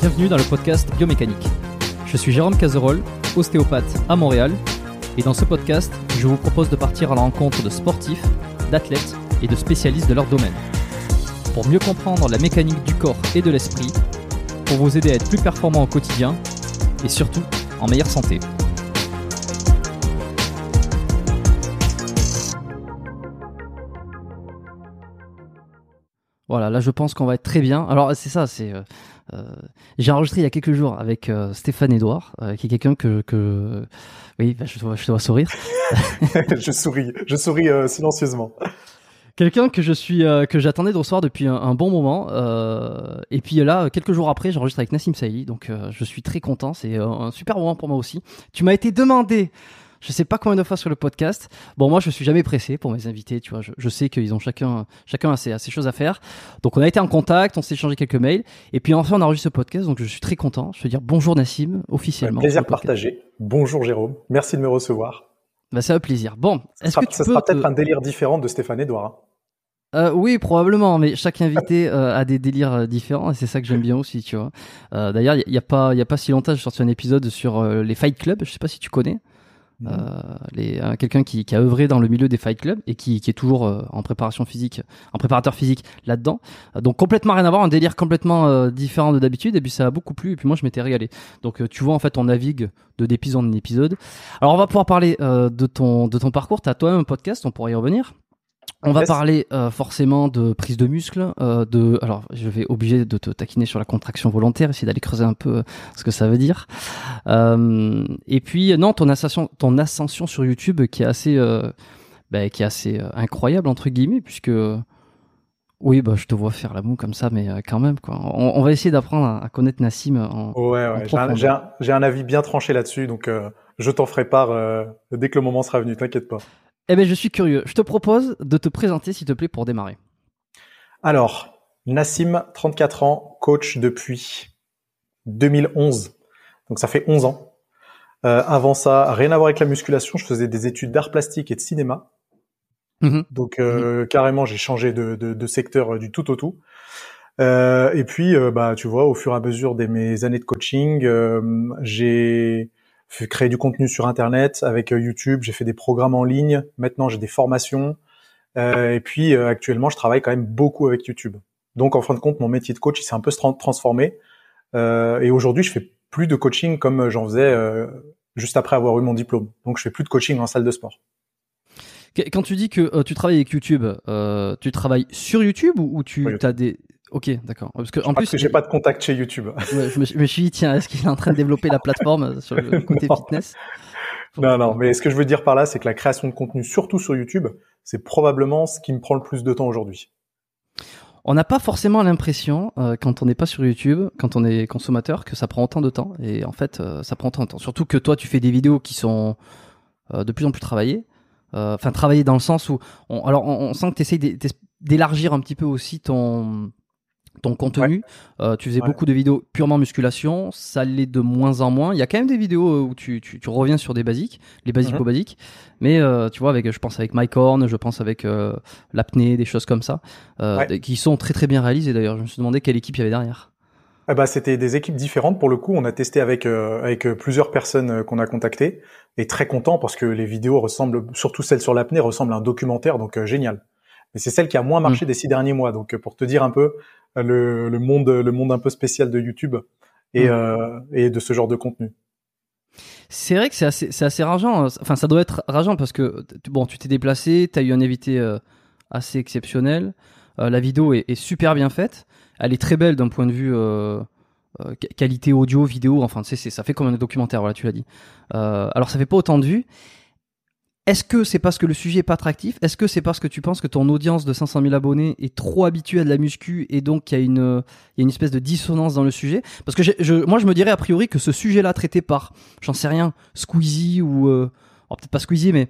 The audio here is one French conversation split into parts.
bienvenue dans le podcast Biomécanique. Je suis Jérôme Cazerolle, ostéopathe à Montréal, et dans ce podcast, je vous propose de partir à la rencontre de sportifs, d'athlètes et de spécialistes de leur domaine. Pour mieux comprendre la mécanique du corps et de l'esprit, pour vous aider à être plus performant au quotidien, et surtout en meilleure santé. Voilà, là je pense qu'on va être très bien. Alors c'est ça, c'est euh, j'ai enregistré il y a quelques jours avec euh, Stéphane Edouard, qui est quelqu'un que, que oui, bah, je, te vois, je te vois sourire. je souris, je souris silencieusement. Quelqu'un que je suis que j'attendais de recevoir depuis un, bon moment. et puis là, quelques jours après, j'enregistre avec Nassim Saïli, donc je suis très content. C'est un super moment pour moi aussi. Tu m'as été demandé je sais pas combien de fois sur le podcast. Bon, moi, je suis jamais pressé pour mes invités, tu vois. Je, sais qu'ils ont chacun, chacun a ses, choses à faire. Donc, on a été en contact, on s'est échangé quelques mails. Et puis, enfin, on a enregistré ce podcast. Donc, je suis très content. Je veux dire bonjour Nassim, officiellement. Un plaisir partagé. Bonjour Jérôme. Merci de me recevoir. Bah, c'est un plaisir. Bon, est-ce que tu ça sera peut-être un délire différent de Stéphane Edouard. Hein. Euh, oui, probablement, mais chaque invité euh, a des délires euh, différents et c'est ça que j'aime bien aussi, tu vois. Euh, D'ailleurs, il y, a pas, il y a pas si longtemps, j'ai sorti un épisode sur les Fight Club. Je sais pas si tu connais. Euh, quelqu'un qui, qui, a œuvré dans le milieu des fight clubs et qui, qui est toujours euh, en préparation physique, en préparateur physique là-dedans. Euh, donc complètement rien à voir, un délire complètement différent de d'habitude. Et puis ça a beaucoup plu. Et puis moi je m'étais régalé. Donc tu vois en fait on navigue de d'épisode en épisode. Alors on va pouvoir parler de ton de ton parcours. T'as toi-même un podcast, on pourrait y revenir. On va parler euh, forcément de prise de muscle, euh, de alors je vais obliger de te taquiner sur la contraction volontaire, essayer d'aller creuser un peu euh, ce que ça veut dire. et puis non, ton ascension, ton ascension sur YouTube qui est assez, bah, qui est assez incroyable entre guillemets puisque oui, bah je te vois faire la moue comme ça, mais quand même quoi. On, va essayer d'apprendre à, connaître Nassim. En, ouais, ouais. J'ai un, un, avis bien tranché là-dessus, donc je t'en ferai part dès que le moment sera venu. T'inquiète pas. Eh bien, je suis curieux. Je te propose de te présenter, s'il te plaît, pour démarrer. Alors, Nassim, 34 ans, coach depuis 2011. Donc, ça fait 11 ans. Euh, avant ça, rien à voir avec la musculation. Je faisais des études d'art plastique et de cinéma. Mhm. Donc, euh, mhm. carrément, j'ai changé de, secteur du tout au tout. Euh, et puis, bah, tu vois, au fur et à mesure de mes années de coaching, j'ai fait créer du contenu sur Internet avec euh, YouTube, j'ai fait des programmes en ligne, maintenant j'ai des formations. Euh, et puis euh, actuellement, je travaille quand même beaucoup avec YouTube. Donc en fin de compte, mon métier de coach, il s'est un peu transformé. Euh, et aujourd'hui, je fais plus de coaching comme j'en faisais euh, juste après avoir eu mon diplôme. Donc je fais plus de coaching en salle de sport. Quand tu dis que tu travailles avec YouTube, tu travailles sur YouTube ou, tu as des Ok, d'accord. Parce que en plus, que j'ai pas de contact chez YouTube. je, me, suis dit tiens, est-ce qu'il est en train de développer la plateforme sur le côté fitness Non, non. Mais ce que je veux dire par là, c'est que la création de contenu, surtout sur YouTube, c'est probablement ce qui me prend le plus de temps aujourd'hui. On n'a pas forcément l'impression, euh, quand on n'est pas sur YouTube, quand on est consommateur, que ça prend autant de temps. Et en fait, euh, ça prend autant de temps. Surtout que toi, tu fais des vidéos qui sont euh, de plus en plus travaillées. Enfin, travaillées dans le sent où, on, alors, on, on sent que tu essayes d'élargir un petit peu aussi ton ton contenu. Euh, tu faisais beaucoup de vidéos purement musculation, ça l'est de moins en moins. Il y a quand même des vidéos euh, où tu, tu, tu reviens sur des basiques, les basiques mhm. basiques. Mais euh, tu vois, avec, je pense avec Mike Horn, je pense avec euh, l'apnée, des choses comme ça, euh, qui sont très très bien réalisées d'ailleurs. Je me suis demandé quelle équipe il y avait derrière. Ah bah, c'était des équipes différentes pour le coup. On a testé avec avec plusieurs personnes qu'on a contactées et très content parce que les vidéos ressemblent, surtout celles sur l'apnée, ressemblent à un documentaire, donc génial. Mais c'est celle qui a moins marché mm. des six derniers mois. Donc pour te dire un peu, le, le, monde, le monde un peu spécial de YouTube et, mm. euh, et de ce genre de contenu. C'est vrai que c'est assez, c'est assez rageant. Enfin, ça doit être rageant parce que bon, tu t'es déplacé, tu as eu un invité euh, assez exceptionnel. Euh, la vidéo est, est, super bien faite. Elle est très belle d'un point de vue qualité audio, vidéo. Enfin, tu sais, ça fait comme un documentaire. Voilà, tu l'as dit. alors, ça fait pas autant de vues. Est-ce que c'est parce que le sujet est pas attractif? Est-ce que c'est parce que tu penses que ton audience de 500 000 abonnés est trop habituée à de la muscu et donc il y a une, espèce de dissonance dans le sujet? Parce que moi je me dirais a priori que ce sujet-là traité par, j'en sais rien, Squeezie ou euh, peut-être pas Squeezie mais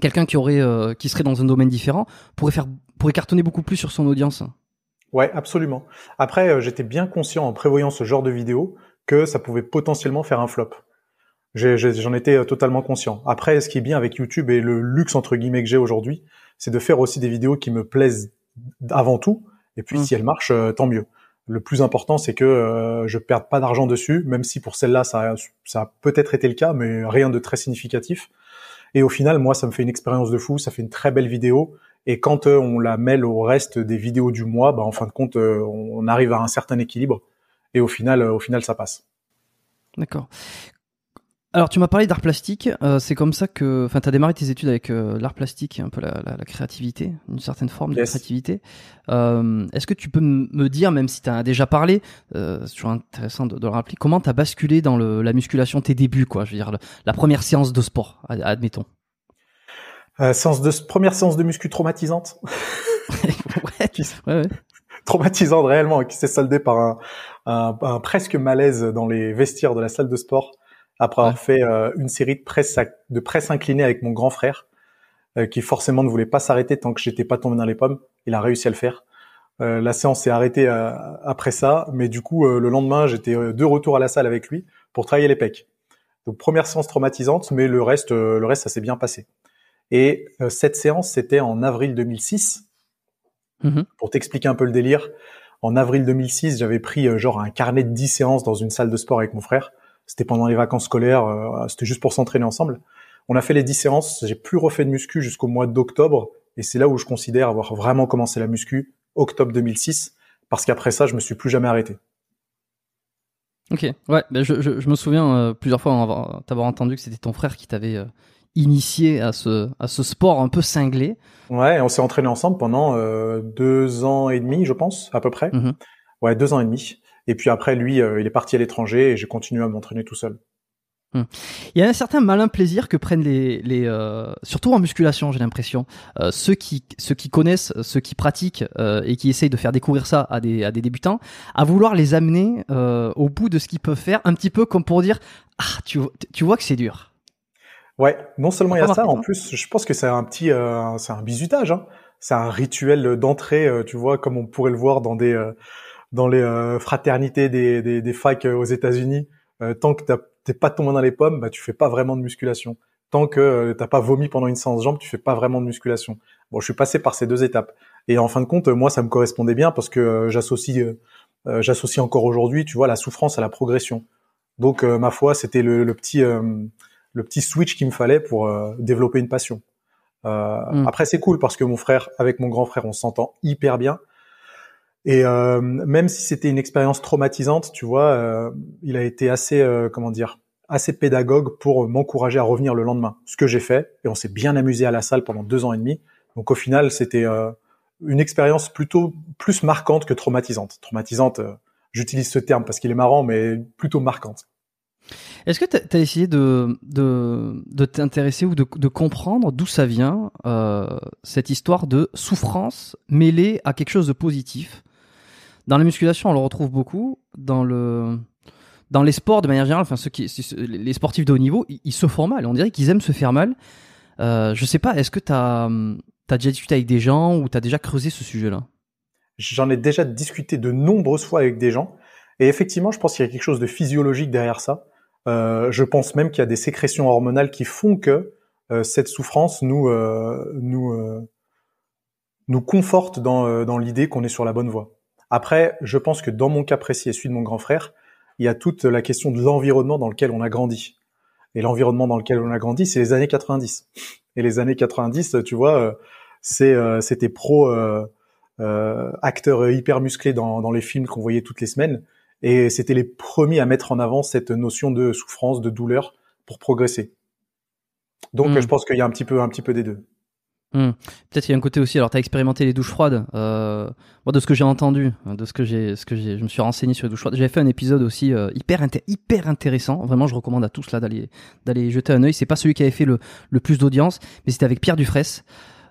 quelqu'un qui aurait, euh, qui serait dans un domaine différent pourrait faire, cartonner beaucoup plus sur son audience. Ouais, absolument. Après, euh, j'étais bien conscient en prévoyant ce genre de vidéo que ça pouvait potentiellement faire un flop. J'en étais euh, totalement conscient. Après, ce qui est bien avec YouTube et le luxe entre guillemets que j'ai aujourd'hui, c'est de faire aussi des vidéos qui me plaisent avant tout. Et puis, mm. si elles marchent, euh, tant mieux. Le plus important, c'est que euh, je perde pas d'argent dessus, même si pour celle-là, ça, ça a peut-être été le cas, mais rien de très significatif. Et au final, moi, ça me fait une expérience de fou, ça fait une très belle vidéo. Et quand euh, on la mêle au reste des vidéos du mois, bah, en fin de compte, euh, on arrive à un certain équilibre. Et au final, au final, ça passe. D'accord. Alors tu m'as parlé d'art plastique, euh, c'est comme ça que, enfin, tu as démarré tes études avec euh, l'art plastique, un peu la, la, la, créativité, une certaine forme de créativité. Euh, Est-ce que tu peux me dire, même si tu as déjà parlé, euh, c'est toujours intéressant de, de, le rappeler, comment tu as basculé dans le, la musculation, tes débuts, quoi, je veux dire, le, la première séance de sport, admettons. Euh, séance de première séance de muscu traumatisante. ouais, ouais, ouais. Traumatisante réellement, qui s'est soldée par un, un, un presque malaise dans les vestiaires de la salle de sport après avoir fait euh, une série de presse, de presse inclinée avec mon grand frère, euh, qui forcément ne voulait pas s'arrêter tant que j'étais pas tombé dans les pommes. Il a réussi à le faire. Euh, la séance s'est arrêtée après ça, mais du coup le lendemain j'étais de retour à la salle avec lui pour travailler les pecs. Donc première séance traumatisante, mais le reste, le reste ça s'est bien passé. Et cette séance c'était en avril 2006. Mmh pour t'expliquer un peu le délire, en avril 2006 j'avais pris genre un carnet de 10 séances dans une salle de sport avec mon frère c'était pendant les vacances scolaires, euh, c'était juste pour s'entraîner ensemble. On a fait les 10 séances, j'ai plus refait de muscu jusqu'au mois d'octobre, et c'est là où je considère avoir vraiment commencé la muscu, octobre 2006, parce qu'après ça, je me suis plus jamais arrêté. Ok, ouais, ben je, je, je, me souviens euh, plusieurs fois t'avoir entendu que c'était ton frère qui t'avait euh, initié à ce, à ce sport un peu cinglé. Ouais, on s'est entraîné ensemble pendant euh, deux ans et demi, je pense, à peu près. Mm -hmm. Ouais, deux ans et demi. Et puis après, lui, euh, il est parti à l'étranger et j'ai continué à m'entraîner tout seul. Hmm. Il y a un certain malin plaisir que prennent les, les euh, surtout en musculation, j'ai l'impression, euh, ceux qui ceux qui connaissent, ceux qui pratiquent euh, et qui essayent de faire découvrir ça à des à des débutants, à vouloir les amener euh, au bout de ce qu'ils peuvent faire, un petit peu comme pour dire ah tu tu vois que c'est dur. Ouais, non seulement il y a ça, en plus je pense que c'est un petit c'est un bisutage, hein. c'est un rituel d'entrée, tu vois, comme on pourrait le voir dans des dans les euh, fraternités des, des, des, facs euh, aux États-Unis, euh, tant que t'es pas tombé dans les pommes, bah tu fais pas vraiment de musculation. Tant que t'as pas vomi pendant une séance jambes, tu fais pas vraiment de musculation. Bon, je suis passé par ces deux étapes. Et en fin de compte, moi, ça me correspondait bien parce que j'associe, j'associe encore aujourd'hui, tu vois, la souffrance à la progression. Donc, ma foi, c'était le, le, petit, le petit switch qu'il me fallait pour développer une passion. Mm. Après, c'est cool parce que mon frère, avec mon grand frère, on s'entend hyper bien. Et euh, même si c'était une expérience traumatisante, tu vois, euh, il a été assez, euh, comment dire, assez pédagogue pour m'encourager à revenir le lendemain. Ce que j'ai fait, et on s'est bien amusé à la salle pendant deux ans et demi. Donc au final, c'était euh, une expérience plutôt plus marquante que traumatisante. Traumatisante, euh, j'utilise ce terme parce qu'il est marrant, mais plutôt marquante. Est-ce que tu as essayé de, de, de t'intéresser ou de, de comprendre d'où ça vient, euh, cette histoire de souffrance mêlée à quelque chose de positif? Dans la musculation, on le retrouve beaucoup. Dans le dans les sports de manière générale, enfin ceux qui les sportifs de haut niveau, ils, se font mal. On dirait qu'ils aiment se faire mal. Euh, je sais pas, est-ce que tu as, as déjà discuté avec des gens ou tu as déjà creusé ce sujet-là? J'en ai déjà discuté de nombreuses fois avec des gens. Et effectivement, je pense qu'il y a quelque chose de physiologique derrière ça. Euh, je pense même qu'il y a des sécrétions hormonales qui font que euh, cette souffrance nous euh, nous nous conforte dans, dans l'idée qu'on est sur la bonne voie. Après, je pense que dans mon cas précis et celui de mon grand frère, il y a toute la question de l'environnement dans lequel on a grandi. Et l'environnement dans lequel on a grandi, c'est les années 90. Et les années 90, tu vois, euh, c'est euh, c'était pro euh, euh, acteurs hyper musclés dans, dans les films qu'on voyait toutes les semaines. Et c'était les premiers à mettre en avant cette notion de souffrance, de douleur pour progresser. Donc, mmh. je pense qu'il y a un petit peu, un petit peu des deux. Hmm. Peut-être qu'il y a un côté aussi. Alors, tu as expérimenté les douches froides. Euh, moi, de ce que j'ai entendu, de ce que j'ai, ce que j'ai, je me suis renseigné sur les douches froides. J'avais fait un épisode aussi euh, hyper hyper intéressant. Vraiment, je recommande à tous là d'aller d'aller jeter un œil. C'est pas celui qui avait fait le, le plus d'audience, mais c'était avec Pierre Dufresne.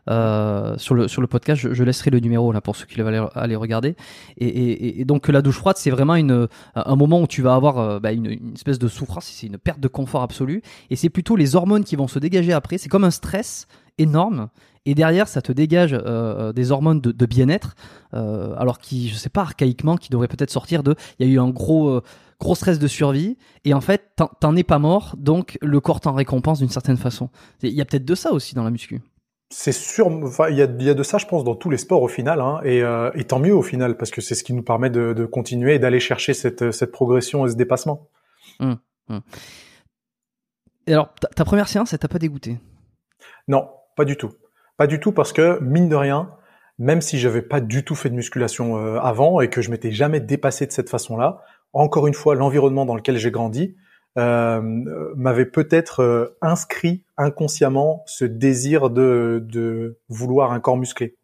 Euh, sur le sur le podcast, je, laisserai le numéro là pour ceux qui veulent aller, regarder. Et, donc la douche froide, c'est vraiment une un moment où tu vas avoir bah, une, une, espèce de souffrance, c'est une perte de confort absolu. Et c'est plutôt les hormones qui vont se dégager après. C'est comme un stress énorme et derrière ça te dégage euh, euh, des hormones de, de bien-être euh, alors qui je sais pas archaïquement qui devrait peut-être sortir de il y a eu un gros euh, gros stress de survie et en fait t'en es pas mort donc le corps t'en récompense d'une certaine façon il y a peut-être de ça aussi dans la muscu c'est sûr. Enfin, il y a, y a, de ça, je pense, dans tous les sports au final, hein, et, et, tant mieux au final, parce que c'est ce qui nous permet de, de continuer et d'aller chercher cette, cette progression et ce dépassement. Hum. Et alors, ta, ta première séance, elle t'a pas dégoûté? Non, pas du tout. Pas du tout, parce que mine de rien, même si j'avais pas du tout fait de musculation euh, avant et que je m'étais jamais dépassé de cette façon-là, encore une fois, l'environnement dans lequel j'ai grandi euh, m'avait peut-être euh, inscrit inconsciemment ce désir de, de vouloir un corps musclé.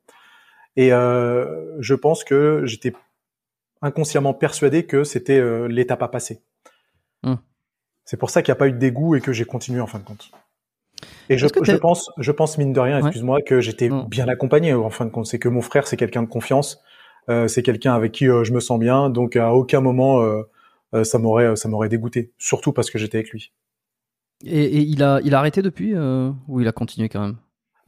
Et euh, je pense que j'étais inconsciemment persuadé que c'était euh, l'étape à passer. Hum. C'est pour ça qu'il n'y a pas eu de dégoût et que j'ai continué en fin de compte. Et je, je, pense, je pense mine de rien, excuse-moi, que j'étais bien accompagné en fin de compte. C'est que mon frère, c'est quelqu'un de confiance, euh, c'est quelqu'un avec qui euh, je me sens bien, donc à aucun moment euh, ça m'aurait, ça m'aurait dégoûté, surtout parce que j'étais avec lui. Et, et, il a, il a arrêté depuis ou il a continué quand même?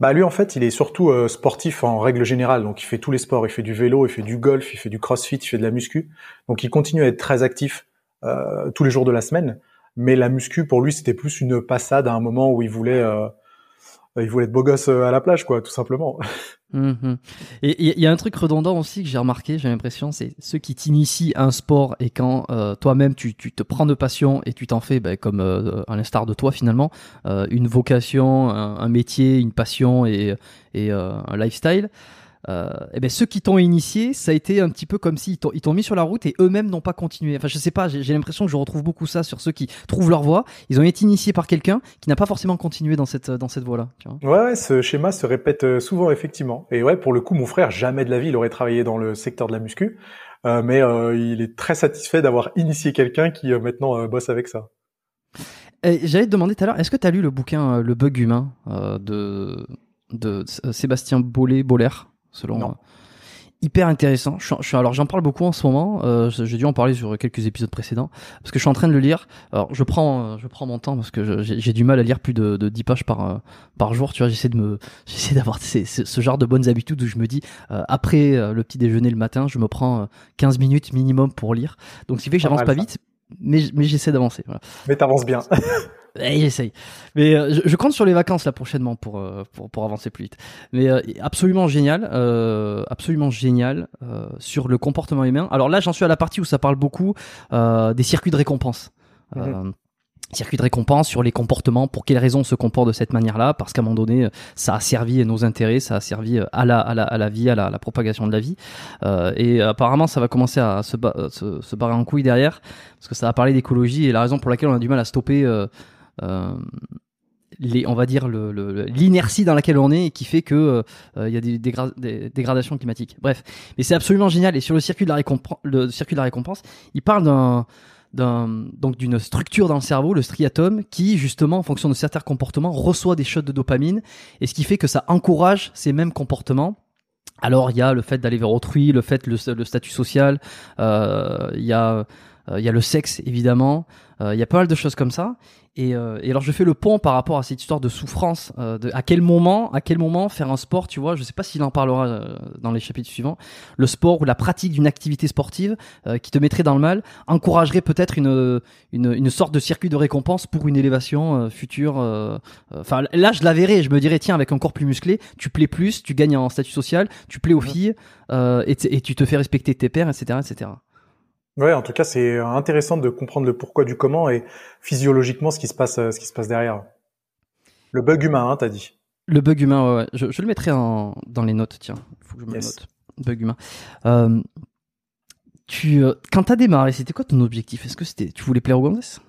Bah lui en fait, il est surtout sportif en règle générale, donc il fait tous les sports, il fait du vélo, il fait du golf, il fait du crossfit, il fait de la muscu, donc il continue à être très actif tous les jours de la semaine. Mais la muscu, pour lui, c'était plus une passade à un moment où il voulait, euh, il voulait être beau gosse euh, à la plage, quoi, tout simplement. Mmh et il y a un truc redondant aussi que j'ai remarqué, j'ai l'impression, c'est ceux qui t'initient à un sport et quand euh, toi-même tu, tu, te prends de passion et tu t'en fais, ben, comme euh, à l'instar de toi finalement, euh, une vocation, un, métier, une passion et, et un lifestyle euh, et eh ben ceux qui t'ont initié, ça a été un petit peu comme s'ils t'ont mis sur la route et eux-mêmes n'ont pas continué. Enfin, je sais pas, j'ai l'impression que je retrouve beaucoup ça sur ceux qui trouvent leur voie. Ils ont été initiés par quelqu'un qui n'a pas forcément continué dans cette dans cette voie-là. Ouais, ouais, ce schéma se répète euh, souvent effectivement. Et ouais, pour le coup, mon frère jamais de la vie il aurait travaillé dans le secteur de la muscu, euh, mais euh, il est très satisfait d'avoir initié quelqu'un qui euh, maintenant euh, bosse avec ça. J'allais te demander tout à l'heure, est-ce que tu as lu le bouquin Le bug humain de de Sébastien Bollet Boller selon non. hyper intéressant. Je, je, alors j'en parle beaucoup en ce moment. Euh, j'ai dû en parler sur quelques épisodes précédents parce que je suis en train de le lire. Alors je prends, je prends mon temps parce que j'ai du mal à lire plus de, de 10 pages par euh, par jour. Tu vois, j'essaie de me, j'essaie d'avoir ce genre de bonnes habitudes où je me dis euh, après euh, le petit déjeuner le matin, je me prends 15 minutes minimum pour lire. Donc ce qui fait que j'avance pas, vite, mais mais j'essaie d'avancer. Voilà. Mais t'avances bien. Eh, j'essaye. Mais euh, je, je, compte sur les vacances là prochainement pour euh, pour, pour avancer plus vite. Mais euh, absolument génial, euh, absolument génial euh, sur le comportement humain. Alors là, j'en suis à la partie où ça parle beaucoup des circuits de récompense. Mm-hmm. Circuit de récompense sur les comportements, pour quelles raisons on se comporte de cette manière-là, parce qu'à un moment donné, ça a servi à nos intérêts, ça a servi à la, à la, à la vie, à la, la propagation de la vie. et apparemment, ça va commencer à se, se, se, barrer en couille derrière, parce que ça va parler d'écologie et la raison pour laquelle on a du mal à stopper euh, les, on va dire l'inertie dans laquelle on est et qui fait que euh, il y a des, dégra des, dégradations climatiques. Bref, mais c'est absolument génial. Et sur le circuit de la récompense, le circuit de la récompense, il parle d'un donc d'une structure dans le cerveau, le striatum, qui justement, en fonction de certains comportements, reçoit des shots de dopamine, et ce qui fait que ça encourage ces mêmes comportements. Alors il y a le fait d'aller vers autrui, le fait le, le statut social, euh, il y a euh, il y a le sexe évidemment, euh, il y a pas mal de choses comme ça. Et, euh, et, alors je fais le pont par rapport à cette histoire de souffrance. Euh, de, à quel moment, à quel moment faire un sport, tu vois? Je sais pas s'il en parlera euh, dans les chapitres suivants. Le sport ou la pratique d'une activité sportive euh, qui te mettrait dans le mal encouragerait peut-être une, une, une sorte de circuit de récompense pour une élévation euh, future. Enfin là, je la verrais. Je me dirais tiens, avec un corps plus musclé, tu plais plus, tu gagnes en statut social, tu plais aux filles et, et tu te fais respecter tes pères, etc., etc. Ouais, en tout cas, c'est intéressant de comprendre le pourquoi du comment et physiologiquement ce qui se passe, ce qui se passe derrière. Le bug humain, hein, t'as dit. Le bug humain, ouais, ouais. Je, je, le mettrai en, dans les notes, tiens. Il faut que je me yes. note. Bug humain. Euh, tu, euh, quand t'as démarré, c'était quoi ton objectif? Est-ce que c'était, tu voulais plaire aux gonzesses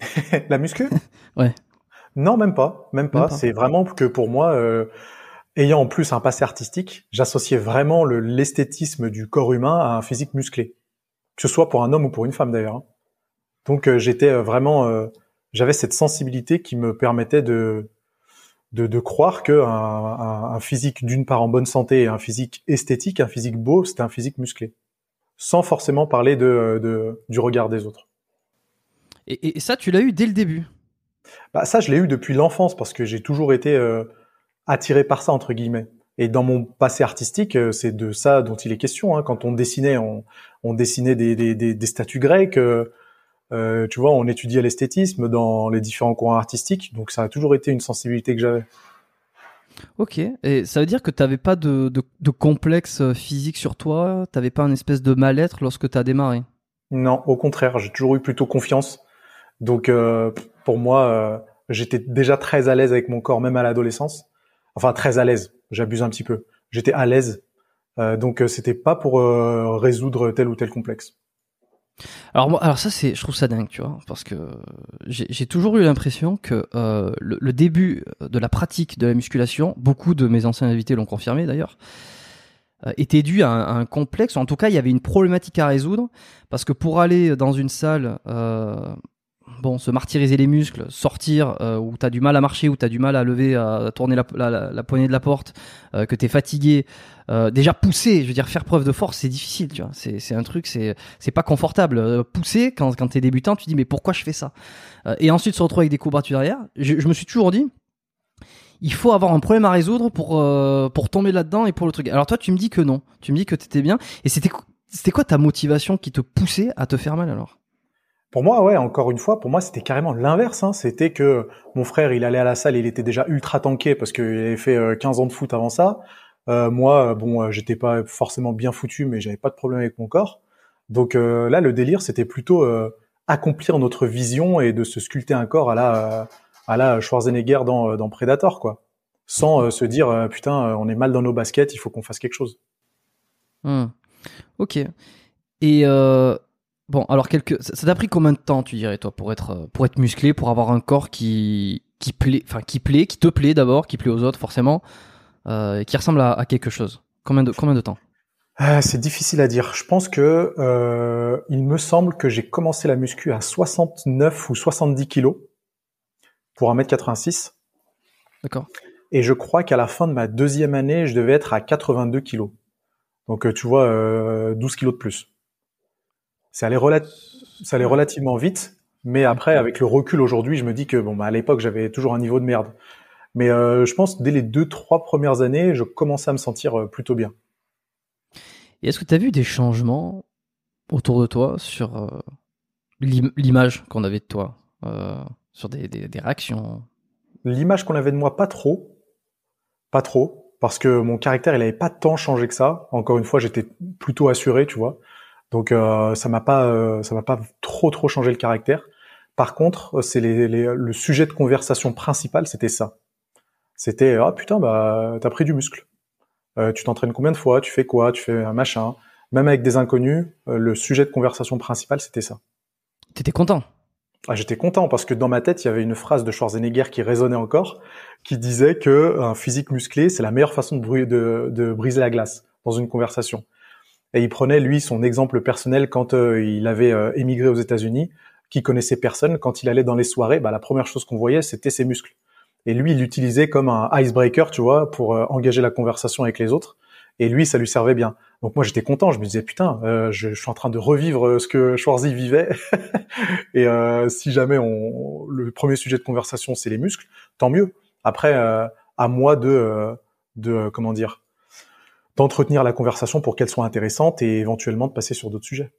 La muscu? Ouais. Non, même pas, même pas. pas. C'est vraiment que pour moi, euh, ayant en plus un passé artistique, j'associais vraiment l'esthétisme du corps humain à un physique musclé que ce soit pour un homme ou pour une femme d'ailleurs. Hein. Donc euh, j'étais euh, vraiment, euh, j'avais cette sensibilité qui me permettait de de, de croire que un, un, un physique d'une part en bonne santé et un physique esthétique, un physique beau, c'était un physique musclé, sans forcément parler de, de du regard des autres. Et, et ça, tu l'as eu dès le début? Bah ça, je l'ai eu depuis l'enfance parce que j'ai toujours été euh, attiré par ça entre guillemets. Et dans mon passé artistique, euh, c'est de ça dont il est question. Hein. Quand on dessinait, on, on dessinait des, des, des, des, statues grecques. Euh, euh, tu vois, on étudiait l'esthétisme dans les différents courants artistiques. Donc ça a toujours été une sensibilité que j'avais. Ok, et ça veut dire que tu n'avais pas de, de, complexe physique sur toi, tu n'avais pas un espèce de mal-être lorsque tu as démarré? Non, au contraire, j'ai toujours eu plutôt confiance. Donc euh, pour moi, euh, j'étais déjà très à l'aise avec mon corps, même à l'adolescence. Enfin, très à l'aise, j'abuse un petit peu. J'étais à l'aise, donc c'était pas pour résoudre tel ou tel complexe. Alors moi, alors ça c'est, je trouve ça dingue, tu vois, parce que j'ai toujours eu l'impression que euh, le, début de la pratique de la musculation, beaucoup de mes anciens invités l'ont confirmé d'ailleurs, euh, était dû à un, complexe, ou en tout cas il y avait une problématique à résoudre, parce que pour aller dans une salle, euh, bon, se martyriser les muscles, sortir euh, où tu as du mal à marcher, où tu as du mal à lever, à tourner la, poignée de la porte, euh, que tu es fatigué, euh, déjà pousser, je veux dire faire preuve de force, c'est difficile, tu vois. C'est un truc, c'est c'est pas confortable. pousser quand quand tu es débutant, tu te dis mais pourquoi je fais ça? Et ensuite se retrouver avec des courbatures derrière. Je, me suis toujours dit il faut avoir un problème à résoudre pour pour tomber là-dedans et pour le truc. Alors toi, tu me dis que non. Tu me dis que tu étais bien et c'était c'était quoi ta motivation qui te poussait à te faire mal alors? Pour moi, ouais, encore une fois, pour moi, c'était carrément l'inverse. Hein. C'était que mon frère, il allait à la salle, il était déjà ultra tanké parce qu'il avait fait 15 euh, ans de foot avant ça. Euh, moi, euh, bon, j'étais pas forcément bien foutu, mais j'avais pas de problème avec mon corps. Donc là, le délire, c'était plutôt accomplir notre vision et de se sculpter un corps à la à la Schwarzenegger dans, dans Predator, quoi. Sans se dire putain, on est mal dans nos baskets, il faut qu'on fasse quelque chose. Hmm. Ok. Et Bon, alors quelques... ça t'a pris combien de temps, tu dirais, toi, pour être, euh, pour être musclé, pour avoir un corps qui, qui plaît, enfin, qui plaît, qui te plaît d'abord, qui plaît aux autres, forcément, euh, et qui ressemble à, quelque chose? Combien de, combien de temps? Ah, C'est difficile à dire. Je pense que euh, il me semble que j'ai commencé la muscu à 69 ou 70 kilos pour 1m86. D'accord. Et je crois qu'à la fin de ma deuxième année, je devais être à 82 kilos. Donc, tu vois, 12 kilos de plus ça allait, ça allait relativement vite, mais après, avec le recul aujourd'hui, je me dis que bon, bah, à l'époque, j'avais toujours un niveau de merde. Mais euh, je pense dès les deux, trois premières années, je commençais à me sentir euh, plutôt bien. Et est-ce que tu as vu des changements autour de toi sur euh, l'image qu'on avait de toi, sur des, des réactions? L'image qu'on avait de moi, pas trop. Pas trop. Parce que mon caractère, il n'avait pas tant changé que ça. Encore une fois, j'étais plutôt assuré, tu vois. Donc euh, ça m'a pas euh, ça m'a pas trop trop changé le caractère. Par contre, c'est les, le sujet de conversation principal, c'était ça. C'était ah putain bah t'as pris du muscle. Euh, tu t'entraînes combien de fois? Tu fais quoi? Tu fais un machin. Même avec des inconnus, le sujet de conversation principal, c'était ça. T'étais content? Ah, J'étais content parce que dans ma tête, il y avait une phrase de Schwarzenegger qui résonnait encore, qui disait que un physique musclé, c'est la meilleure façon de, de, de briser la glace dans une conversation. Et il prenait lui son exemple personnel quand euh, il avait euh, émigré aux États-Unis, qui connaissait personne. Quand il allait dans les soirées, bah, la première chose qu'on voyait, c'était ses muscles. Et lui, il l'utilisait comme un icebreaker, tu vois, pour euh, engager la conversation avec les autres. Et lui, ça lui servait bien. Donc moi, j'étais content. Je me disais putain, je, suis en train de revivre ce que Schwarzy vivait. et si jamais on, le premier sujet de conversation c'est les muscles, tant mieux. Après, à moi de, de comment dire, d'entretenir la conversation pour qu'elle soit intéressante et éventuellement de passer sur d'autres sujets.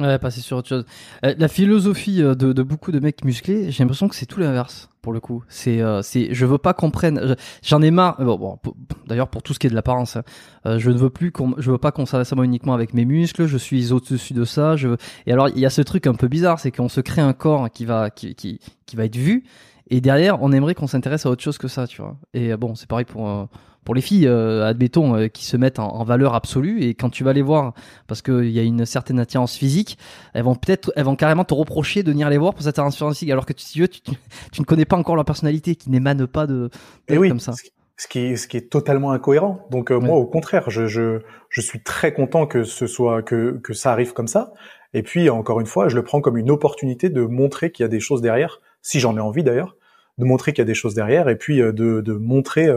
Ouais, passer sur autre chose. Euh, la philosophie euh, de, beaucoup de mecs musclés, j'ai l'impression que c'est tout l'inverse pour le coup. C'est, euh, c'est, je veux pas qu'on prenne. J'en ai marre. Bon, bon d'ailleurs pour tout ce qui est de l'apparence, hein. je ne veux plus qu'on, je veux pas qu'on s'adresse à moi uniquement avec mes muscles. Je suis au-dessus de ça. Je Et alors il y a ce truc un peu bizarre, c'est qu'on se crée un corps qui va, qui, qui, qui va être vu, et derrière on aimerait qu'on s'intéresse à autre chose que ça, tu vois. Et bon, c'est pareil pour pour les filles, euh, admettons, euh, qui se mettent en, valeur absolue, et quand tu vas les voir, parce qu'il y a une certaine attirance physique, elles vont peut-être, elles vont carrément te reprocher de venir les voir pour cette attirance physique, alors que tu, tu, tu, ne connais pas encore leur personnalité, qui n'émane pas de, et oui, comme ça. Ce qui est, ce qui est totalement incohérent. Donc euh, moi, au contraire, je, je, je suis très content que ce soit que, que ça arrive comme ça. Et puis encore une fois, je le prends comme une opportunité de montrer qu'il y a des choses derrière, si j'en ai envie d'ailleurs, de montrer qu'il y a des choses derrière, et puis de, de montrer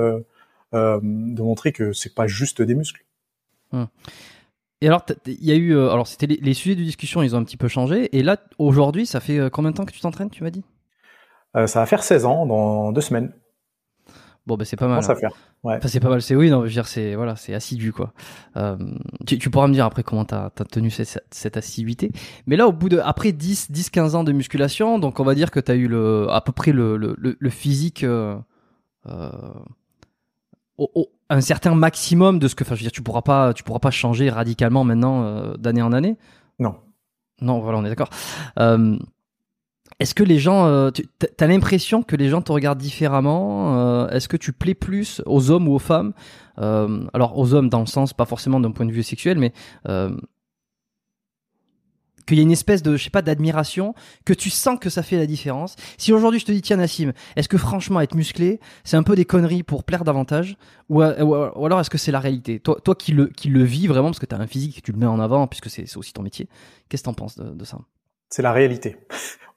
euh, de montrer que c'est pas juste des muscles. Hum. Et alors, il y a eu, euh, alors c'était les, sujets de discussion, ils ont un petit peu changé. Et là, aujourd'hui, ça fait euh, combien de temps que tu t'entraînes, tu m'as dit? Ça va faire 16 ans dans deux semaines. Bon, ben c'est pas mal. Ça hein. Ouais. c'est pas mal. C'est oui, non, je veux dire, c'est voilà, c'est assidu quoi. tu, pourras me dire après comment t'as as tenu cette, cette, assiduité. Mais là, au bout de après 10, 10, 15 ans de musculation, donc on va dire que tu as eu le à peu près le, le, le physique un certain maximum de ce que, enfin, je veux dire, tu pourras pas, tu pourras pas changer radicalement maintenant euh, d'année en année? Non. Non, voilà, on est d'accord. Euh, est-ce que les gens, euh, tu as l'impression que les gens te regardent différemment Est-ce que tu plais plus aux hommes ou aux femmes Alors aux hommes dans le sens, pas forcément d'un point de vue sexuel, mais qu'il y a une espèce de, je sais pas, d'admiration, que tu sens que ça fait la différence? Si aujourd'hui je te dis, tiens Nassim, est-ce que franchement être musclé, c'est un peu des conneries pour plaire davantage, ou, euh, alors est-ce que c'est la réalité? Toi, toi qui le qui le vis vraiment, parce que tu as un physique, tu le mets en avant, puisque c'est aussi ton métier. Qu'est-ce que t'en penses de, ça? C'est la réalité,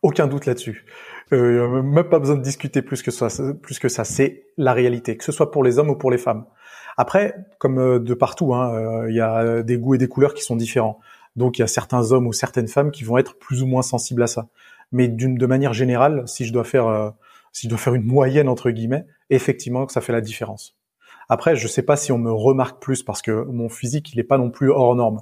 aucun doute là-dessus. Euh, même pas besoin de discuter plus que ça. Plus que ça, c'est la réalité, que ce soit pour les hommes ou pour les femmes. Après, comme euh, de partout, hein, euh, il y a des goûts et des couleurs qui sont différents. Donc il y a certains hommes ou certaines femmes qui vont être plus ou moins sensibles à ça. Mais d'une de manière générale, si je dois faire euh, si je dois faire une moyenne entre guillemets, effectivement ça fait la différence. Après, je sais pas si on me remarque plus parce que mon physique il est pas non plus hors norme.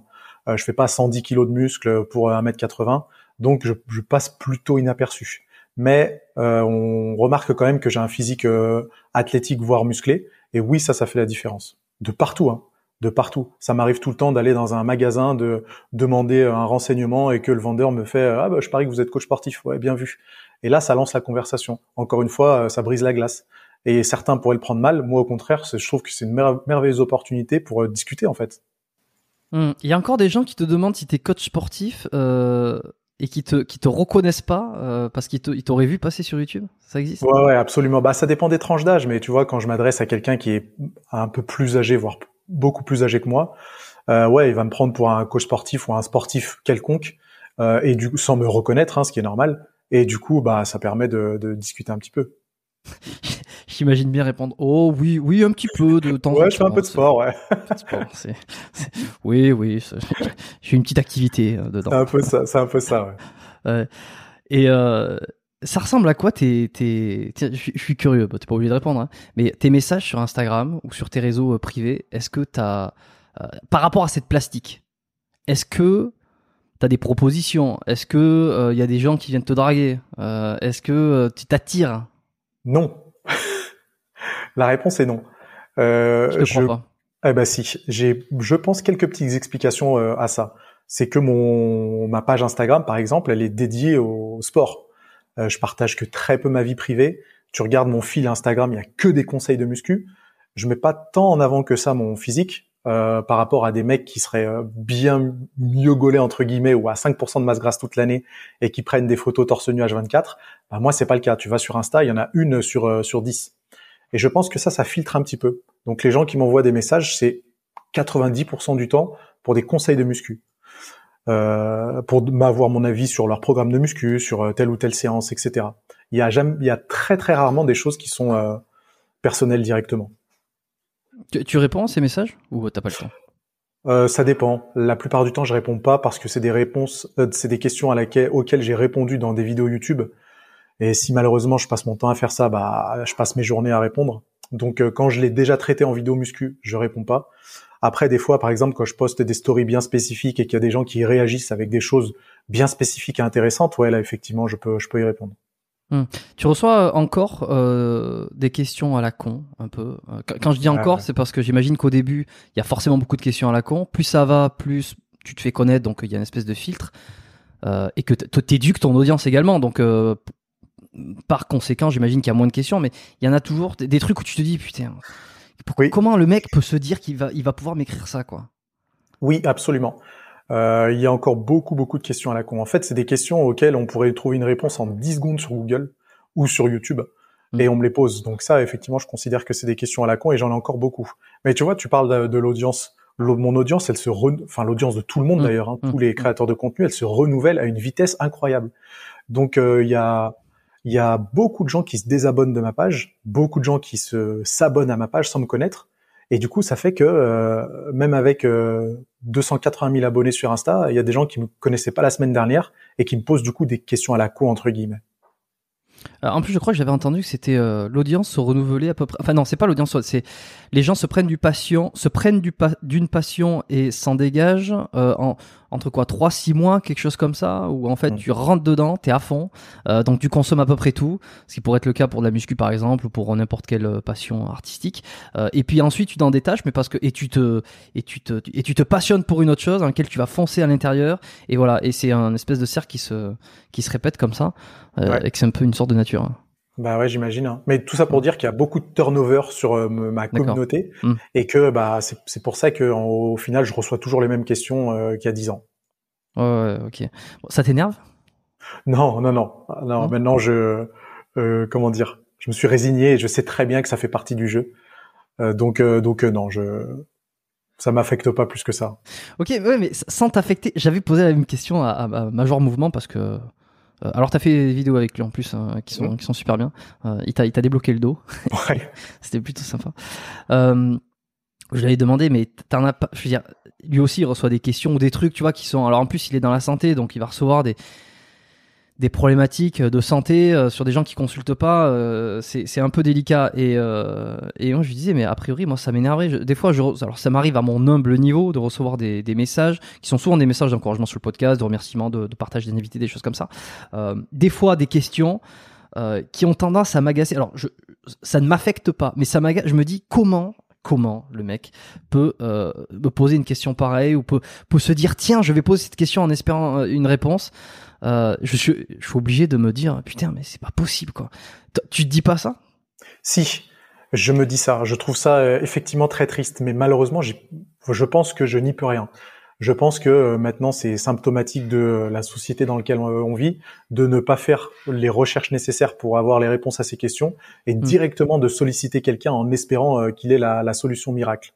Euh, je fais pas 110 kilos de muscles pour 1m80, donc je, je passe plutôt inaperçu. Mais euh, on remarque quand même que j'ai un physique euh, athlétique voire musclé, et oui ça ça fait la différence de partout. Hein de partout. Ça m'arrive tout le temps d'aller dans un magasin, de demander un renseignement et que le vendeur me fait ah bah je parie que vous êtes coach sportif, ouais bien vu. Et là ça lance la conversation. Encore une fois, euh, ça brise la glace. Et certains pourraient le prendre mal. Moi au contraire, je trouve que c'est une merveilleuse opportunité pour euh, discuter en fait. Hum. Il y a encore des gens qui te demandent si tu coach sportif euh, et qui te qui te reconnaissent pas parce qu'ils t'auraient vu passer sur YouTube. Ça existe? Ouais ouais absolument. Bah ça dépend des tranches d'âge, mais tu vois quand je m'adresse à quelqu'un qui est un peu plus âgé, voire beaucoup plus âgé que moi, euh, ouais, il va me prendre pour un coach sportif ou un sportif quelconque, euh, et du coup, sans me reconnaître, hein, ce qui est normal. Et du coup, bah, ça permet de, de discuter un petit peu. J'imagine bien répondre Oh oui, oui, un petit peu de temps. Ouais, je fais un peu de sport, ouais. Oui, oui, j'ai une petite activité euh, dedans. C'est un peu ça, c'est un peu ça, ouais. et euh, ça ressemble à quoi tes, tes... je, suis curieux, t'es pas obligé de répondre, hein. mais tes messages sur Instagram ou sur tes réseaux euh, privés, est-ce que t'as, euh, par rapport à cette plastique, est-ce que t'as des propositions? Est-ce que il euh, y a des gens qui viennent te draguer? Est-ce que tu t'attires Non. La réponse est non. je te crois pas. Eh ben si, j'ai, je pense quelques petites explications à ça. C'est que mon ma page Instagram, par exemple, elle est dédiée au sport euh, je partage que très peu ma vie privée. Tu regardes mon fil Instagram, il y a que des conseils de muscu. Je mets pas tant en avant que ça mon physique euh, par rapport à des mecs qui seraient euh, bien mieux gaulés entre guillemets ou à 5% de masse grasse toute l'année et qui prennent des photos torse nu H24. Bah, moi c'est pas le cas. Tu vas sur Insta, il y en a une sur sur 10. Et je pense que ça, ça filtre un petit peu. Donc les gens qui m'envoient des messages, c'est 90% du temps pour des conseils de muscu. Euh, pour m'avoir mon avis sur leur programme de muscu, sur euh, telle ou telle séance, etc. Il y a jamais, il y a très très rarement des choses qui sont euh, personnelles directement. Tu, réponds à ces messages ou t'as pas le temps? Euh, ça dépend. La plupart du temps, je réponds pas parce que c'est des réponses, euh, c'est des questions à laquelle, auxquelles j'ai répondu dans des vidéos YouTube. Et si malheureusement je passe mon temps à faire ça, bah je passe mes journées à répondre. Donc quand je l'ai déjà traité en vidéo muscu, je réponds pas. Après, des fois, par exemple, quand je poste des stories bien spécifiques et qu'il y a des gens qui réagissent avec des choses bien spécifiques et intéressantes, ouais, là, effectivement, je peux, je peux y répondre. Hmm. Tu reçois encore euh, des questions à la con, un peu. Euh, quand je dis encore, c'est parce que j'imagine qu'au début, il y a forcément beaucoup de questions à la con. Plus ça va, plus tu te fais connaître, donc il y a une espèce de filtre. Euh, et que tu éduques ton audience également. Donc, euh, par conséquent, j'imagine qu'il y a moins de questions, mais il y en a toujours des, des trucs où tu te dis, putain, Comment le mec peut se dire qu'il va, il va pouvoir m'écrire ça, quoi? Oui, absolument. Euh, il y a encore beaucoup, beaucoup de questions à la con. En fait, c'est des questions auxquelles on pourrait trouver une réponse en 10 secondes sur Google ou sur YouTube. Mm. Et on me les pose. Donc ça, effectivement, je considère que c'est des questions à la con et j'en ai encore beaucoup. Mais tu vois, tu parles de, l'audience. Mon audience, elle se, enfin l'audience de tout le monde mm. d'ailleurs, hein, mm. tous les créateurs de contenu, elle se renouvelle à une vitesse incroyable. Donc euh, il y a il y a beaucoup de gens qui se désabonnent de ma page, beaucoup de gens qui se s'abonnent à ma page sans me connaître. Et du coup, ça fait que euh, même avec euh, 280 000 abonnés sur Insta, il y a des gens qui me connaissaient pas la semaine dernière et qui me posent du coup des questions à la co entre guillemets. En plus, je crois que j'avais entendu que c'était l'audience se renouvelait à peu près. Enfin non, c'est pas l'audience, c'est les gens se prennent du passion, se prennent du d'une passion et s'en dégagent en entre quoi 3 6 mois quelque chose comme ça où en fait mm. tu rentres dedans t'es à fond euh, donc tu consommes à peu près tout ce qui pourrait être le cas pour de la muscu par exemple ou pour n'importe quelle euh, passion artistique euh, et puis ensuite tu t'en détaches mais parce que et tu te et tu te et tu te passionnes pour une autre chose dans laquelle tu vas foncer à l'intérieur et voilà et c'est un espèce de cercle qui se qui se répète comme ça et que c'est un peu une sorte de nature. Bah ouais, j'imagine. Hein. Mais tout ça pour dire qu'il y a beaucoup de turnover sur euh, ma communauté hmm. et que bah c'est pour ça que au final je reçois toujours les mêmes questions euh, qu'il y a dix ans. Ouais, ok. ça t'énerve? Non, non, non, non. Maintenant je euh, comment dire, je me suis résigné et je sais très bien que ça fait partie du jeu. donc donc non, je ça m'affecte pas plus que ça. Ok, ouais, mais sans t'affecter, j'avais posé la même question à, à Major Mouvement parce que euh, alors t'as fait des vidéos avec lui en plus hein, qui sont qui sont super bien. Euh, il t'a il t'a débloqué le dos. Ouais. C'était plutôt sympa. Euh, je lui avais demandé, mais t'en as pas. Je veux dire, lui aussi il reçoit des questions ou des trucs, tu vois, qui sont. Alors en plus il est dans la santé, donc il va recevoir des des problématiques de santé euh, sur des gens qui consultent pas, euh, c'est un peu délicat. Et, euh, et moi, je disais, mais a priori, moi, ça m'énerverait. Des fois, je, alors ça m'arrive à mon humble niveau de recevoir des, des messages qui sont souvent des messages d'encouragement sur le podcast, de remerciements, de, de partage d'invités, des choses comme ça. des fois, des questions qui ont tendance à m'agacer. Alors, je, ça ne m'affecte pas, mais ça m'agace. Je me dis, comment comment le mec peut euh, me poser une question pareille ou peut, peut se dire tiens je vais poser cette question en espérant une réponse euh, je, suis, je suis obligé de me dire putain mais c'est pas possible quoi. Tu te dis pas ça? Si, je me dis ça. Je trouve ça euh, effectivement très triste, mais malheureusement, je pense que je n'y peux rien. Je pense que euh, maintenant c'est symptomatique de la société dans laquelle on vit de ne pas faire les recherches nécessaires pour avoir les réponses à ces questions et hmm. directement de solliciter quelqu'un en espérant qu'il ait la, la, solution miracle.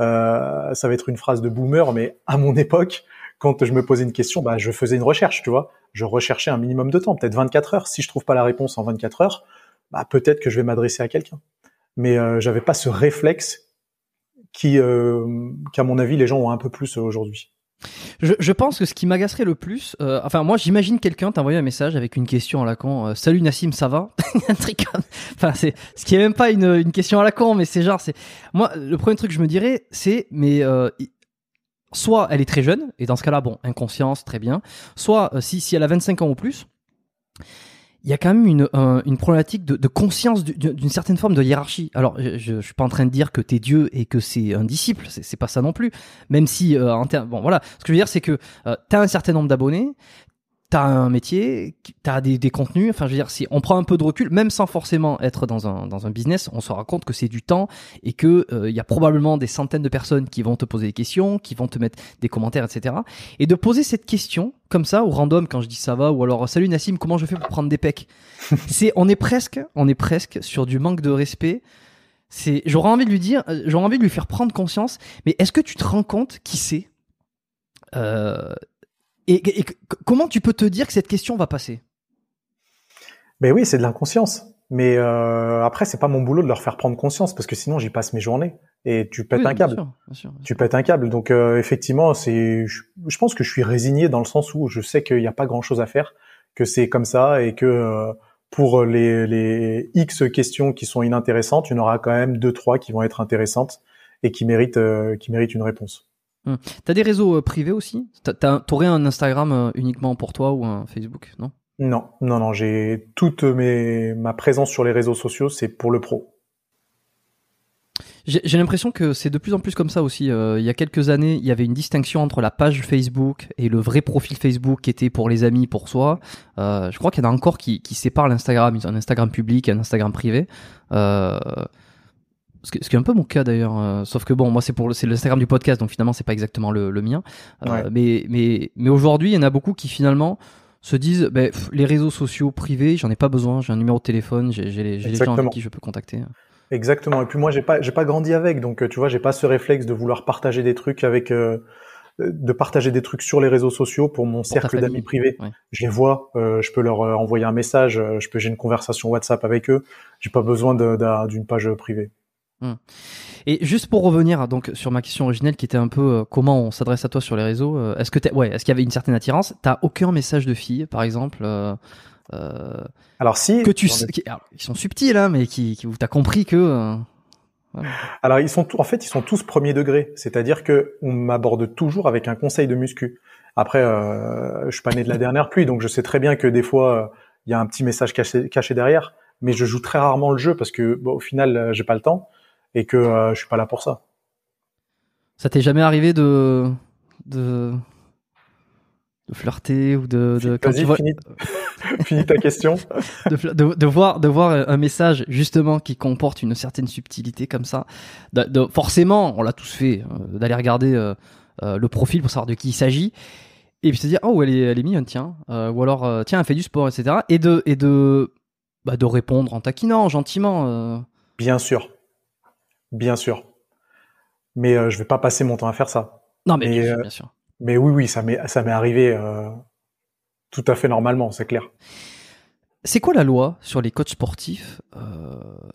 Euh, ça va être une phrase de boomer, mais à mon époque, quand je me posais une question, bah, je faisais une recherche, tu vois. Je recherchais un minimum de temps, peut-être 24 heures. Si je trouve pas la réponse en 24 heures, bah, peut-être que je vais m'adresser à quelqu'un. Mais euh, j'avais pas ce réflexe qui, euh, qu'à mon avis, les gens ont un peu plus aujourd'hui. Je, je, pense que ce qui m'agacerait le plus, euh, enfin moi j'imagine quelqu'un t'envoyer un message avec une question à la con, euh, salut Nassim ça va, enfin c'est ce qui est même pas une, une question à la con mais c'est genre c'est moi le premier truc que je me dirais c'est mais euh, soit elle est très jeune, et dans ce cas-là, bon, inconscience, très bien, soit euh, si, si elle a 25 ans ou plus, il y a quand même une, une problématique de, conscience d'une certaine forme de hiérarchie. Alors, je, je, suis pas en train de dire que t'es Dieu et que c'est un disciple, c'est pas ça non plus. Même si, euh, en bon, voilà, ce que je veux dire, c'est que euh, t'as un certain nombre d'abonnés, t'as un métier, t'as des, des contenus. Enfin, je veux dire, si on prend un peu de recul, même sans forcément être dans un, dans un business, on se rend compte que c'est du temps et que il euh, y a probablement des centaines de personnes qui vont te poser des questions, qui vont te mettre des commentaires, etc. Et de poser cette question comme ça, au random, quand je dis ça va, ou alors salut Nassim, comment je fais pour prendre des pecs? C'est, on est presque, on est presque sur du manque de respect. C'est, j'aurais envie de lui dire, euh, j'aurais envie de lui faire prendre conscience. Mais est-ce que tu te rends compte qui c'est? Euh, et, comment tu peux te dire que cette question va passer? Ben oui, c'est de l'inconscience. Mais euh, après, c'est pas mon boulot de leur faire prendre conscience parce que sinon j'y passe mes journées et tu pètes un câble. Tu pètes un câble. Donc euh, effectivement, c'est, je, pense que je suis résigné dans le sens où je sais qu'il n'y a pas grand chose à faire, que c'est comme ça et que euh, pour les, les X questions qui sont inintéressantes, il y en aura quand même deux trois qui vont être intéressantes et qui méritent euh, qui méritent une réponse. Hum. T'as des réseaux euh, privés aussi? T'aurais un Instagram euh, uniquement pour toi ou un Facebook, non? Non, non, non. J'ai toute mes ma présence sur les réseaux sociaux, c'est pour le pro. J'ai l'impression que c'est de plus en plus comme ça aussi. Euh, il y a quelques années, il y avait une distinction entre la page Facebook et le vrai profil Facebook qui était pour les amis, pour soi. je crois qu'il y en a encore qui, qui séparent l'Instagram. Ils ont un Instagram public et un Instagram privé. Euh, ce qui est un peu mon cas d'ailleurs, euh, sauf que bon, moi c'est pour c'est l'Instagram du podcast, donc finalement c'est pas exactement le, le mien. Euh, mais mais mais aujourd'hui, il y en a beaucoup qui finalement se disent, ben, les réseaux sociaux privés, j'en ai pas besoin, j'ai un numéro de téléphone, j'ai les, les gens avec qui je peux contacter. Exactement. Et puis moi, j'ai pas j'ai pas grandi avec, donc tu vois, j'ai pas ce réflexe de vouloir partager des trucs avec. Euh, de partager des trucs sur les réseaux sociaux pour mon cercle d'amis privés. Je les vois, euh, je peux leur envoyer un message, je peux j'ai une conversation WhatsApp avec eux. J'ai pas besoin d'une page privée. Hmm. Et juste pour revenir donc sur ma question originelle qui était un peu euh, comment on s'adresse à toi sur les réseaux, euh, est-ce que ouais, est-ce qu'il y avait une certaine attirance? T'as aucun message de fille, par exemple, euh, alors si que tu ils sont subtils hein, mais qui, qui t'as compris que alors ils sont en fait ils sont tous premier degré, c'est-à-dire que on m'aborde toujours avec un conseil de muscu. Après, euh, je suis pas né de la dernière pluie, donc je sais très bien que des fois il y a un petit message caché, caché derrière, mais je joue très rarement le jeu parce que bon, au final euh, j'ai pas le temps et que euh, je suis pas là pour ça. Ça t'est jamais arrivé de de de flirter ou de, de quand tu vois... finis, ta question. de, de, de, voir de voir un message justement qui comporte une certaine subtilité comme ça. De, forcément, on l'a tous fait, euh, d'aller regarder euh, euh, le profil pour savoir de qui il s'agit et puis se dire oh elle est elle est mignonne tiens ou alors tiens elle fait du sport etc et de et de bah, de répondre en taquinant gentiment. Bien sûr, bien sûr. Mais je vais pas passer mon temps à faire ça. Non mais bien sûr mais oui, oui, ça m'est, ça m'est arrivé euh, tout à fait normalement, c'est clair. C'est quoi la loi sur les coachs sportifs euh,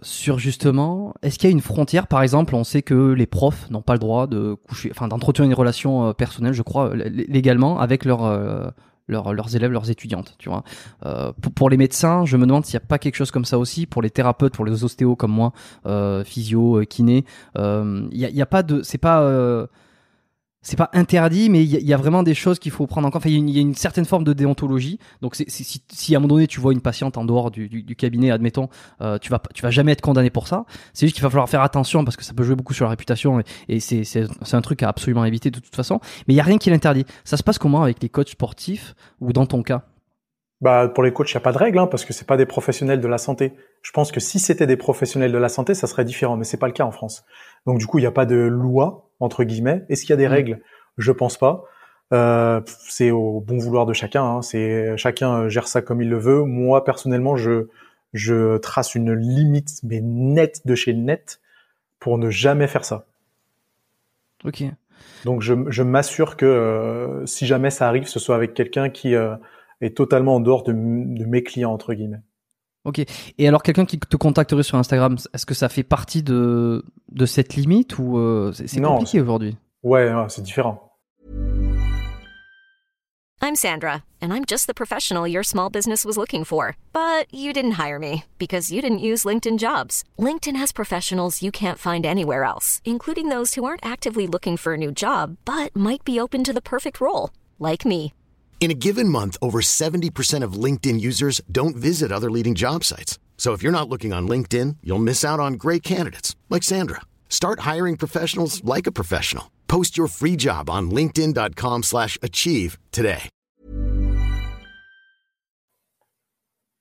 Sur justement, est-ce qu'il y a une frontière? Par exemple, on sait que les profs n'ont pas le droit de coucher, enfin d'entretenir une relation euh, personnelle, je crois, légalement avec leurs leurs élèves, leurs étudiantes, tu vois. pour, pour, les médecins, je me demande s'il n'y a pas quelque chose comme ça aussi pour les thérapeutes, pour les ostéos comme moi, physio, kiné. Il n'y a, y a, pas de, c'est pas c'est pas interdit, mais il y, a vraiment des choses qu'il faut prendre en compte. Enfin, il y, a une certaine forme de déontologie. Donc, si, à un moment donné tu vois une patiente en dehors du, cabinet, admettons, euh, tu vas tu vas jamais être condamné pour ça. C'est juste qu'il va falloir faire attention parce que ça peut jouer beaucoup sur la réputation et, c'est un truc à absolument éviter de toute façon. Mais il y a rien qui l'interdit. Ça se passe comment avec les coachs sportifs ou dans ton cas? Bah, pour les coachs, il n'y a pas de règle, hein, parce que c'est pas des professionnels de la santé. Je pense que si c'était des professionnels de la santé, ça serait différent, mais c'est pas le cas en France. Donc du coup, il n'y a pas de loi entre guillemets. Est-ce qu'il y a des mm. règles? Je pense pas. Euh, c'est au bon vouloir de chacun. Hein. C'est chacun gère ça comme il le veut. Moi personnellement, je je trace une limite mais nette de chez net pour ne jamais faire ça. Ok. Donc je, je m'assure que euh, si jamais ça arrive, ce soit avec quelqu'un qui euh, est totalement en dehors de, de mes clients entre guillemets. Ok. Et alors, quelqu'un qui te contacterait sur Instagram, est-ce que ça fait partie de, de cette limite ou euh, c'est compliqué aujourd'hui? Ouais, c'est différent. I'm Sandra, and I'm just the professional your small business was looking for. But you didn't hire me because you didn't use LinkedIn jobs. LinkedIn has professionals you can't find anywhere else, including those who aren't actively looking for a new job, but might be open to the perfect role, like me. In a given month, over 70% of LinkedIn users don't visit other leading job sites. So if you're not looking on LinkedIn, you'll miss out on great candidates like Sandra. Start hiring professionals like a professional. Post your free job on linkedin.com/achieve today.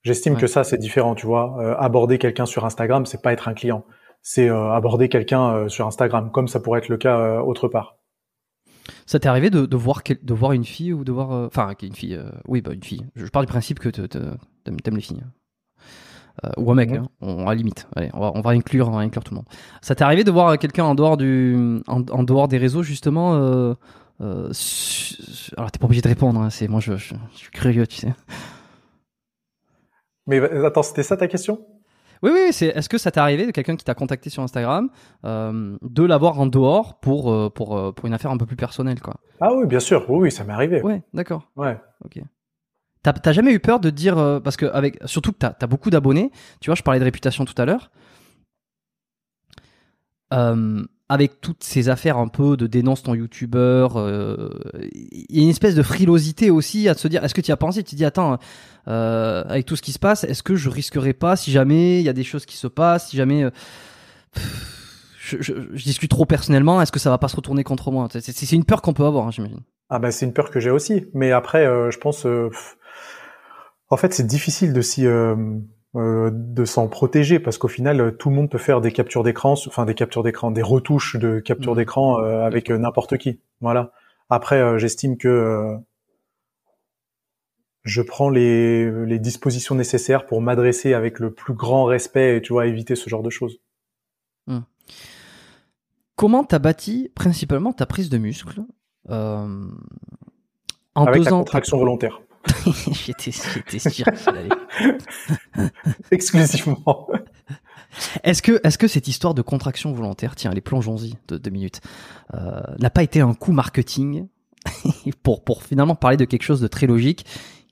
J'estime ouais. que ça c'est différent, tu vois. Euh, aborder quelqu'un sur Instagram, c'est pas être un client. C'est euh, aborder quelqu'un euh, sur Instagram comme ça pourrait être le cas euh, autre part. Ça t'est arrivé de, de, voir de voir une fille ou de voir euh, enfin une fille euh, oui bah une fille. Je pars du principe que t'aimes les filles. Euh, ou un mec, hein, on, à limite. Allez, on va, on va inclure, on va inclure tout le monde. Ça t'est arrivé de voir quelqu'un en dehors du, en, en, dehors des réseaux justement. Alors t'es pas obligé de répondre. Hein, c'est moi, je, je, je, suis curieux, tu sais. Mais attends, c'était ça ta question? Oui, oui, c'est. Est-ce que ça t'est arrivé de quelqu'un qui t'a contacté sur Instagram euh, de l'avoir en dehors pour euh, pour euh, pour une affaire un peu plus personnelle, quoi? Ah oui, bien sûr. Oui, oui ça m'est arrivé. Ouais, d'accord. Ouais. Ok. T'as jamais eu peur de dire parce que avec surtout que t'as as beaucoup d'abonnés. Tu vois, je parlais de réputation tout à l'heure. Avec toutes ces affaires un peu de dénonce ton youtubeur, euh, il y a une espèce de frilosité aussi à se dire, est-ce que tu as pensé? Tu te dis, attends, euh, avec tout ce qui se passe, est-ce que je risquerais pas si jamais il y a des choses qui se passent, si jamais euh, je, je, je, discute trop personnellement, est-ce que ça va pas se retourner contre moi? C'est une peur qu'on peut avoir, hein, j'imagine. Ah bah c'est une peur que j'ai aussi, mais après, euh, je pense, euh, en fait, c'est difficile de s'y euh, de s'en protéger parce qu'au final euh, tout le monde peut faire des captures d'écran enfin des captures d'écran des retouches de capture mmh. d'écran euh, avec n'importe qui. Voilà. Après j'estime que je prends les, les dispositions nécessaires pour m'adresser avec le plus grand respect et tu vois éviter ce genre de choses. Mmh. comment t'as bâti principalement ta prise de muscle en avec la contraction volontaire j'étais, sûr Exclusivement. Est-ce que, est-ce que cette histoire de contraction volontaire, tiens, les plongeons-y de deux minutes, euh, n'a pas été un coup marketing pour, pour finalement parler de quelque chose de très logique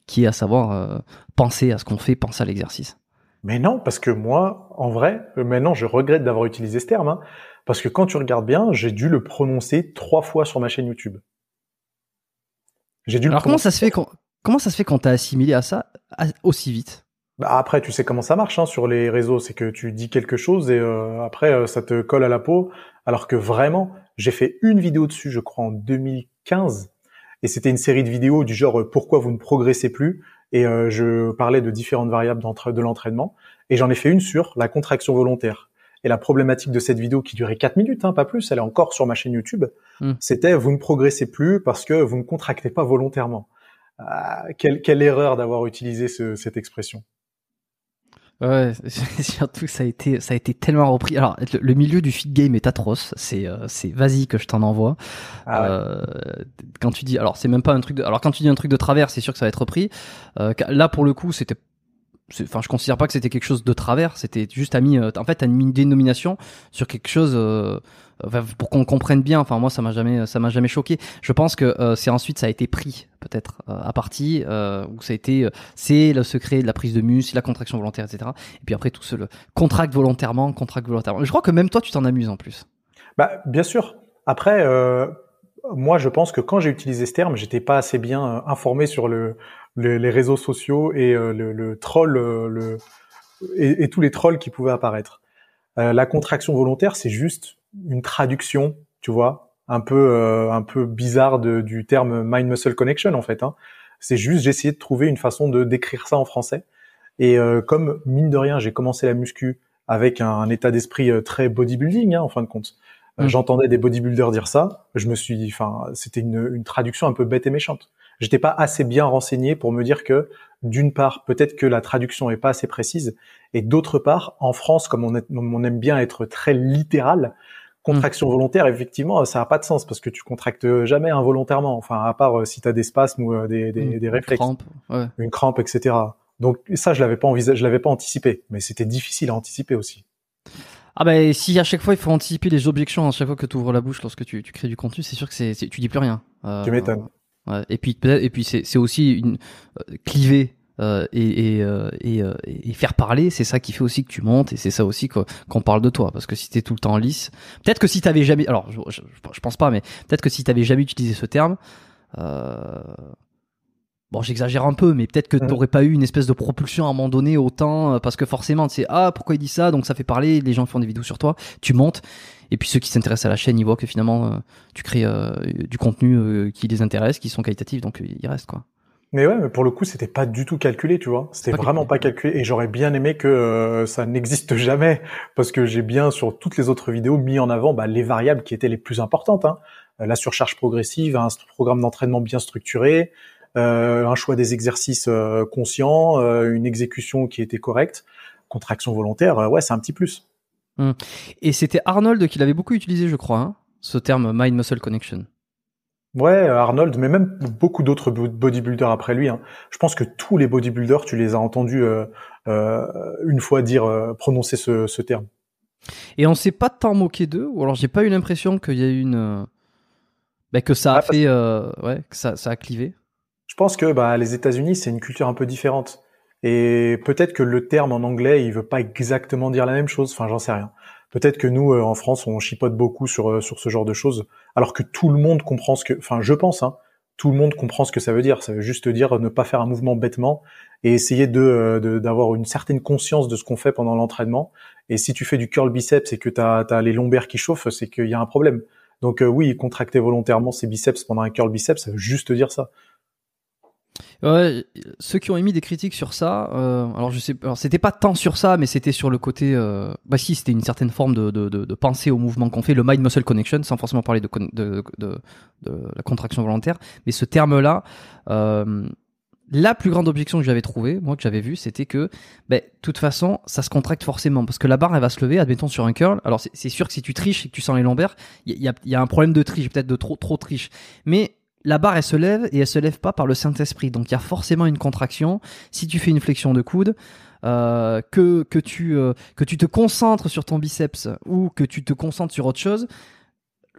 qui est à savoir euh, penser à ce qu'on fait, penser à l'exercice? Mais non, parce que moi, en vrai, euh, maintenant, je regrette d'avoir utilisé ce terme, hein, parce que quand tu regardes bien, j'ai dû le prononcer trois fois sur ma chaîne YouTube. J'ai dû. Alors comment ça se fait quand, comment ça se fait quand t'as assimilé à ça aussi vite? Bah après, tu sais comment ça marche hein, sur les réseaux, c'est que tu dis quelque chose et euh, après euh, ça te colle à la peau. Alors que vraiment, j'ai fait une vidéo dessus, je crois en 2015, et c'était une série de vidéos du genre euh, pourquoi vous ne progressez plus, et je parlais de différentes variables de l'entraînement, et j'en ai fait une sur la contraction volontaire. Et la problématique de cette vidéo qui durait 4 minutes, hein, pas plus, elle est encore sur ma chaîne YouTube, hmm. c'était vous ne progressez plus parce que vous ne contractez pas volontairement. Quelle, quelle erreur d'avoir utilisé ce, cette expression. Ouais, surtout ça a été ça a été tellement repris. Alors le, milieu du feed game est atroce. C'est euh, c'est vas-y que je t'en envoie. Ah euh, quand tu dis alors c'est même pas un truc de alors quand tu dis un truc de travers, c'est sûr que ça va être repris. Euh, là pour le coup, c'était enfin je considère pas que c'était quelque chose de travers, c'était juste à mis en fait mis une dénomination sur quelque chose pour qu'on comprenne bien. Enfin, moi, ça m'a jamais, ça m'a jamais choqué. Je pense que euh, c'est ensuite ça a été pris peut-être euh, à partie euh, où ça a été, c'est le secret de la prise de muscle, la contraction volontaire, etc. Et puis après tout le contracte volontairement, contracte volontairement. Je crois que même toi, tu t'en amuses en plus. Bah, bien sûr. Après, moi, je pense que quand j'ai utilisé ce terme, j'étais pas assez bien informé sur le, les réseaux sociaux et le, le, troll, le et, et tous les trolls qui pouvaient apparaître. la contraction volontaire, c'est juste une traduction, tu vois, un peu euh, un peu bizarre de, du terme mind muscle connection en fait. Hein. C'est juste j'ai essayé de trouver une façon de décrire ça en français. Et euh, comme mine de rien, j'ai commencé la muscu avec un, état d'esprit euh, très bodybuilding hein, en fin de compte. Mm. J'entendais des bodybuilders dire ça, je me suis, enfin, c'était une, une traduction un peu bête et méchante. J'étais pas assez bien renseigné pour me dire que d'une part, peut-être que la traduction est pas assez précise, et d'autre part, en France, comme on, on aime bien être très littéral, Contraction volontaire, effectivement, ça n'a pas de sens parce que tu contractes jamais involontairement. Enfin, à part euh, si tu as des spasmes ou euh, des, des, des réflexes, une crampe, une crampe, etc. Donc ça, je l'avais pas envisagé, je l'avais pas anticipé, mais c'était difficile à anticiper aussi. Ah ben si à chaque fois il faut anticiper les objections à chaque fois que tu ouvres la bouche lorsque tu, tu crées du contenu, c'est sûr que c'est tu dis plus rien. Euh, tu m'étonnes. Ouais. Et puis et puis c'est aussi une cliver euh, et, et, euh, et, euh, et, faire parler, c'est ça qui fait aussi que tu montes et c'est ça aussi qu'on parle de toi. Parce que si t'es tout le temps en lice, peut-être que si t'avais jamais, alors je, je, pense pas, mais peut-être que si t'avais jamais utilisé ce terme, bon j'exagère un peu, mais peut-être que t'aurais pas eu une espèce de propulsion à un moment donné autant, parce que forcément tu sais ah pourquoi il dit ça, donc ça fait parler, les gens font des vidéos sur toi, tu montes. Et puis ceux qui s'intéressent à la chaîne, ils voient que finalement tu crées du contenu qui les intéresse, qui sont qualitatifs, donc ils restent quoi. Mais ouais, mais pour le coup, c'était pas du tout calculé, tu vois. C'était vraiment pas calculé. Et j'aurais bien aimé que euh, ça n'existe jamais, parce que j'ai bien sur toutes les autres vidéos mis en avant bah, les variables qui étaient les plus importantes. Hein. Euh, la surcharge progressive, un programme d'entraînement bien structuré, euh, un choix des exercices euh, conscients, une exécution qui était correcte, contraction volontaire. ouais, c'est un petit plus. Hum. Et c'était Arnold qui l'avait beaucoup utilisé, je crois, hein, ce terme mind muscle connection. Ouais, Arnold, mais même beaucoup d'autres bodybuilders après lui. Hein. Je pense que tous les bodybuilders, tu les as entendus euh, euh, une fois dire euh, prononcer ce, ce, terme. Et on s'est pas tant moqué d'eux, ou alors j'ai pas eu l'impression qu'il y a eu une, bah, que ça a fait, ouais, que ça, ça a clivé. Je pense que bah, les États-Unis, c'est une culture un peu différente. Et peut-être que le terme en anglais, il veut pas exactement dire la même chose. Enfin, j'en sais rien. Peut-être que nous, euh, en France, on chipote beaucoup sur euh, sur ce genre de choses, alors que tout le monde comprend ce que, enfin, je pense, hein, tout le monde comprend ce que ça veut dire. Ça veut juste dire ne pas faire un mouvement bêtement et essayer de euh, d'avoir une certaine conscience de ce qu'on fait pendant l'entraînement. Et si tu fais du curl biceps et que tu as, les lombaires qui chauffent, c'est qu'il y a un problème. Donc oui, contracter volontairement ses biceps pendant un curl biceps, ça veut juste dire ça. Ouais, ceux qui ont émis des critiques sur ça, euh, alors je sais, alors c'était pas tant sur ça, mais c'était sur le côté, euh, bah si, c'était une certaine forme de, de, de, de pensée au mouvement qu'on fait, le mind muscle connection, sans forcément parler de, de, la contraction volontaire, mais ce terme-là, euh, la plus grande objection que j'avais trouvée, moi que j'avais vu, c'était que, ben, de toute façon, ça se contracte forcément parce que la barre elle va se lever, admettons sur un curl. Alors c'est sûr que si tu triches et que tu sens les lombaires, il y a, y a, un problème de triche, peut-être de trop trop triche, mais la barre elle se lève et elle se lève pas par le Saint-Esprit. Donc il y a forcément une contraction. Si tu fais une flexion de coude, euh, que que tu euh, que tu te concentres sur ton biceps ou que tu te concentres sur autre chose,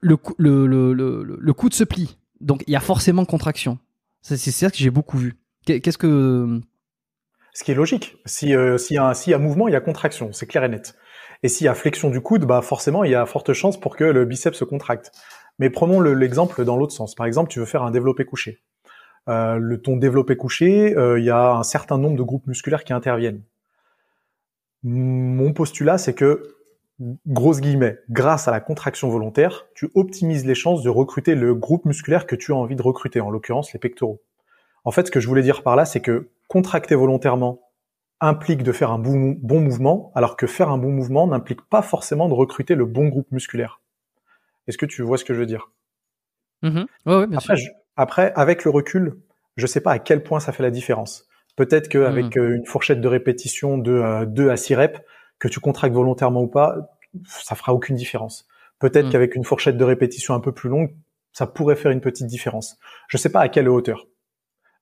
le le le le, coude se plie. Donc il y a forcément contraction. C'est ça que j'ai beaucoup vu. Qu'est-ce que ce qui est logique. Si euh, s'il y, a, si y mouvement, il y a contraction, c'est clair et net. Et s'il y a flexion du coude, bah forcément, il y a forte chance pour que le biceps se contracte. Mais prenons l'exemple dans l'autre sens. Par exemple, tu veux faire un développé couché. Euh, le ton développé couché, euh, il y a un certain nombre de groupes musculaires qui interviennent. Mon postulat, c'est que, grosse guillemets, grâce à la contraction volontaire, tu optimises les chances de recruter le groupe musculaire que tu as envie de recruter, en l'occurrence les pectoraux. En fait, ce que je voulais dire par là, c'est que contracter volontairement implique de faire un bon, mouvement, alors que faire un bon mouvement n'implique pas forcément de recruter le bon groupe musculaire. Est-ce que tu vois ce que je veux dire? Mm-hmm. ouais, bien après, sûr. après, avec le recul, je sais pas à quel point ça fait la différence. Peut-être qu'avec mm. euh, une fourchette de répétition de 2 euh, à 6 reps, que tu contractes volontairement ou pas, ça fera aucune différence. Peut-être mm. qu'avec une fourchette de répétition un peu plus longue, ça pourrait faire une petite différence. Je sais pas à quelle hauteur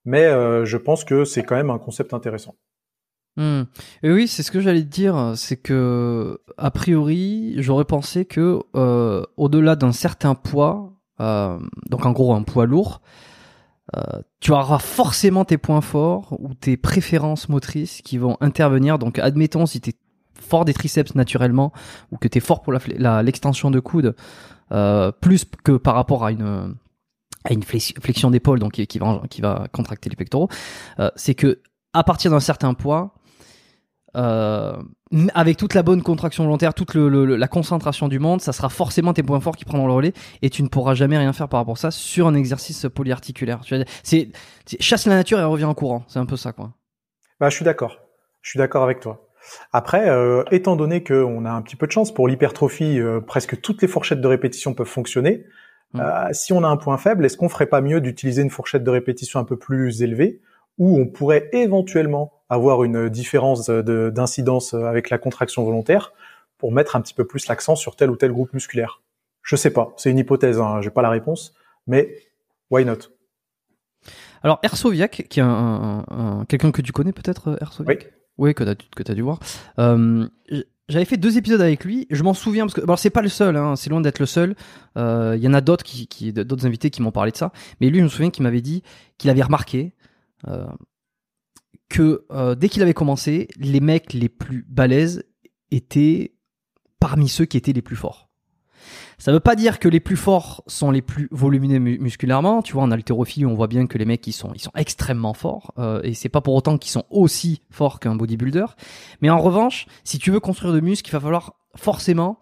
mais euh, je pense que c'est quand même un concept intéressant. Hmm. Et oui, c'est ce que j'allais te dire, c'est que a priori, j'aurais pensé que euh, au-delà d'un certain poids, euh, donc en gros un poids lourd, euh, tu auras forcément tes points forts ou tes préférences motrices qui vont intervenir. Donc admettons si tu es fort des triceps naturellement ou que tu es fort pour l'extension de coude, euh, plus que par rapport à une à une flexion d'épaule, donc qui va, qui va contracter les pectoraux, c'est que à partir d'un certain poids, euh, avec toute la bonne contraction volontaire, toute le, la concentration du monde, ça sera forcément tes points forts qui prendront le relais et tu ne pourras jamais rien faire par rapport à ça sur un exercice polyarticulaire. C'est chasse la nature et revient en courant. C'est un peu ça, quoi. Bah, je suis d'accord. Je suis d'accord avec toi. Après, euh, étant donné qu'on a un petit peu de chance pour l'hypertrophie, euh, presque toutes les fourchettes de répétition peuvent fonctionner. Mm. Euh, si on a un point faible, est-ce qu'on ferait pas mieux d'utiliser une fourchette de répétition un peu plus élevée, où on pourrait éventuellement avoir une différence d'incidence avec la contraction volontaire pour mettre un petit peu plus l'accent sur tel ou tel groupe musculaire Je sais pas, c'est une hypothèse, hein, j'ai pas la réponse, mais why not? Alors Ersoviac, qui est un, quelqu'un que tu connais peut-être, Ersoviac Oui. Oui, que tu as, dû voir. Euh, j'avais fait deux épisodes avec lui. Je m'en souviens parce que bon, c'est pas le seul, hein, c'est loin d'être le seul. Il euh, y en a d'autres qui, qui d'autres invités qui m'ont parlé de ça. Mais lui, je me souviens qu'il m'avait dit qu'il avait remarqué euh, que euh, dès qu'il avait commencé, les mecs les plus balèzes étaient parmi ceux qui étaient les plus forts. Ça veut pas dire que les plus forts sont les plus volumineux musculairement. Tu vois, en haltérophilie, on voit bien que les mecs ils sont ils sont extrêmement forts euh, et c'est pas pour autant qu'ils sont aussi forts qu'un bodybuilder. Mais en revanche, si tu veux construire de muscles, il va falloir forcément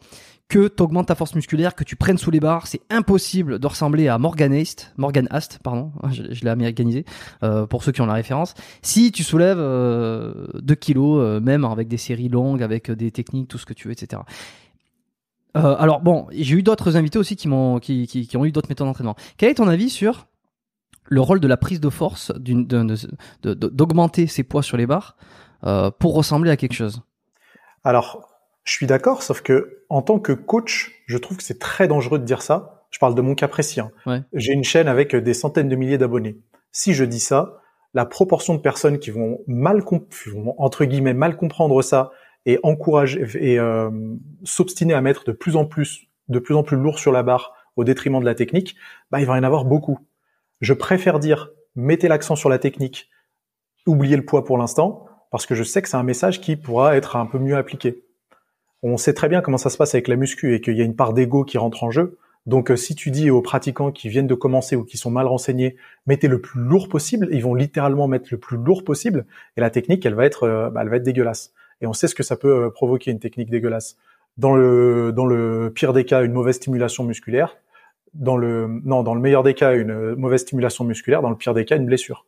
que tu augmentes ta force musculaire, que tu prennes sous les barres. C'est impossible de ressembler à Morgan Ast, Morgan Ast, pardon, je, l'ai américanisé, euh, pour ceux qui ont la référence. Si tu soulèves euh, 2 kilos, euh, même avec des séries longues, avec des techniques, tout ce que tu veux, etc. Euh, alors bon, j'ai eu d'autres invités aussi qui m'ont qui, ont eu d'autres méthodes d'entraînement. Quel est ton avis sur le rôle de la prise de force d'augmenter ses poids sur les barres euh, pour ressembler à quelque chose? Alors, je suis d'accord, sauf que en tant que coach, je trouve que c'est très dangereux de dire ça. Je parle de mon cas précis. Hein. J'ai une chaîne avec des centaines de milliers d'abonnés. Si je dis ça, la proportion de personnes qui vont mal, entre guillemets, mal comprendre ça et encourager et euh, s'obstiner à mettre de plus en plus de plus en plus lourd sur la barre au détriment de la technique, bah il va y en avoir beaucoup. Je préfère dire mettez l'accent sur la technique, oubliez le poids pour l'instant, parce que je sais que c'est un message qui pourra être un peu mieux appliqué. On sait très bien comment ça se passe avec la muscu et qu'il y a une part d'ego qui rentre en jeu. Donc euh, si tu dis aux pratiquants qui viennent de commencer ou qui sont mal renseignés, mettez le plus lourd possible, ils vont littéralement mettre le plus lourd possible et la technique elle va être euh, bah, elle va être dégueulasse et on sait ce que ça peut euh, provoquer une technique dégueulasse. Dans le dans le pire des cas, une mauvaise stimulation musculaire. Dans le non, dans le meilleur des cas, une mauvaise stimulation musculaire. Dans le pire des cas, une blessure.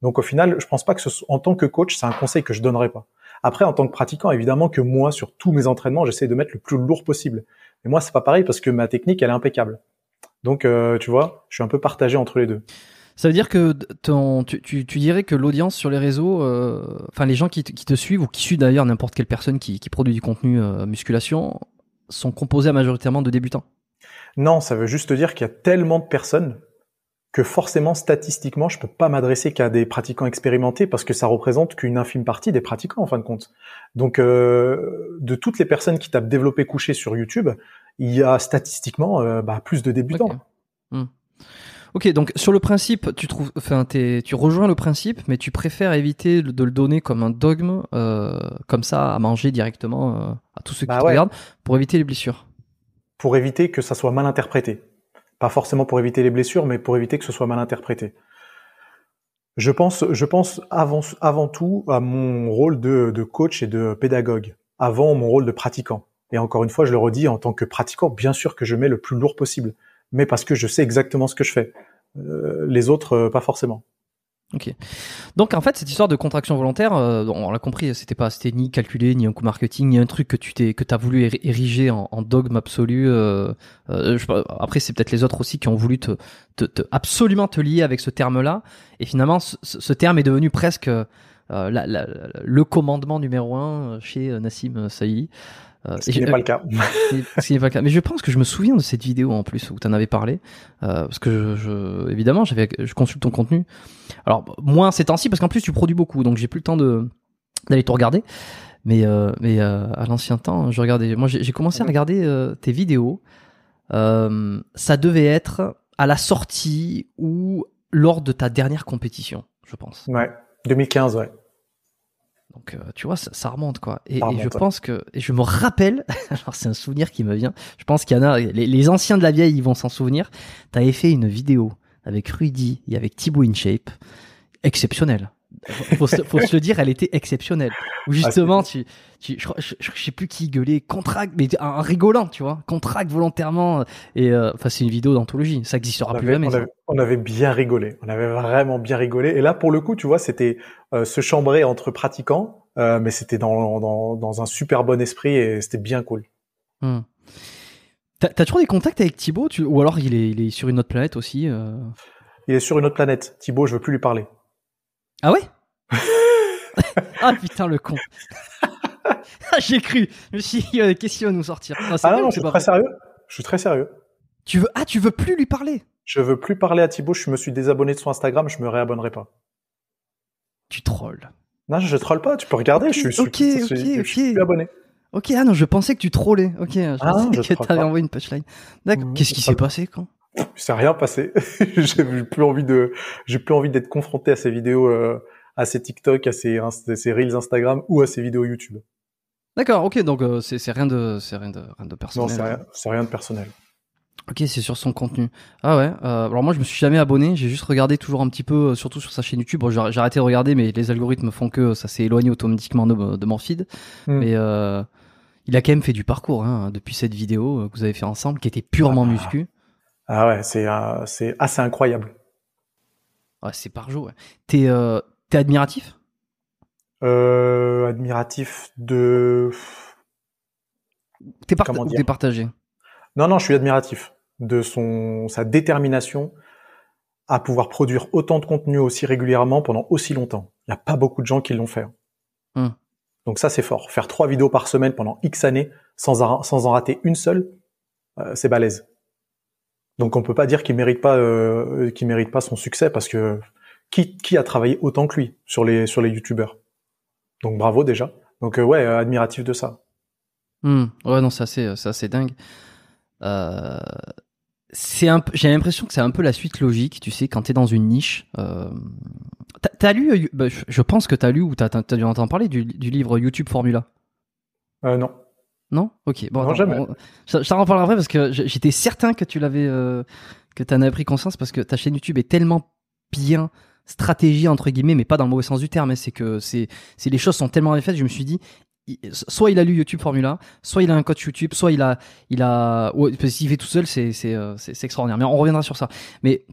Donc au final, je pense pas que ce, en tant que coach, c'est un conseil que je donnerais pas. Après, en tant que pratiquant, évidemment que moi, sur tous mes entraînements, j'essaie de mettre le plus lourd possible. Mais moi, c'est pas pareil parce que ma technique, elle est impeccable. Donc, euh, tu vois, je suis un peu partagé entre les deux. Ça veut dire que ton, tu, tu, tu dirais que l'audience sur les réseaux, euh, enfin les gens qui, qui, te suivent ou qui suivent d'ailleurs n'importe quelle personne qui, qui, produit du contenu euh, musculation, sont composés majoritairement de débutants? Non, ça veut juste dire qu'il y a tellement de personnes que forcément statistiquement je peux pas m'adresser qu'à des pratiquants expérimentés parce que ça représente qu'une infime partie des pratiquants en fin de compte. Donc euh, de toutes les personnes qui tapent développé couché sur YouTube, il y a statistiquement euh, bah, plus de débutants. Hmm. Ok, donc sur le principe, tu trouves, enfin, tu rejoins le principe, mais tu préfères éviter de le donner comme un dogme, euh, comme ça, à manger directement euh, à tous ceux qui Bah te ouais. regardent, pour éviter les blessures? Pour éviter que ça soit mal interprété. Pas forcément pour éviter les blessures, mais pour éviter que ce soit mal interprété. Je pense, je pense avant, tout à mon rôle de, de coach et de pédagogue, avant mon rôle de pratiquant. Et encore une fois, je le redis, en tant que pratiquant, bien sûr que je mets le plus lourd possible, mais parce que je sais exactement ce que je fais. Euh, les autres, euh, pas forcément. Donc en fait, cette histoire de contraction volontaire, euh, on l'a compris, c'était pas, c'était ni calculé, ni un coup marketing, ni un truc que tu t'es, que t'as voulu éri- ériger en, en dogme absolu. euh, euh, je après, c'est peut-être les autres aussi qui ont voulu te, te, te- absolument te lier avec ce terme-là. Et finalement, ce, ce- terme est devenu presque euh, la- la- le commandement numéro un chez euh, Nassim Saïdi. Euh, Ce qui n'est pas le cas. ce qui n'est pas le cas. Mais je pense que je me souviens de cette vidéo en plus où tu en avais parlé, euh, parce que je, je- évidemment j'avais, je consulte ton contenu. Alors moins ces temps-ci parce qu'en plus tu produis beaucoup, donc j'ai plus le temps de d'aller tout regarder. Mais euh, mais euh, à l'ancien temps, je regardais. Moi j'ai commencé à regarder euh, tes vidéos. Euh, ça devait être à la sortie ou lors de ta dernière compétition, je pense. Ouais. 2015, ouais. Donc, euh, tu vois, ça, ça remonte, quoi. Et, je ouais. pense que, et je me rappelle, alors c'est un souvenir qui me vient, je pense qu'il y en a, les, les anciens de la vieille, ils vont s'en souvenir. T'avais fait une vidéo avec Rudy et avec Thibaut InShape, exceptionnelle. Faut, se- faut se le dire, elle était exceptionnelle. Où justement, tu, tu, je, je, je sais plus qui gueulait, contracte, mais en rigolant, tu vois, contracte volontairement. Et, euh, enfin, c'est une vidéo d'anthologie. Ça existera On plus jamais. on, avait, on avait bien rigolé. On avait vraiment bien rigolé. Et là, pour le coup, tu vois, c'était euh, se chambrer entre pratiquants, euh, mais c'était dans, dans, dans un super bon esprit et c'était bien cool. Hmm. T'as t'as toujours des contacts avec Thibaut, tu, ou alors il est, il est sur une autre planète aussi. euh? Il est sur une autre planète. Thibaut, je veux plus lui parler. Ah ouais Ah putain le con. J'ai cru. Je me suis dit, euh, qu'est-ce qu'il va nous sortir Non, Ah non, ou je c'est suis pas très vrai sérieux. Je suis très sérieux. Tu veux Ah, tu veux plus lui parler Je veux plus parler à Thibaut. Je me suis désabonné de son Instagram. Je me réabonnerai pas. Tu trolls. Non, je troll pas. Tu peux regarder. Je suis, ok, je suis- ok, je suis ok. plus abonné. Ok, ah non, je pensais que tu trollais. Ok, je Ah, pensais je que t'avais envoyé une punchline. D'accord. Mhm, Qu'est-ce qui s'est pas- passé quand S'est rien passé. j'ai plus envie de, j'ai plus envie d'être confronté à ces vidéos, euh, à ces TikTok, à ces, reels Instagram ou à ces vidéos YouTube. D'accord, ok, donc euh, c'est rien de, c'est rien de, rien de Non, personnel. c'est rien, c'est rien de personnel. Ok, c'est sur son contenu. Ah ouais. euh, alors moi, je me suis jamais abonné. J'ai juste regardé toujours un petit peu, surtout sur sa chaîne YouTube. Bon, j'ai arrêté de regarder, mais les algorithmes font que ça s'est éloigné automatiquement de, de mon feed. Hmm. Mais il a quand même fait du parcours hein, depuis cette vidéo que vous avez fait ensemble, qui était purement Ah. muscu. Ah ouais, c'est, euh, c'est assez incroyable. Ouais, c'est par jour. Ouais. T'es euh, t'es admiratif? Euh, admiratif de, T'es t'es partagé? Non, non, je suis admiratif de son, sa détermination à pouvoir produire autant de contenu aussi régulièrement pendant aussi longtemps. Il n'y a pas beaucoup de gens qui l'ont fait. Hmm. Donc ça, c'est fort. Faire trois vidéos par semaine pendant X années sans, en- sans en rater une seule, c'est balèze. Donc on peut pas dire qu'il mérite pas, euh, qu'il mérite pas son succès parce que qui, qui a travaillé autant que lui sur les sur les youtubeurs? Donc bravo déjà. Donc euh, ouais, euh, admiratif de ça. Hmm. Ouais, non, c'est assez, c'est dingue. Euh, c'est un, j'ai l'impression que c'est un peu la suite logique, tu sais, quand t'es dans une niche. Euh, t'as, lu, euh, bah, je- pense que t'as lu ou t'as, t'as dû entendre parler du, du livre YouTube Formula? Euh, non. Non? Ok. Bon, Non, attends, jamais. on- je, je t'en reparlerai après parce que j'étais certain que tu l'avais, euh, que t'en avais pris conscience parce que ta chaîne YouTube est tellement bien stratégie entre guillemets, mais pas dans le mauvais sens du terme. c'est que c'est, c'est les choses sont tellement bien faites. Je me suis dit, soit il a lu YouTube Formula, soit il a un coach YouTube, soit il a, il a, qu'il fait tout seul, c'est, c'est, euh, c'est, c'est extraordinaire. Mais on reviendra sur ça. Mais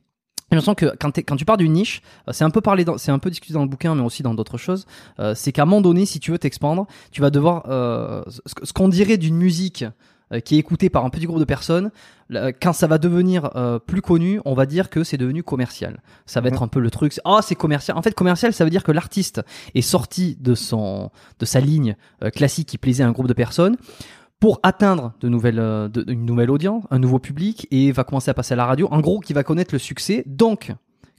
j'ai l'impression que quand, tu pars d'une niche, euh, c'est un peu parlé, c'est un peu discuté dans le bouquin, mais aussi dans d'autres choses. euh, c'est qu'à un moment donné, si tu veux t'expandre, tu vas devoir euh, ce, qu'on dirait d'une musique euh, qui est écoutée par un petit groupe de personnes. là, Quand ça va devenir euh, plus connu, on va dire que c'est devenu commercial. Ça va Mhm. être un peu le truc. Ah, c'est commercial. En fait, commercial, ça veut dire que l'artiste est sorti de son, de sa ligne classique qui plaisait à un groupe de personnes pour atteindre de nouvelles, euh, de- une nouvelle audience, un nouveau public et va commencer à passer à la radio. En gros, qui va connaître le succès. Donc,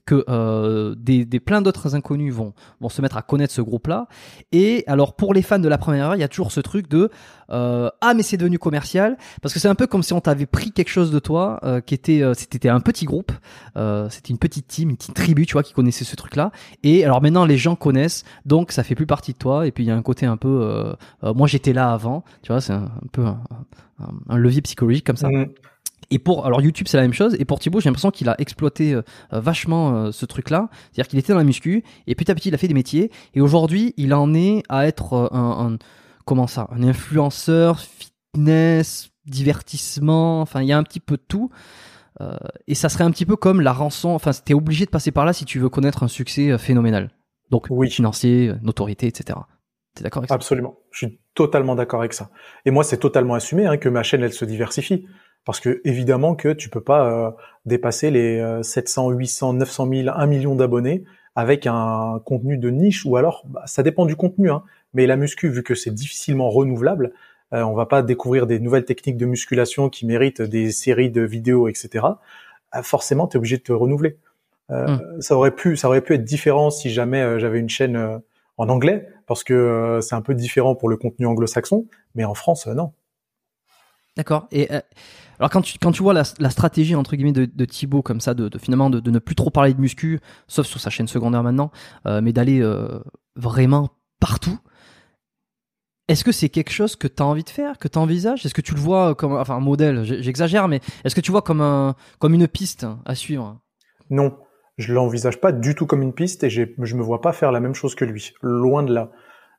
que euh, des, des plein d'autres inconnus vont vont se mettre à connaître ce groupe-là. Et alors pour les fans de la première heure, il y a toujours ce truc de euh, ah mais c'est devenu commercial parce que c'est un peu comme si on t'avait pris quelque chose de toi euh, qui était euh, c'était un petit groupe, euh, c'était une petite team, une petite tribu, tu vois, qui connaissait ce truc-là. Et alors maintenant les gens connaissent, donc ça fait plus partie de toi. Et puis il y a un côté un peu euh, moi j'étais là avant, tu vois, c'est un, peu un, un- levier psychologique comme ça. Et pour alors YouTube c'est la même chose. Et pour Thibaut j'ai l'impression qu'il a exploité euh, euh, vachement euh, ce truc là c'est-à-dire qu'il était dans la muscu et petit à petit il a fait des métiers. Et aujourd'hui il en est à être euh, un, un- comment ça un influenceur fitness divertissement. Enfin il y a un petit peu de tout. Euh, et ça serait un petit peu comme la rançon. Enfin t'es obligé de passer par là si tu veux connaître un succès phénoménal. Donc Oui. financier notoriété etc t'es d'accord avec ça? Absolument. Je suis totalement d'accord avec ça. Et moi, c'est totalement assumé hein, que ma chaîne, elle se diversifie. Parce que évidemment que tu peux pas euh, dépasser les euh, 700, 800, 900 000, 1 million d'abonnés avec un contenu de niche ou alors bah, ça dépend du contenu. Hein, mais la muscu, vu que c'est difficilement renouvelable, euh, on va pas découvrir des nouvelles techniques de musculation qui méritent des séries de vidéos, etc. Euh, forcément, tu es obligé de te renouveler. Euh, Ça aurait pu, ça aurait pu être différent si jamais j'avais une chaîne en anglais, parce que c'est un peu différent pour le contenu anglo-saxon, mais en France, non. D'accord. Et alors quand tu quand tu vois la, stratégie entre guillemets de, de Thibaut comme ça, de, finalement de, ne plus trop parler de muscu, sauf sur sa chaîne secondaire maintenant, euh, mais d'aller euh, vraiment partout. Est-ce que c'est quelque chose que tu as envie de faire, que tu envisages Est-ce que tu le vois comme enfin un modèle J'exagère, mais est-ce que tu vois comme un comme une piste à suivre? Non, je l'envisage pas du tout comme une piste et je me vois pas faire la même chose que lui. Loin de là.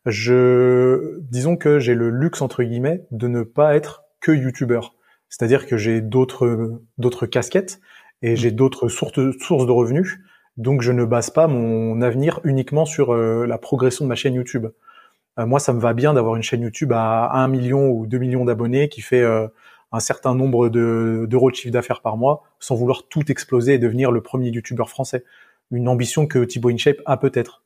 Je, disons que j'ai le luxe entre guillemets de ne pas être que youtubeur. C'est-à-dire que j'ai d'autres d'autres casquettes et j'ai d'autres sources de revenus. Donc je ne base pas mon avenir uniquement sur euh, la progression de ma chaîne YouTube. Euh, moi, ça me va bien d'avoir une chaîne YouTube à 1 million ou 2 millions d'abonnés qui fait euh, un certain nombre de- d'euros de chiffre d'affaires par mois, sans vouloir tout exploser et devenir le premier YouTubeur français. Une ambition que Thibaut InShape a peut-être.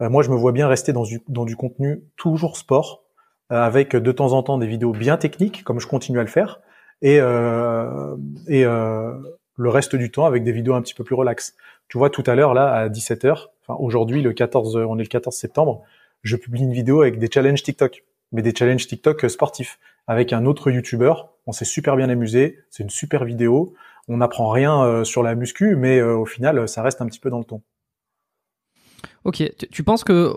Moi, je me vois bien rester dans du, dans du contenu toujours sport, avec de temps en temps des vidéos bien techniques, comme je continue à le faire, et, euh, et euh, le reste du temps avec des vidéos un petit peu plus relax. Tu vois, tout à l'heure, là, à 17h, enfin aujourd'hui, le 14, on est le 14 septembre, je publie une vidéo avec des challenges TikTok, mais des challenges TikTok sportifs, avec un autre YouTuber. On s'est super bien amusé, c'est une super vidéo. On n'apprend rien euh, sur la muscu, mais euh, au final, ça reste un petit peu dans le ton. Ok. Tu, penses que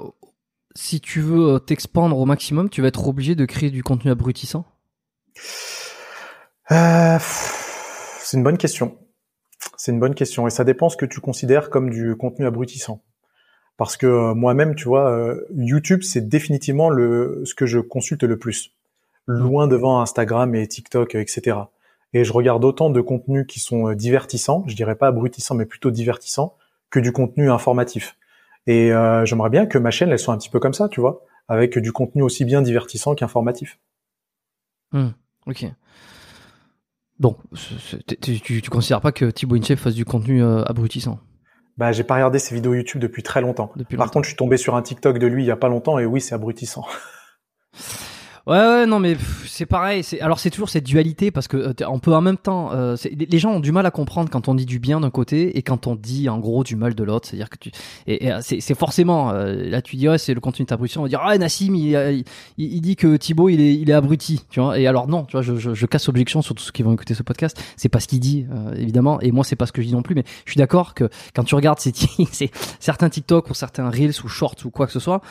si tu veux euh, t'expandre au maximum, tu vas être obligé de créer du contenu abrutissant? Euh, c'est une bonne question. C'est une bonne question et ça dépend ce que tu considères comme du contenu abrutissant. Parce que euh, moi-même, tu vois, euh, YouTube, c'est définitivement le ce que je consulte le plus, loin devant Instagram et TikTok, etc. Et je regarde autant de contenus qui sont divertissants, je dirais pas abrutissants, mais plutôt divertissants, que du contenu informatif. Et j'aimerais bien que ma chaîne, elle soit un petit peu comme ça, tu vois, avec du contenu aussi bien divertissant qu'informatif. Hmm, Ok. Donc, tu, tu, tu considères pas que Thibaut InShape fasse du contenu euh, abrutissant? Bah, j'ai pas regardé ses vidéos YouTube depuis très longtemps. depuis Par longtemps. contre, je suis tombé sur un TikTok de lui il y a pas longtemps et oui, c'est abrutissant. Ouais, ouais, non, mais c'est pareil. C'est alors c'est toujours cette dualité parce que euh, on peut en même temps. euh, les gens ont du mal à comprendre quand on dit du bien d'un côté et quand on dit en gros du mal de l'autre. C'est-à-dire que tu et, et, euh, c'est forcément euh, là tu dis ouais c'est le contenu d'abrution. On va dire ah Nassim il, il, il dit que Thibaut il est il est abruti, tu vois. Et alors non, tu vois, je, je, je casse objection sur tous ceux qui vont écouter ce podcast. C'est pas ce qu'il dit euh, évidemment et moi c'est pas ce que je dis non plus. Mais je suis d'accord que quand tu regardes ces certains TikTok ou certains reels ou shorts ou quoi que ce soit.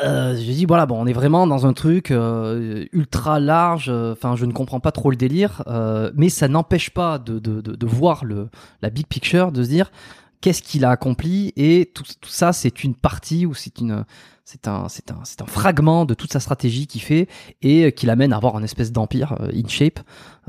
Euh, je dis voilà bon on est vraiment dans un truc euh, ultra large enfin je ne comprends pas trop le délire euh, mais ça n'empêche pas de, de, de, de voir le la big picture de se dire qu'est-ce qu'il a accompli et tout, tout ça c'est une partie ou c'est une c'est un c'est un c'est un fragment de toute sa stratégie qu'il fait et qui l'amène à avoir une espèce d'empire euh, in shape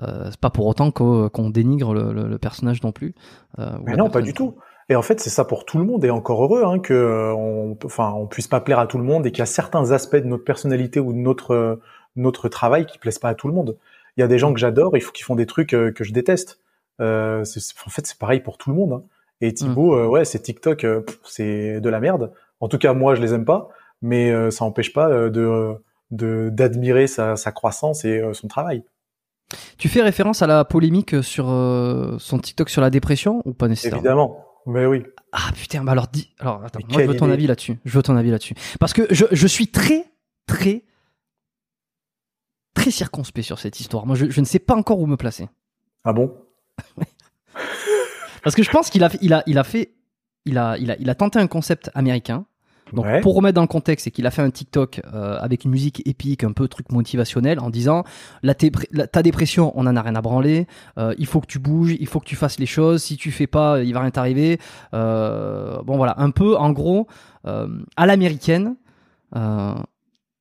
euh, c'est pas pour autant qu'on dénigre le, le, le personnage non plus euh, Mais non, pas du tout. Et en fait, c'est ça pour tout le monde et encore heureux hein, que euh, on, enfin, on puisse pas plaire à tout le monde et qu'il y a certains aspects de notre personnalité ou de notre euh, notre travail qui plaisent pas à tout le monde. Il y a des gens que j'adore, il faut qu'ils font des trucs euh, que je déteste. Euh, en fait, c'est pareil pour tout le monde. hein. Et Thibaut, euh, ouais, c'est TikTok, euh, c'est de la merde. En tout cas, moi, je les aime pas, mais euh, ça empêche pas de de d'admirer sa, sa croissance et son travail. Tu fais référence à la polémique sur euh, son TikTok sur la dépression ou pas nécessairement? Évidemment, mais oui. Ah putain, bah alors dis. Alors attends, moi je veux ton idée. avis là-dessus. Je veux ton avis là-dessus. Parce que je, je suis très, très, très circonspect sur cette histoire. Moi je, je ne sais pas encore où me placer. Ah bon? Parce que je pense qu'il a, fait- il a, il a fait. Il a, il, a, il a tenté un concept américain. Donc Ouais. pour remettre dans le contexte, c'est qu'il a fait un TikTok euh, avec une musique épique, un peu truc motivationnel, en disant la, la- ta dépression, on en a rien à branler. euh, il faut que tu bouges, il faut que tu fasses les choses. Si tu fais pas, il va rien t'arriver. Euh, bon voilà, un peu en gros euh, à l'américaine. Euh,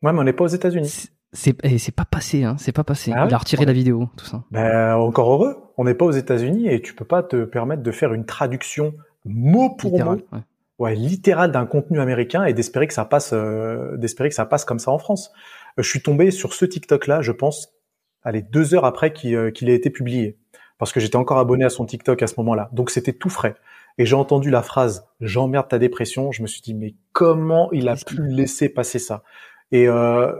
Ouais, mais on n'est pas aux États-Unis. c'est- c'est c'est pas passé, hein, c'est pas passé. Ah il a retiré la vidéo, tout ça. Ben, encore heureux. On n'est pas aux États-Unis et tu peux pas te permettre de faire une traduction mot pour Littéral, mot, ouais. Ouais, littérale d'un contenu américain et d'espérer que ça passe, euh, d'espérer que ça passe comme ça en France. Euh, je suis tombé sur ce TikTok-là, je pense, allez, deux heures après qu'il euh, qu'il ait été publié, parce que j'étais encore abonné à son TikTok à ce moment-là. Donc c'était tout frais. Et j'ai entendu la phrase "j'emmerde ta dépression". Je me suis dit mais comment il a pu laisser passer ça? Et euh,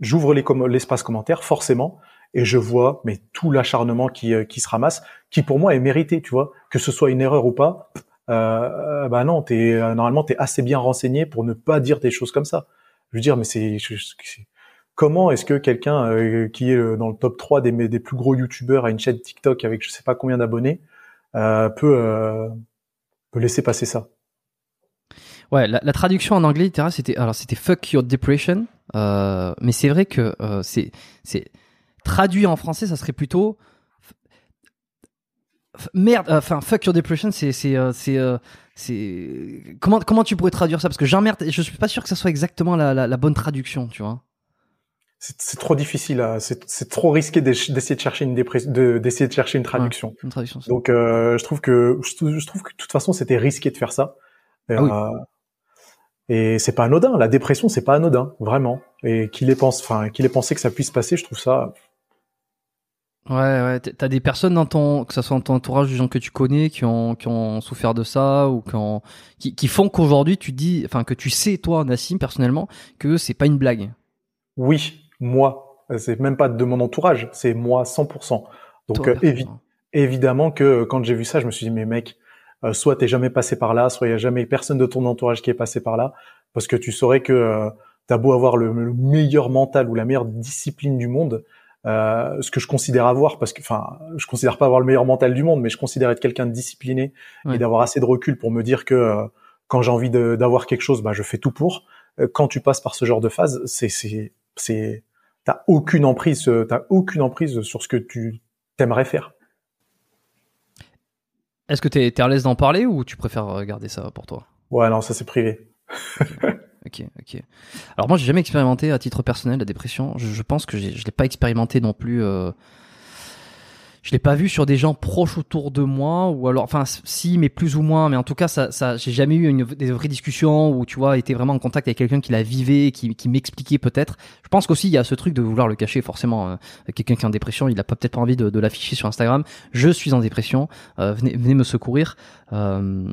j'ouvre l'espace commentaire forcément et je vois mais tout l'acharnement qui euh, qui se ramasse, qui pour moi est mérité, tu vois, que ce soit une erreur ou pas. Euh, bah non, t'es euh, normalement t'es assez bien renseigné pour ne pas dire des choses comme ça. Je veux dire, mais c'est comment est-ce que quelqu'un euh, qui est euh, dans le top 3 des plus gros youtubeurs a une chaîne TikTok avec je sais pas combien d'abonnés peut peut laisser passer ça? Ouais, la, traduction en anglais c'était alors c'était fuck your depression, mais c'est vrai que c'est c'est traduit en français, ça serait plutôt merde. euh, Enfin, fuck your depression, c'est c'est euh, c'est euh, c'est comment comment tu pourrais traduire ça? Parce que j'emmerde, je suis pas sûr que ça soit exactement la, la, la bonne traduction, tu vois. C'est trop difficile, à- c'est trop risqué d'ess- d'essayer de chercher une de- d'essayer de chercher une traduction. Une traduction. Donc euh, je trouve que je trouve, je trouve que de toute façon c'était risqué de faire ça. Et, Ah oui. et c'est pas anodin. La dépression c'est pas anodin, vraiment. Et qu'il ait pensé, enfin qu'il ait pensé que ça puisse passer, je trouve ça. Ouais, ouais. T'as des personnes dans ton, que ça soit dans ton entourage, des gens que tu connais, qui ont, qui ont souffert de ça ou qui, ont, qui, qui font qu'aujourd'hui tu dis, enfin que tu sais toi, Nassim, personnellement, que c'est pas une blague. Oui, moi, c'est même pas de mon entourage, c'est moi 100%. Donc Toi, euh, évi- évidemment que euh, quand j'ai vu ça, je me suis dit mais mec, euh, soit t'es jamais passé par là, soit il y a jamais personne de ton entourage qui est passé par là, parce que tu saurais que euh, t'as beau avoir le, le meilleur mental ou la meilleure discipline du monde, euh, ce que je considère avoir, parce que enfin, je considère pas avoir le meilleur mental du monde, mais je considère être quelqu'un de discipliné Ouais. et d'avoir assez de recul pour me dire que euh, quand j'ai envie d'avoir quelque chose, bah je fais tout pour. Euh, quand tu passes par ce genre de phase, c'est c'est c'est t'as aucune emprise, t'as aucune emprise sur ce que tu t'aimerais faire. Est-ce que t'es es à l'aise d'en parler ou tu préfères garder ça pour toi? Ouais, non, ça c'est privé. Ok, ok. Alors moi, j'ai jamais expérimenté à titre personnel la dépression. Je, je pense que je l'ai pas expérimenté non plus. Euh... Je l'ai pas vu sur des gens proches autour de moi ou alors, enfin, si, mais plus ou moins. Mais en tout cas, ça, ça, j'ai jamais eu une, des vraies discussions où tu vois, été vraiment en contact avec quelqu'un qui la vivait, qui, qui m'expliquait peut-être. Je pense qu'aussi il y a ce truc de vouloir le cacher. Forcément, euh, quelqu'un qui est en dépression, il a pas peut-être pas envie de, de l'afficher sur Instagram. Je suis en dépression. euh, venez, venez me secourir. Euh,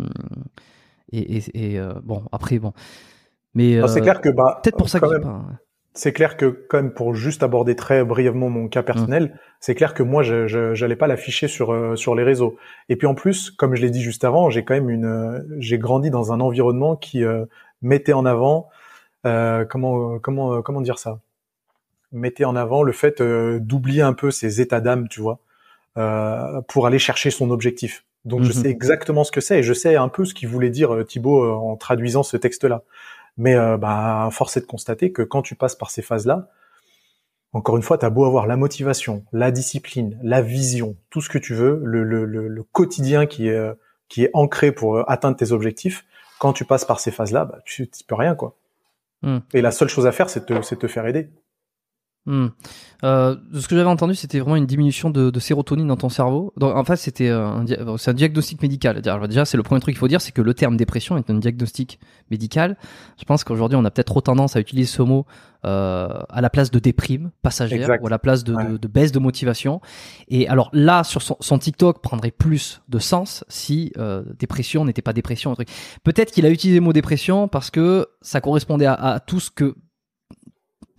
et, et, et, euh, bon, après, bon. Mais Non, c'est euh, clair que bah Peut-être pour ça que pas. hein. c'est clair que quand même pour juste aborder très brièvement mon cas personnel, c'est clair que moi je je- j'allais pas l'afficher sur euh, sur les réseaux. Et puis en plus, comme je l'ai dit juste avant, j'ai quand même une euh, j'ai grandi dans un environnement qui euh, mettait en avant euh, comment euh, comment euh, comment dire ça? Mettait en avant le fait euh, d'oublier un peu ses états d'âme, tu vois, euh, pour aller chercher son objectif. Donc je Mhm. sais exactement ce que c'est et je sais un peu ce qu'il voulait dire euh, Thibaut euh, en traduisant ce texte-là. Mais euh, bah, force est de constater que quand tu passes par ces phases-là, encore une fois, tu as beau avoir la motivation, la discipline, la vision, tout ce que tu veux, le, le, le, le quotidien qui est, euh, qui est ancré pour euh, atteindre tes objectifs, quand tu passes par ces phases-là, bah, tu tu peux rien. quoi. Hmm. Et la seule chose à faire, c'est de te, c'est de te faire aider. Hmm. Euh, de ce que j'avais entendu, c'était vraiment une diminution de, de sérotonine dans ton cerveau. Donc, en fait, c'était euh, un, dia- c'est un diagnostic médical. Alors, Déjà, c'est le premier truc qu'il faut dire, c'est que le terme dépression est un diagnostic médical. Je pense qu'aujourd'hui, on a peut-être trop tendance à utiliser ce mot euh, à la place de déprime passagère Exact. ou à la place de, de- Ouais. de baisse de motivation. Et alors là, sur son, son TikTok, prendrait plus de sens si euh, dépression n'était pas dépression. un truc. Peut-être qu'il a utilisé le mot dépression parce que ça correspondait à, à tout ce que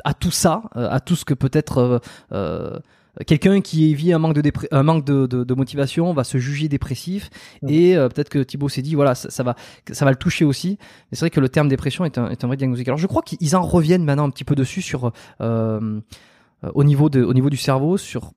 à tout ça, euh, à tout ce que peut-être euh, euh, quelqu'un qui vit un manque de un manque de, de, motivation va se juger dépressif mmh. et peut-être que Thibaut s'est dit voilà ça, va ça va le toucher aussi. Mais c'est vrai que le terme dépression est un, est un vrai diagnostic. Alors je crois qu'ils en reviennent maintenant un petit peu dessus sur au niveau de au niveau du cerveau sur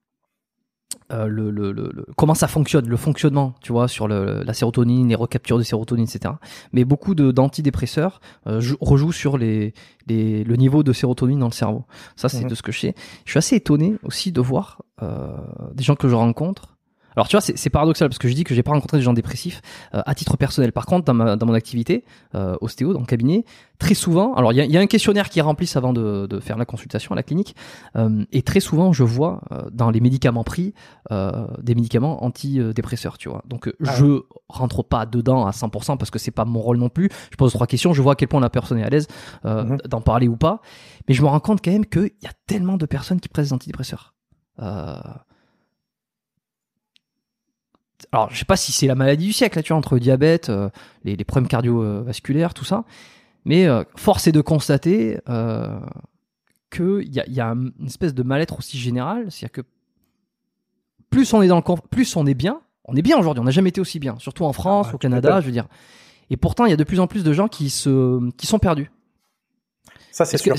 euh, le, le, le, comment ça fonctionne, le fonctionnement, tu vois, sur la sérotonine, les recaptures de sérotonine, etc. Mais beaucoup d'antidépresseurs euh, rejouent sur les, les, le niveau de sérotonine dans le cerveau. Ça, c'est mhm. de ce que je sais. Je suis assez étonné aussi de voir euh, des gens que je rencontre alors tu vois, c'est paradoxal parce que je dis que j'ai pas rencontré des gens dépressifs euh, à titre personnel. Par contre, dans, ma, dans mon activité euh, ostéo, dans le cabinet, très souvent, alors il y a, y a, un questionnaire qui est rempli avant de, de, faire la consultation à la clinique, euh, et très souvent je vois euh, dans les médicaments pris euh, des médicaments antidépresseurs, tu vois. Donc ah je rentre pas dedans à 100% parce que c'est pas mon rôle non plus. Je pose trois questions, je vois à quel point la personne est à l'aise mhm. d'en parler ou pas, mais je me rends compte quand même qu'il y a tellement de personnes qui prennent des antidépresseurs. Euh, alors je sais pas si c'est la maladie du siècle là, tu vois, entre le diabète, euh, les, les, problèmes cardiovasculaires, tout ça, mais euh, force est de constater euh, qu'il y a, y a une espèce de mal-être aussi général, c'est-à-dire que plus on est dans le plus on est bien, on est bien aujourd'hui, on n'a jamais été aussi bien, surtout en France, ah, au Canada, je veux dire. Et pourtant, il y a de plus en plus de gens qui se qui sont perdus. Ça c'est sûr.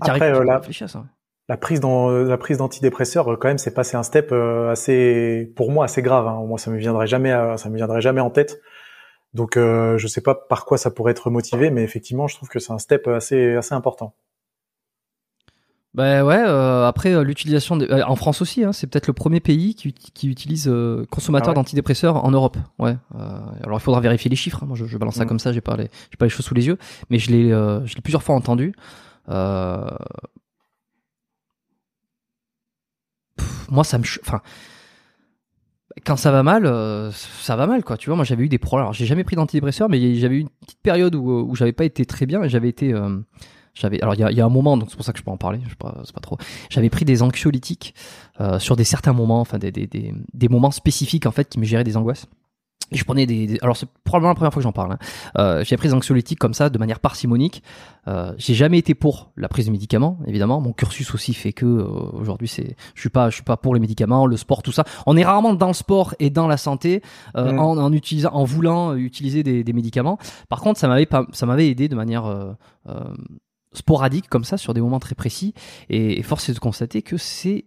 Après, là, à ça? La prise dans la prise d'antidépresseurs quand même c'est passé un step euh, assez pour moi assez grave hein. moi ça me viendrait jamais ça me viendrait jamais en tête donc euh, je sais pas par quoi ça pourrait être motivé mais effectivement je trouve que c'est un step assez assez important ben ouais euh, après euh, l'utilisation en France aussi hein, c'est peut-être le premier pays qui, qui utilise consommateur ah d'antidépresseurs en Europe ouais alors il faudra vérifier les chiffres hein. moi je, je, balance ça mm. comme ça j'ai pas les j'ai pas les choses sous les yeux mais je l'ai je l'ai plusieurs fois entendu euh, moi, ça me, enfin, quand ça va mal, euh, ça va mal, quoi. Tu vois, moi, j'avais eu des problèmes. Alors, j'ai jamais pris d'antidépresseurs, mais j'avais eu une petite période où, où j'avais pas été très bien et j'avais été, euh, j'avais, alors il y a, un moment, donc c'est pour ça que je peux en parler. Je sais pas, c'est pas trop. J'avais pris des anxiolytiques euh, sur des certains moments, enfin des, des, des moments spécifiques en fait qui me géraient des angoisses je prenais des, alors c'est probablement la première fois que j'en parle. Hein. Euh, j'ai pris des anxiolytiques comme ça de manière parcimonique. Euh, j'ai jamais été pour la prise de médicaments, évidemment. Mon cursus aussi fait que euh, aujourd'hui c'est, je suis pas, je suis pas pour les médicaments, le sport, tout ça. On est rarement dans le sport et dans la santé euh, mmh. en, en, utilisant, en voulant utiliser des, des médicaments. Par contre, ça m'avait pas, ça m'avait aidé de manière euh, sporadique comme ça sur des moments très précis. Et, et force est de constater que c'est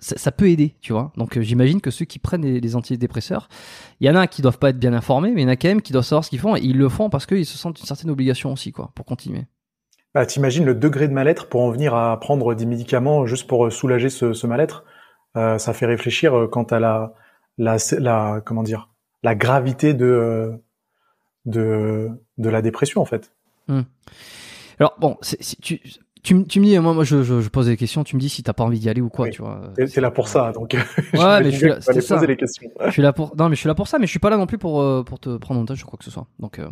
ça, peut aider, tu vois. Donc euh, j'imagine que ceux qui prennent les, antidépresseurs, il y en a qui doivent pas être bien informés, mais il y en a quand même qui doivent savoir ce qu'ils font et ils le font parce qu'ils se sentent une certaine obligation aussi, quoi, pour continuer. Bah, t'imagines le degré de mal-être pour en venir à prendre des médicaments juste pour euh, soulager ce, ce mal-être? Euh, ça fait réfléchir quant à la, la, la, comment dire, la gravité de, de, de la dépression en fait. Hmm. Alors bon, si tu, tu, tu me dis, moi, moi je, je, pose des questions, tu me dis si t'as pas envie d'y aller ou quoi, tu vois. C'est là pour ça, donc. Ouais, mais je suis là, poser les questions. je suis là pour, non, mais je suis là pour ça, mais je suis pas là non plus pour, euh, pour te prendre en otage ou quoi que ce soit. Donc, euh,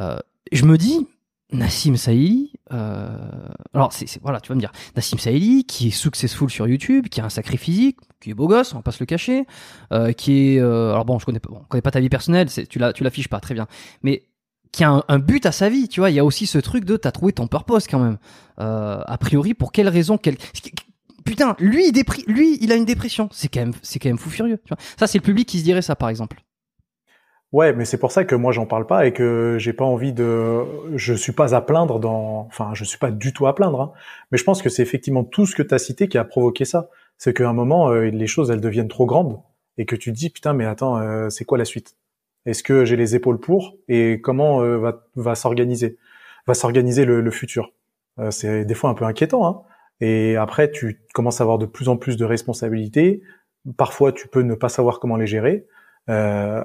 euh, je me dis, Nassim Saïli, euh, alors c'est, voilà, tu vas me dire, Nassim Saïli, qui est successful sur YouTube, qui a un sacré physique, qui est beau gosse, on va pas se le cacher, euh, qui est, euh, alors bon, je connais, bon, connais pas ta vie personnelle, c'est, tu la, tu l'affiches pas, très bien, mais qui a un, but à sa vie, tu vois. Il y a aussi ce truc de t'as trouvé ton purpose quand même. Euh, a priori, pour quelle raison quelle... Putain, lui, il lui, il a une dépression. C'est quand même, c'est quand même fou furieux. Ça, c'est le public qui se dirait ça, par exemple. Ouais, mais c'est pour ça que moi j'en parle pas et que j'ai pas envie de, je suis pas à plaindre dans, enfin, je suis pas du tout à plaindre. Hein. Mais je pense que c'est effectivement tout ce que tu as cité qui a provoqué ça. C'est qu'à un moment, euh, les choses elles deviennent trop grandes et que tu te dis putain, mais attends, euh, c'est quoi la suite? Est-ce que j'ai les épaules pour et comment euh, va, va s'organiser va s'organiser le, le, futur? Euh, C'est des fois un peu inquiétant. Hein et après, tu commences à avoir de plus en plus de responsabilités. Parfois, tu peux ne pas savoir comment les gérer. Euh,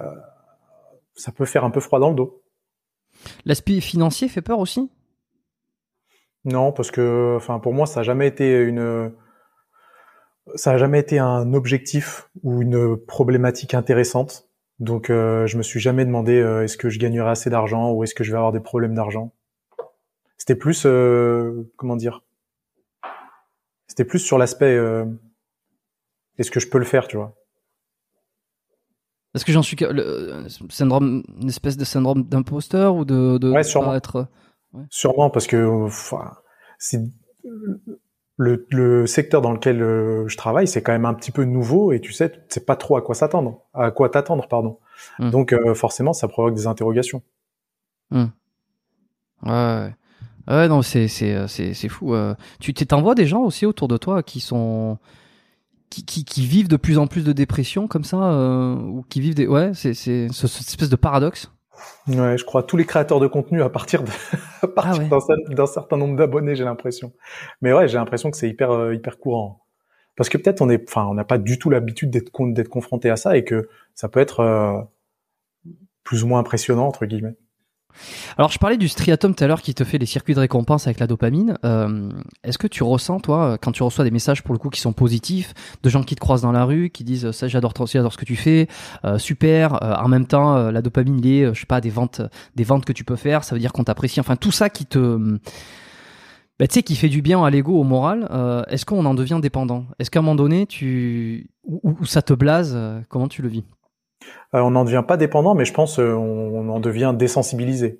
ça peut faire un peu froid dans le dos. L'aspect financier fait peur aussi? Non, parce que, enfin, pour moi, ça n'a jamais été une, ça a jamais été un objectif ou une problématique intéressante. Donc euh, je me suis jamais demandé euh, est-ce que je gagnerai assez d'argent ou est-ce que je vais avoir des problèmes d'argent. C'était plus euh, comment dire C'était plus sur l'aspect euh, est-ce que je peux le faire, tu vois. Est-ce que j'en suis le syndrome une espèce de syndrome d'imposteur ou de, de ouais, sûrement. être ouais. sûrement parce que c'est le, le secteur dans lequel euh, je travaille, c'est quand même un petit peu nouveau et tu sais, tu sais pas trop à quoi s'attendre, à quoi t'attendre, pardon. Mm. Donc euh, forcément, ça provoque des interrogations. Ouais, ouais. Ouais, non, c'est c'est euh, c'est c'est fou. euh. Tu t'envoies des gens aussi autour de toi qui sont qui, qui, qui vivent de plus en plus de dépression comme ça euh, ou qui vivent des ouais c'est c'est ce- cette espèce de paradoxe? Ouais, je crois tous les créateurs de contenu à partir de, à partir Ah ouais. d'un cer- d'un certain nombre d'abonnés, j'ai l'impression. Mais ouais, j'ai l'impression que c'est hyper euh, hyper courant. Parce que peut-être on est, enfin, on n'a pas du tout l'habitude d'être confronté à ça et que ça peut être euh, plus ou moins impressionnant entre guillemets. Alors je parlais du striatum tout à l'heure qui te fait les circuits de récompense avec la dopamine. Euh, Est-ce que tu ressens toi quand tu reçois des messages pour le coup qui sont positifs, de gens qui te croisent dans la rue, qui disent ça j'adore j'adore ce que tu fais, euh, super. euh, en même temps la dopamine euh, je sais pas des ventes des ventes que tu peux faire, ça veut dire qu'on t'apprécie. Enfin tout ça qui te bah, tu sais qui fait du bien à l'ego, au moral. Est-ce qu'on en devient dépendant? Est-ce qu'à un moment donné tu ou, ça te blase Comment tu le vis? Euh, on n'en devient pas dépendant, mais je pense euh, on, en devient désensibilisé.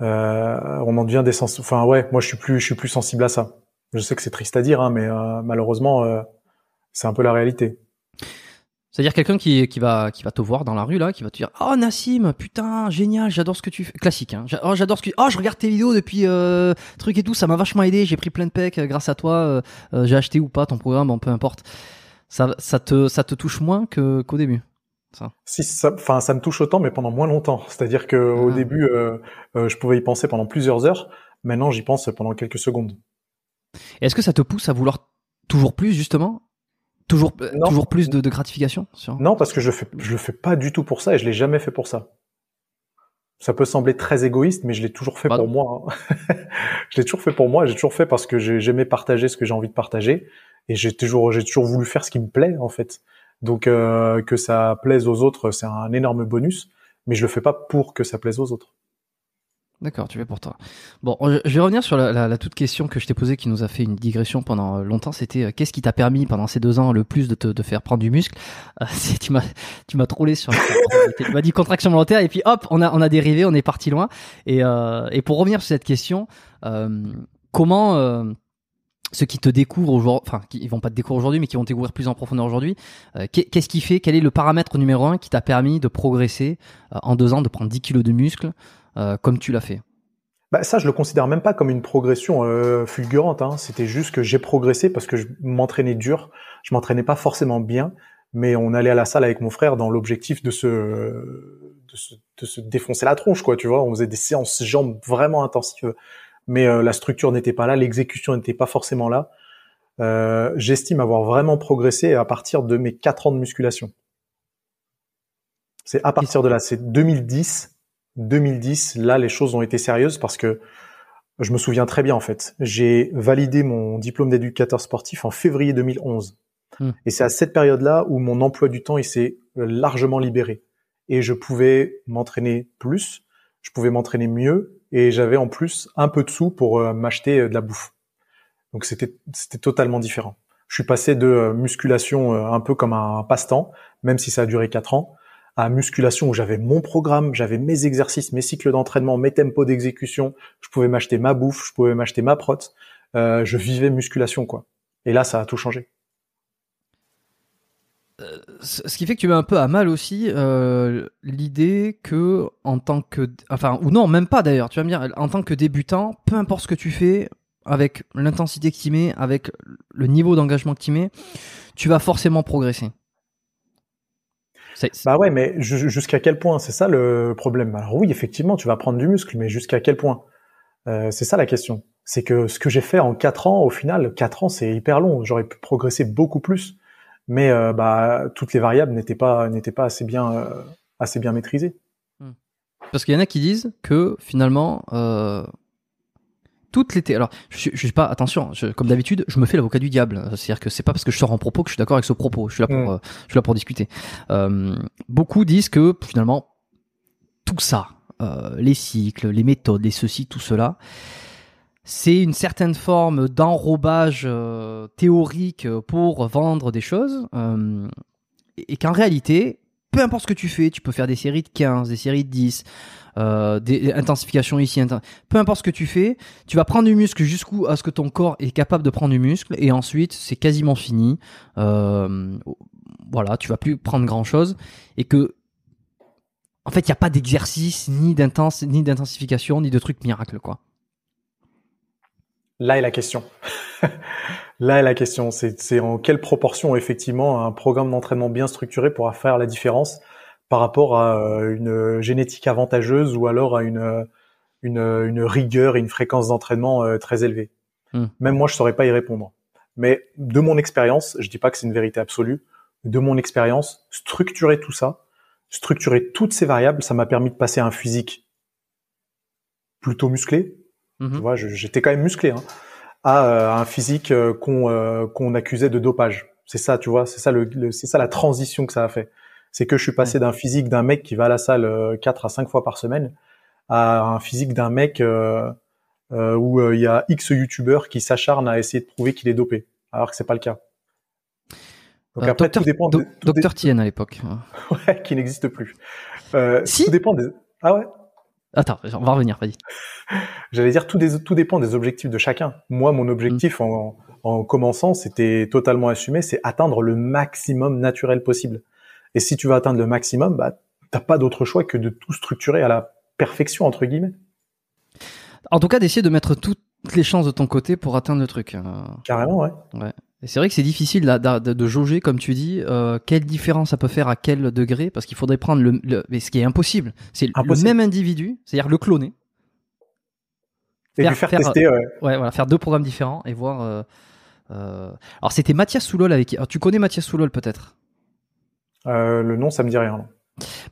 Euh, on en devient. Enfin ouais, moi je suis plus, je suis plus sensible à ça. Je sais que c'est triste à dire, hein, mais euh, malheureusement, euh, c'est un peu la réalité. C'est-à-dire quelqu'un qui, qui va qui va te voir dans la rue là, qui va te dire oh Nassim putain génial j'adore ce que tu fais classique hein oh j'adore ce que oh je regarde tes vidéos depuis euh, truc et tout ça m'a vachement aidé j'ai pris plein de pecs euh, grâce à toi euh, j'ai acheté ou pas ton programme bon peu importe ça ça te ça te touche moins que qu'au début Si, ça, enfin, ça me touche autant, mais pendant moins longtemps. C'est-à-dire que au Ah. début, euh, euh, je pouvais y penser pendant plusieurs heures. Maintenant, j'y pense pendant quelques secondes. est-ce que ça te pousse à vouloir toujours plus justement? Toujours euh, Non. toujours plus de, de gratification sur? Non, parce que je fais, je le fais pas du tout pour ça et je l'ai jamais fait pour ça. Ça peut sembler très égoïste, mais je l'ai toujours fait pour moi. hein. je l'ai toujours fait pour moi. J'ai toujours fait parce que j'ai- j'aimais partager ce que j'ai envie de partager et j'ai toujours, j'ai toujours voulu faire ce qui me plaît en fait. Donc euh, que ça plaise aux autres, c'est un énorme bonus, mais je le fais pas pour que ça plaise aux autres. D'accord, tu fais pour toi. Bon, je vais revenir sur la, la- la toute question que je t'ai posée qui nous a fait une digression pendant euh, longtemps. C'était euh, qu'est-ce qui t'a permis pendant ces deux ans le plus de te de faire prendre du muscle? Euh, Tu m'as tu m'as trollé sur. tu m'as dit contraction volontaire et puis hop, on a on a dérivé, on est parti loin. Et euh, et pour revenir sur cette question, euh, comment euh, ceux qui te découvrent aujourd'hui, enfin, qui vont pas te découvrir aujourd'hui, mais qui vont te découvrir plus en profondeur aujourd'hui, euh, qu'est- qu'est-ce qui fait, quel est le paramètre numéro un qui t'a permis de progresser euh, en deux ans, de prendre 10 kilos de muscle euh, comme tu l'as fait? Bah, ça, je le considère même pas comme une progression fulgurante. Hein. C'était juste que j'ai progressé parce que je m'entraînais dur. Je m'entraînais pas forcément bien, mais on allait à la salle avec mon frère dans l'objectif de se, de se de se défoncer la tronche, quoi. Tu vois, on faisait des séances jambes vraiment intensives, mais euh, la structure n'était pas là, l'exécution n'était pas forcément là. Euh, J'estime avoir vraiment progressé à partir de mes quatre ans de musculation. C'est à partir de là, c'est 2010 2010, là, les choses ont été sérieuses parce que je me souviens très bien en fait. J'ai validé mon diplôme d'éducateur sportif en février 2011. Hmm. Et c'est à cette période-là où mon emploi du temps il s'est largement libéré. Et je pouvais m'entraîner plus, je pouvais m'entraîner mieux, et j'avais en plus un peu de sous pour euh, m'acheter euh, de la bouffe. Donc c'était c'était totalement différent. Je suis passé de euh, musculation un peu comme un passe-temps, même si ça a duré quatre ans, à musculation où j'avais mon programme, j'avais mes exercices, mes cycles d'entraînement, mes tempos d'exécution, je pouvais m'acheter ma bouffe, je pouvais m'acheter ma prot, euh, je vivais musculation quoi. Et là, ça a tout changé. Ce qui fait que tu mets un peu à mal aussi euh, l'idée que en tant que enfin ou non même pas d'ailleurs tu vas me dire en tant que débutant peu importe ce que tu fais avec l'intensité que tu mets avec le niveau d'engagement que tu mets tu vas forcément progresser Bah ouais, mais ju- jusqu'à quel point? C'est ça le problème. Alors oui, effectivement, tu vas prendre du muscle, mais jusqu'à quel point? Euh, C'est ça la question. C'est que ce que j'ai fait en quatre ans, au final, quatre ans, c'est hyper long. J'aurais pu progresser beaucoup plus, mais euh, bah toutes les variables n'étaient pas n'étaient pas assez bien euh, assez bien maîtrisées. Parce qu'il y en a qui disent que finalement, euh, toutes les thé- alors je, suis- je suis pas attention, je- comme d'habitude, je me fais l'avocat du diable. C'est-à-dire que c'est pas parce que je sors en propos que je suis d'accord avec ce propos. Je suis là pour, Mm. euh, je suis là pour discuter. Euh, beaucoup disent que finalement tout ça, euh, les cycles, les méthodes, les ceci, tout cela, c'est une certaine forme d'enrobage euh, théorique pour vendre des choses, euh, et qu'en réalité, peu importe ce que tu fais, tu peux faire des séries de 15, des séries de 10, euh, des intensifications ici, peu importe ce que tu fais, tu vas prendre du muscle jusqu'où à ce que ton corps est capable de prendre du muscle et ensuite c'est quasiment fini. Euh, voilà, tu vas plus prendre grand chose et que en fait il n'y a pas d'exercice ni d'intense ni d'intensification ni de trucs miracles quoi. Là est la question. Là est la question. C'est en quelle proportion effectivement un programme d'entraînement bien structuré pourra faire la différence par rapport à euh, une génétique avantageuse ou alors à une, une, rigueur et une fréquence d'entraînement euh, très élevée? Hmm. Même moi, je saurais pas y répondre. Mais de mon expérience, je dis pas que c'est une vérité absolue, de mon expérience, structurer tout ça, structurer toutes ces variables, ça m'a permis de passer à un physique plutôt musclé. Hmm. Tu vois, j'étais quand même musclé, hein, à, euh, un physique qu'on qu'on accusait de dopage. C'est ça, tu vois, c'est ça le c'est ça la transition que ça a fait c'est que je suis passé d'un physique d'un mec qui va à la salle 4 euh, à 5 fois par semaine à un physique d'un mec euh, euh, où il y a X youtubeurs qui s'acharnent à essayer de prouver qu'il est dopé, alors que c'est pas le cas. Donc après, tout dépend. De, Docteur Tien à l'époque. ouais, qui n'existe plus. si. Tout dépend des. Ah ouais? Attends, on va revenir, vas-y. J'allais dire tout, des, tout dépend des objectifs de chacun. Moi, mon objectif mm. en, en commençant, c'était totalement assumé, c'est atteindre le maximum naturel possible. Et si tu veux atteindre le maximum, bah, t'as pas d'autre choix que de tout structurer à la perfection, entre guillemets. En tout cas, d'essayer de mettre toutes les chances de ton côté pour atteindre le truc. Euh. Carrément, ouais. ouais. C'est vrai que c'est difficile de, jauger, comme tu dis, euh, quelle différence ça peut faire à quel degré, parce qu'il faudrait prendre le, mais ce qui est impossible, c'est le même individu, c'est-à-dire le cloner. Et faire, faire tester, ouais. ouais. voilà, faire deux programmes différents et voir. Euh, euh... Alors c'était Mathias Soulol avec. Alors, tu connais Mathias Soulol peut-être? Le nom, ça me dit rien.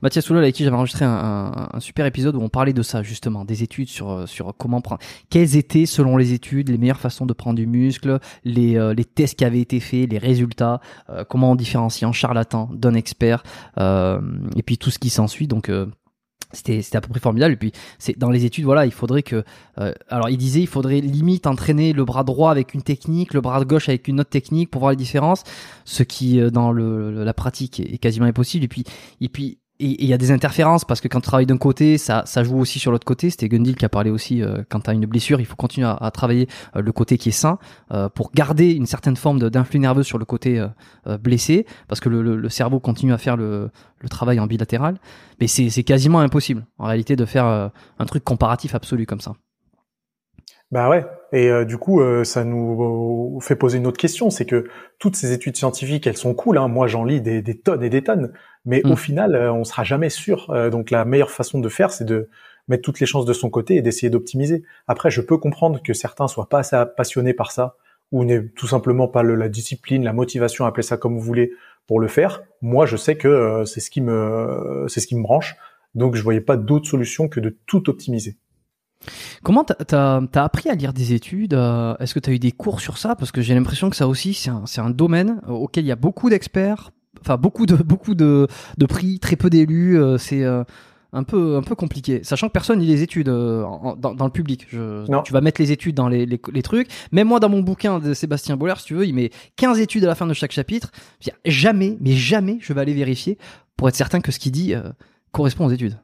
Mathias Soulol avec qui j'avais enregistré un, super épisode où on parlait de ça justement, des études sur sur comment prendre, quelles étaient selon les études les meilleures façons de prendre du muscle, les euh, les tests qui avaient été faits, les résultats, euh, comment on différencie un charlatan d'un expert, et puis tout ce qui s'ensuit. Donc c'était à peu près formidable. Et puis c'est dans les études voilà il faudrait que euh, alors il disait il faudrait limite entraîner le bras droit avec une technique le bras gauche avec une autre technique pour voir les différences ce qui euh, dans le, la pratique est quasiment impossible. Et puis et puis il y a des interférences parce que quand tu travailles d'un côté, ça, ça joue aussi sur l'autre côté. C'était Gundil qui a parlé aussi euh, quand tu as une blessure, il faut continuer à, travailler euh, le côté qui est sain euh, pour garder une certaine forme d'influx nerveux sur le côté blessé parce que le, le, cerveau continue à faire le, le travail en bilatéral. Mais c'est quasiment impossible en réalité de faire un truc comparatif absolu comme ça. Bah ouais. Et du coup, ça nous fait poser une autre question, c'est que toutes ces études scientifiques, elles sont cool. Hein. Moi, j'en lis des, des, tonnes et des tonnes. Mais au mm. final, euh, on sera jamais sûr. Euh, donc la meilleure façon de faire, c'est de mettre toutes les chances de son côté et d'essayer d'optimiser. Après, je peux comprendre que certains soient pas assez passionnés par ça ou n'aient tout simplement pas la discipline, la motivation, appelez ça comme vous voulez, pour le faire. Moi, je sais que euh, c'est ce qui me, c'est ce qui me branche. Donc, je voyais pas d'autre solution que de tout optimiser. Comment t'as as, appris à lire des études Est-ce que tu as eu des cours sur ça? Parce que j'ai l'impression que ça aussi, c'est un, un, domaine auquel il y a beaucoup d'experts, enfin beaucoup de beaucoup de, de prix, très peu d'élus. Euh, c'est euh, un peu un peu compliqué, sachant que personne lit les études euh, dans, dans, le public. Je, tu vas mettre les études dans les, les, trucs. Même moi, dans mon bouquin de Sébastien Boller, si tu veux, il met 15 études à la fin de chaque chapitre. Jamais, mais jamais, je vais aller vérifier pour être certain que ce qu'il dit correspond aux études.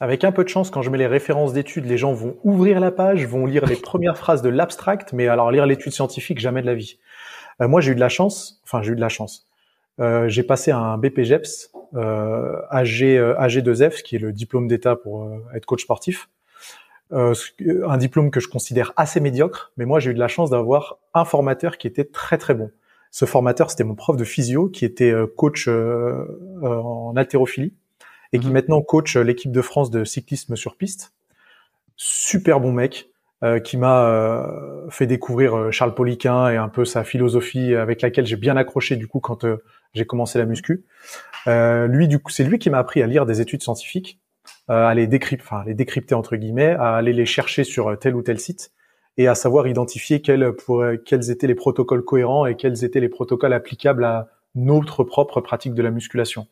Avec un peu de chance, quand je mets les références d'études, les gens vont ouvrir la page, vont lire les premières phrases de l'abstract, mais alors lire l'étude scientifique, jamais de la vie. moi, j'ai eu de la chance, enfin j'ai eu de la chance. Euh, j'ai passé un BPGEPS euh, AG, euh, AG2F, qui est le diplôme d'État pour euh, être coach sportif. Euh, un diplôme que je considère assez médiocre, mais moi j'ai eu de la chance d'avoir un formateur qui était très très bon. Ce formateur, c'était mon prof de physio, qui était coach en haltérophilie et qui mhm. maintenant coach l'équipe de France de cyclisme sur piste. Super bon mec, euh, qui m'a euh, fait découvrir Charles Poliquin et un peu sa philosophie avec laquelle j'ai bien accroché du coup quand j'ai commencé la muscu. Euh, lui, du coup, c'est lui qui m'a appris à lire des études scientifiques, euh, à les décrypter, enfin, les décrypter entre guillemets, à aller les chercher sur tel ou tel site et à savoir identifier quels, pour, quels étaient les protocoles cohérents et quels étaient les protocoles applicables à notre propre pratique de la musculation.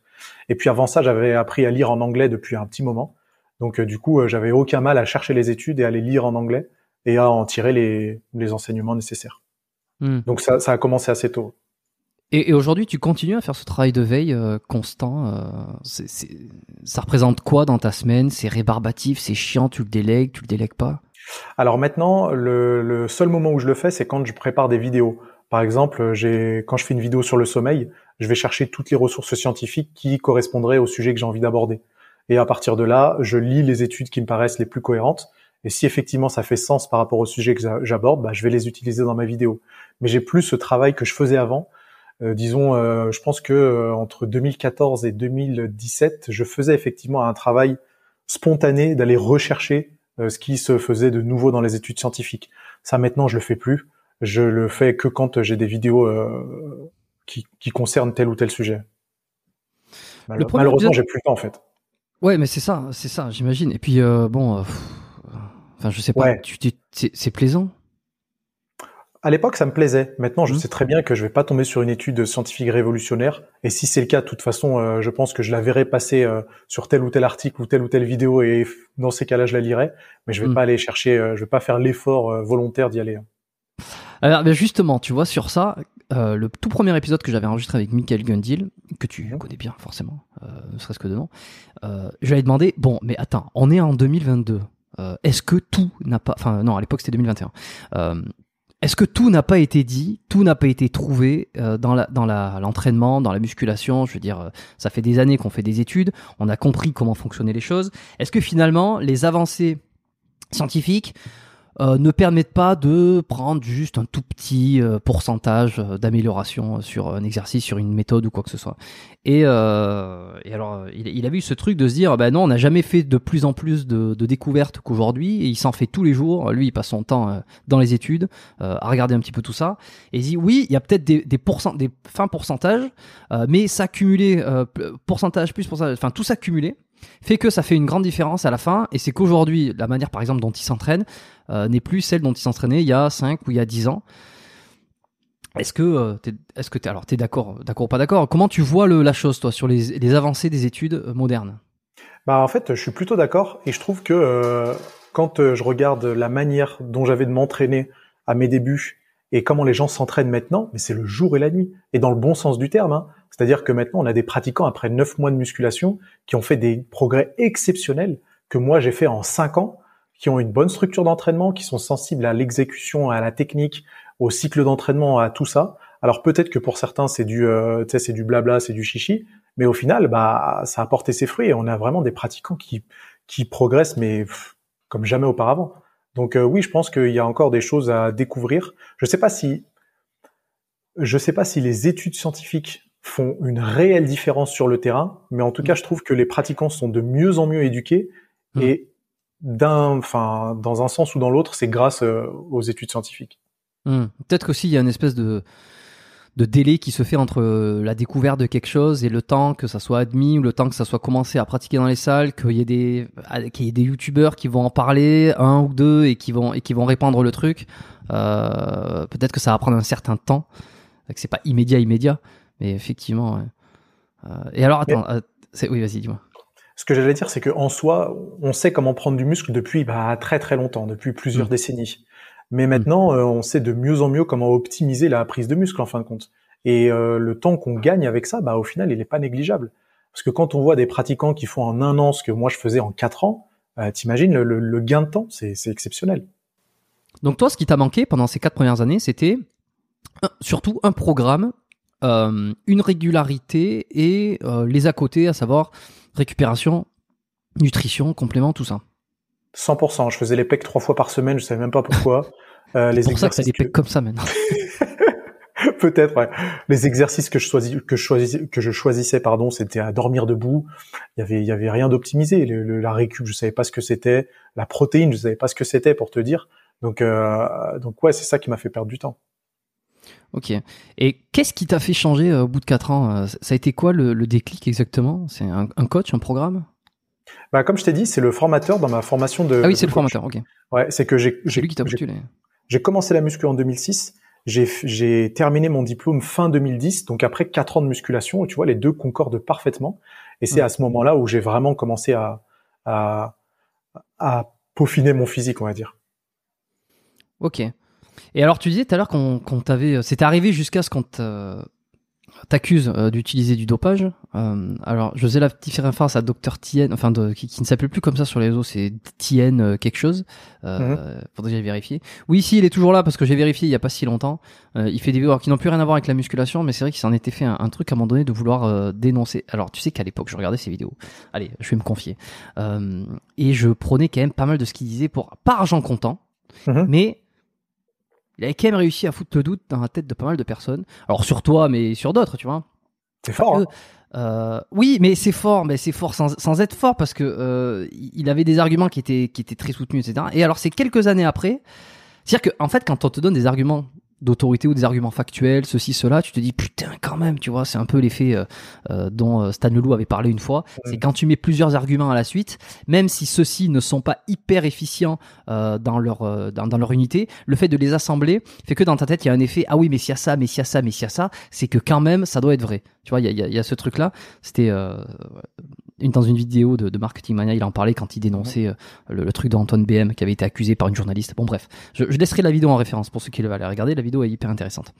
Et puis avant ça, j'avais appris à lire en anglais depuis un petit moment. Donc euh, du coup, j'avais aucun mal à chercher les études et à les lire en anglais et à en tirer les, les enseignements nécessaires. Hmm. Donc ça, ça a commencé assez tôt. Et, aujourd'hui, tu continues à faire ce travail de veille euh, constant. Euh, ça représente quoi dans ta semaine? C'est rébarbatif, c'est chiant, tu le délègues, tu le délègues pas? Alors maintenant, le, seul moment où je le fais, c'est quand je prépare des vidéos. Par exemple, quand je fais une vidéo sur le sommeil, je vais chercher toutes les ressources scientifiques qui correspondraient au sujet que j'ai envie d'aborder. Et à partir de là, je lis les études qui me paraissent les plus cohérentes. Et si effectivement ça fait sens par rapport au sujet que j'aborde, bah, je vais les utiliser dans ma vidéo. Mais j'ai plus ce travail que je faisais avant disons, euh, je pense que euh, entre 2014 et 2017, je faisais effectivement un travail spontané d'aller rechercher ce qui se faisait de nouveau dans les études scientifiques. Ça maintenant, je le fais plus. Je le fais que quand j'ai des vidéos qui, qui, concernent tel ou tel sujet. Malheureusement, j'ai plus le temps en fait. Ouais, mais c'est ça, c'est ça, j'imagine. Et puis bon, enfin, je sais pas. c'est plaisant? À l'époque, ça me plaisait. Maintenant, je mmh. sais très bien que je vais pas tomber sur une étude scientifique révolutionnaire. Et si c'est le cas, de toute façon, euh, je pense que je la verrai passer euh, sur tel ou tel article ou telle ou telle vidéo. Et dans ces cas-là, je la lirai. Mais je vais mmh. pas aller chercher, euh, je vais pas faire l'effort volontaire d'y aller. Hein. Alors, ben justement, tu vois, sur ça, le tout premier épisode que j'avais enregistré avec Michael Gundil, que tu mmh. connais bien forcément, ne serait-ce que de nom, je lui avais demandé, bon, mais attends, on est en 2022. Est-ce que tout n'a pas, enfin non, à l'époque c'était 2021. Est-ce que tout n'a pas été dit, tout n'a pas été trouvé euh, dans l'entraînement, dans la musculation? Je veux dire, euh, ça fait des années qu'on fait des études, on a compris comment fonctionnaient les choses. Est-ce que finalement, les avancées scientifiques euh, ne permettent pas de prendre juste un tout petit euh, pourcentage euh, d'amélioration sur un exercice, sur une méthode ou quoi que ce soit. Et, et alors, il, il, a vu ce truc de se dire, ben non, on n'a jamais fait de plus en plus de, de découvertes qu'aujourd'hui, et il s'en fait tous les jours. Lui, il passe son temps dans les études à regarder un petit peu tout ça, et il dit, oui, il y a peut-être des, des, pourcent des fins pourcentages, mais ça cumulé, pourcentage plus pourcentage, enfin tout ça cumulé, fait que ça fait une grande différence à la fin. Et c'est qu'aujourd'hui la manière par exemple dont il s'entraîne euh, n'est plus celle dont il s'entraînait il y a 5 ou il y a 10 ans. Est-ce que euh, est-ce que alors t'es d'accord d'accord ou pas d'accord? Comment tu vois le, la chose toi sur les, avancées des études euh, modernes? Bah en fait je suis plutôt d'accord. Et je trouve que quand je regarde la manière dont j'avais de m'entraîner à mes débuts et comment les gens s'entraînent maintenant, mais c'est le jour et la nuit et dans le bon sens du terme. Hein. C'est-à-dire que maintenant, on a des pratiquants après neuf mois de musculation qui ont fait des progrès exceptionnels que moi j'ai fait en cinq ans, qui ont une bonne structure d'entraînement, qui sont sensibles à l'exécution, à la technique, au cycle d'entraînement, à tout ça. Alors peut-être que pour certains c'est du, euh, c'est du blabla, c'est du chichi, mais au final, bah ça a porté ses fruits et on a vraiment des pratiquants qui qui progressent, mais comme jamais auparavant. Donc euh, oui, je pense qu'il y a encore des choses à découvrir. Je sais pas si je sais pas si les études scientifiques font une réelle différence sur le terrain, mais en tout cas, je trouve que les pratiquants sont de mieux en mieux éduqués mmh. et d'un, enfin, dans un sens ou dans l'autre, c'est grâce euh, aux études scientifiques. Mmh. Peut-être qu'aussi il y a une espèce de de délai qui se fait entre euh, la découverte de quelque chose et le temps que ça soit admis ou le temps que ça soit commencé à pratiquer dans les salles, qu'il y ait des qu'il y ait des youtubeurs qui vont en parler un ou deux et qui vont et qui vont répandre le truc. Euh, peut-être que ça va prendre un certain temps, que c'est pas immédiat immédiat, mais effectivement. Euh, et alors, attends, euh, oui, vas-y, dis-moi. Ce que j'allais dire, c'est qu'en soi, on sait comment prendre du muscle depuis bah, très très longtemps, depuis plusieurs mm. décennies. Mais maintenant, mm. euh, on sait de mieux en mieux comment optimiser la prise de muscle en fin de compte. Et le temps qu'on gagne avec ça, bah, au final, il n'est pas négligeable. Parce que quand on voit des pratiquants qui font en un an ce que moi je faisais en quatre ans, t'imagines le, le, gain de temps, c'est exceptionnel. Donc toi, ce qui t'a manqué pendant ces quatre premières années, c'était surtout un programme euh, une régularité et euh, les à côté, à savoir récupération, nutrition, complément, tout ça. 100%. Je faisais les pecs trois fois par semaine, je savais même pas pourquoi. Euh, les pour ça que ça des pecs comme ça maintenant. Peut-être, ouais. Les exercices que je choisissais, que je choisissais, que je choisissais, pardon, c'était à dormir debout. Il y avait, il y avait rien d'optimisé. la récup, je savais pas ce que c'était. La protéine, je savais pas ce que c'était pour te dire. Donc, euh, donc ouais, c'est ça qui m'a fait perdre du temps. Ok. Et qu'est-ce qui t'a fait changer euh, au bout de 4 ans Ça a été quoi le, déclic exactement? C'est un, coach, un programme? Bah, Comme je t'ai dit, c'est le formateur dans ma formation de. Ah oui, c'est le formateur, ok. Ouais, c'est que j'ai. Lui qui t'a postulé. J'ai commencé la muscu en 2006. J'ai terminé mon diplôme fin 2010, donc après 4 ans de musculation, tu vois, les deux concordent parfaitement. Et c'est à ce moment-là où j'ai vraiment commencé à, à, à peaufiner mon physique, on va dire. Ok. Et alors, tu disais tout à l'heure qu'on t'avait. Euh, c'était arrivé jusqu'à ce qu'on t'accuse euh, d'utiliser du dopage. Euh, alors, je faisais la petite référence à Dr Tien, enfin de, qui, qui ne s'appelle plus comme ça sur les réseaux, c'est Tien euh, quelque chose. Euh, Mhm. Faudrait que j'aille vérifier. Oui, si, il est toujours là parce que j'ai vérifié il y a pas si longtemps. Euh, il fait des vidéos qui n'ont plus rien à voir avec la musculation, mais c'est vrai qu'il s'en était fait un, un truc à un moment donné de vouloir euh, dénoncer. Alors, tu sais qu'à l'époque, je regardais ses vidéos. Allez, je vais me confier. Euh, et je prenais quand même pas mal de ce qu'il disait pour pas argent comptant, Mhm. mais il avait quand même réussi à foutre le doute dans la tête de pas mal de personnes. Alors sur toi, mais sur d'autres, tu vois. C'est fort. hein. Euh, oui, mais c'est fort, mais c'est fort sans, sans être fort parce que euh, il avait des arguments qui étaient qui étaient très soutenus, etc. Et alors c'est quelques années après, c'est-à-dire que en fait quand on te donne des arguments d'autorité ou des arguments factuels, ceci, cela, tu te dis putain quand même, tu vois, c'est un peu l'effet euh, euh, dont euh, Stan Leloup avait parlé une fois. C'est quand tu mets plusieurs arguments à la suite, même si ceux-ci ne sont pas hyper efficients euh, dans leur euh, dans, dans leur unité, le fait de les assembler fait que dans ta tête il y a un effet ah oui mais s'il y a ça, mais s'il y a ça, mais s'il y a ça, c'est que quand même ça doit être vrai. Tu vois, il y a, il y a- y a ce truc là. C'était euh, une, dans une vidéo de, de Marketing Mania, il en parlait quand il dénonçait euh, le, le truc d'Antoine BM qui avait été accusé par une journaliste. Bon bref, je, je laisserai la vidéo en référence pour ceux qui veulent aller regarder. La vidéo est hyper intéressante.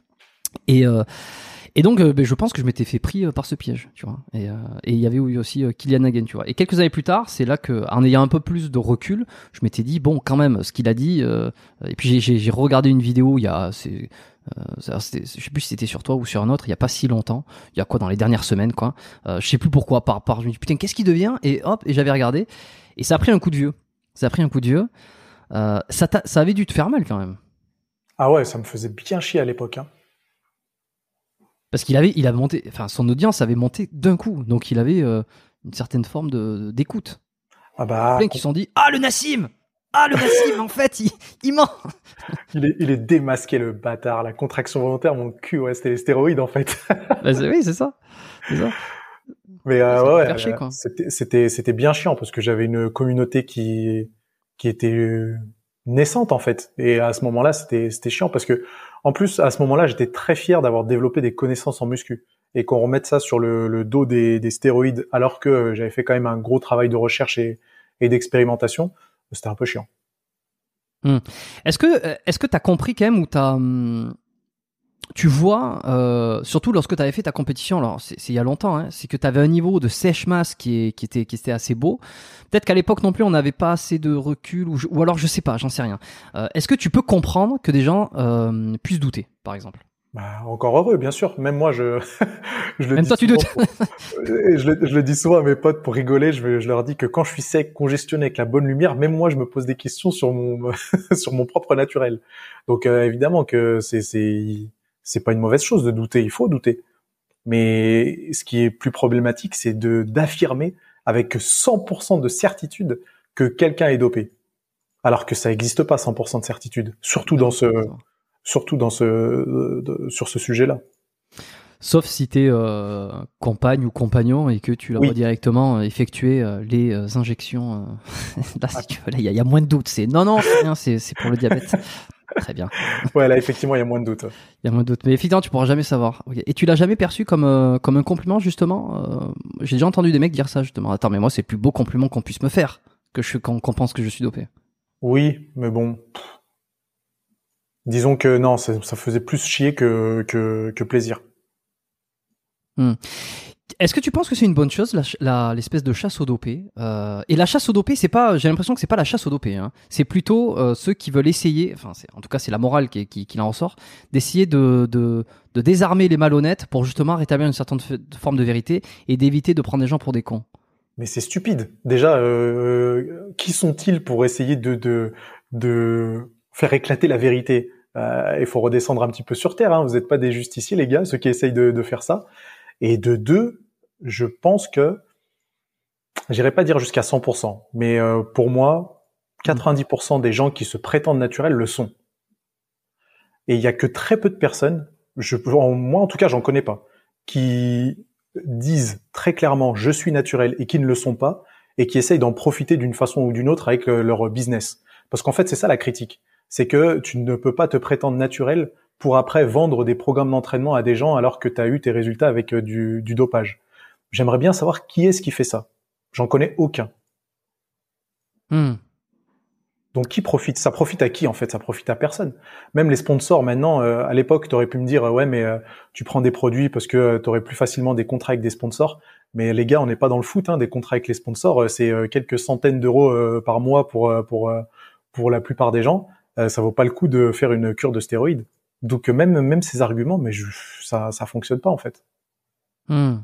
Et euh, et donc, euh, ben, je pense que je m'étais fait pris euh, par ce piège, tu vois. Et euh, et il y avait aussi Kylian Hagen, tu vois. Et quelques années plus tard, c'est là que, en ayant un peu plus de recul, je m'étais dit bon, quand même, ce qu'il a dit. et puis j'ai- regardé une vidéo il y a, euh, je sais plus si c'était sur toi ou sur un autre, il y a pas si longtemps. Il y a quoi dans les dernières semaines, quoi. Euh, je sais plus pourquoi. Par, par, je me dis putain, qu'est-ce qui devient? Et hop, et j'avais regardé. Et ça a pris un coup de vieux. Ça a pris un coup de vieux. Euh, ça, ça avait dû te faire mal quand même. Ah ouais, ça me faisait bien chier à l'époque. Hein. Parce qu'il avait, il a monté, enfin, son audience avait monté d'un coup, donc il avait euh, une certaine forme de d'écoute. Ah bah, Plein qui se sont dit, ah le Nassim, ah le Nassim, en fait, il, il ment. il est, il est démasqué le bâtard, la contraction volontaire, mon cul, ouais, c'était les stéroïdes en fait. Bah, oui, c'est ça, c'est ça. Mais euh, ouais, euh, quoi. c'était c'était c'était bien chiant parce que j'avais une communauté qui qui était euh, naissante en fait. Et à ce moment-là, c'était c'était chiant parce que en plus à ce moment-là, j'étais très fier d'avoir développé des connaissances en muscu et qu'on remette ça sur le, le dos des, des stéroïdes alors que j'avais fait quand même un gros travail de recherche et, et d'expérimentation. C'était un peu chiant. Est-ce que, euh, est-ce que t'as compris quand même ou t'as, hum, tu vois, euh, surtout lorsque tu avais fait ta compétition, alors c'est il y a longtemps, hein, c'est que tu avais un niveau de sèche-masse qui, était, assez beau. Peut-être qu'à l'époque non plus, on n'avait pas assez de recul, ou, alors je sais pas, j'en sais rien. Euh, Est-ce que tu peux comprendre que des gens puissent douter, par exemple? Bah, encore heureux, bien sûr. Même moi, je, je le Même dis toi, tu souvent doutes. pour- je, le, je le dis souvent à mes potes pour rigoler. Je, leur dis que quand je suis sec, congestionné avec la bonne lumière, même moi, je me pose des questions sur mon sur mon propre naturel. Donc euh, évidemment que c'est c'est c'est pas une mauvaise chose de douter. Il faut douter. Mais ce qui est plus problématique, c'est de d'affirmer avec 100% de certitude que quelqu'un est dopé, alors que ça n'existe pas 100% de certitude, surtout dans ce surtout dans ce euh, de- sur ce sujet-là. Sauf si t'es euh, compagne ou compagnon et que tu leur Oui. as directement effectué euh, les euh, injections. euh, là, si tu veux, là, il y, a- il y a moins de doute. C'est non, non, c'est pour le diabète. Très bien. Ouais, là effectivement, il y a moins de doute. Il y a moins de doute. Mais effectivement, tu pourras jamais savoir. Et tu l'as jamais perçu comme, euh, comme un compliment, justement Euh, J'ai déjà entendu des mecs dire ça, justement. Attends, mais moi, c'est le plus beau compliment qu'on puisse me faire que je, qu'on, pense que je suis dopé. Oui, mais bon. pff. Disons que non, ça, ça faisait plus chier que, que, que plaisir. Est-ce que tu penses que c'est une bonne chose, la ch- la- l'espèce de chasse aux dopés? Euh, Et la chasse aux dopés, c'est pas. J'ai l'impression que c'est pas la chasse aux dopés. Hein. C'est plutôt euh, ceux qui veulent essayer. Enfin, en tout cas, c'est la morale qui, qui, qui en ressort, d'essayer de, de, de désarmer les malhonnêtes pour justement rétablir une certaine forme de vérité et d'éviter de prendre les gens pour des cons. Mais c'est stupide. Déjà, euh, qui sont-ils pour essayer de, de, de faire éclater la vérité? Euh, Il faut redescendre un petit peu sur Terre. Hein. Vous n'êtes pas des justiciers, les gars, ceux qui essayent de, de faire ça. Et de deux, je pense que, j'irai pas dire jusqu'à 100%, mais euh, pour moi, 90% des gens qui se prétendent naturels le sont. Et il y a que très peu de personnes, moi en tout cas, j'en connais pas, qui disent très clairement je suis naturel et qui ne le sont pas et qui essayent d'en profiter d'une façon ou d'une autre avec euh, leur business. Parce qu'en fait, c'est ça la critique. C'est que tu ne peux pas te prétendre naturel pour après vendre des programmes d'entraînement à des gens alors que tu as eu tes résultats avec euh, du, du dopage. J'aimerais bien savoir qui est-ce qui fait ça. J'en connais aucun. Hmm. Donc qui profite? Ça profite à qui en fait? Ça profite à personne. Même les sponsors maintenant, euh, à l'époque, tu aurais pu me dire ouais mais euh, tu prends des produits parce que tu aurais plus facilement des contrats avec des sponsors. Mais les gars, on n'est pas dans le foot. Hein, des contrats avec les sponsors, c'est quelques centaines d'euros par mois pour pour pour la plupart des gens. Ça vaut pas le coup de faire une cure de stéroïdes. Donc même même ces arguments, mais je, ça ça fonctionne pas en fait. Hmm.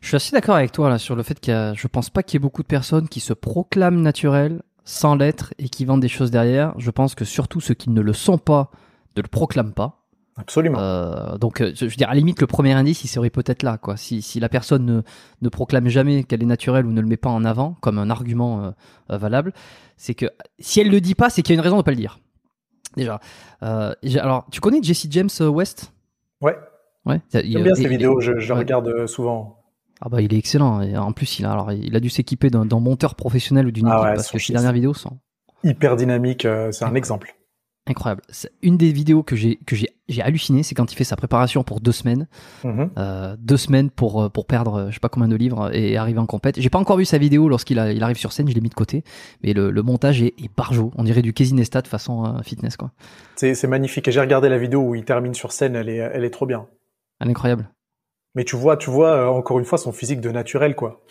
Je suis assez d'accord avec toi là sur le fait qu'il y a, je pense pas qu'il y ait beaucoup de personnes qui se proclament naturelles sans l'être et qui vendent des choses derrière. Je pense que surtout ceux qui ne le sont pas ne le proclament pas. Absolument. Euh, donc, euh, je veux dire, à la limite, le premier indice, il serait peut-être là, quoi. Si, si la personne ne, ne proclame jamais qu'elle est naturelle ou ne le met pas en avant comme un argument euh, valable, c'est que si elle le dit pas, c'est qu'il y a une raison de pas le dire. Déjà. alors, tu connais Jesse James West? Ouais. Ouais. J'aime bien ces vidéos, je, je regarde souvent. Ah bah il est excellent. Et en plus, il a, alors, il a dû s'équiper d'un monteur professionnel ou d'une ah équipe parce que ses dernières vidéos sont hyper dynamiques. Euh, c'est un exemple. Incroyable. Une des vidéos que j'ai que j'ai j'ai halluciné, c'est quand il fait sa préparation pour deux semaines, mm-hmm. euh, deux semaines pour euh, pour perdre je sais pas combien de livres et arriver en compète. J'ai pas encore vu sa vidéo lorsqu'il il arrive sur scène, je l'ai mis de côté, mais le, le montage est, est barjot. On dirait du Casey Neistat façon fitness quoi. C'est magnifique. Et j'ai regardé la vidéo où il termine sur scène, elle est elle est trop bien. Elle est incroyable. Mais tu vois, tu vois euh, encore une fois son physique de naturel, quoi.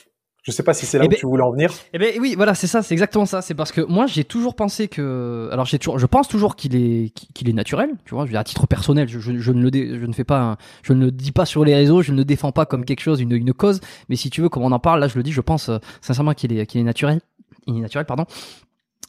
Je sais pas si c'est là eh où ben, tu voulais en venir. Eh ben oui, voilà, c'est ça, c'est exactement ça. C'est parce que moi, j'ai toujours pensé que, alors j'ai toujours, je pense toujours qu'il est, qu'il est naturel. Tu vois, à titre personnel, je, je, je ne le, je ne fais pas, je ne le dis pas sur les réseaux, je ne le défends pas comme quelque chose, une, une cause. Mais si tu veux, comme on en parle, là, je le dis, je pense euh, sincèrement qu'il est, qu'il est naturel, il est naturel, pardon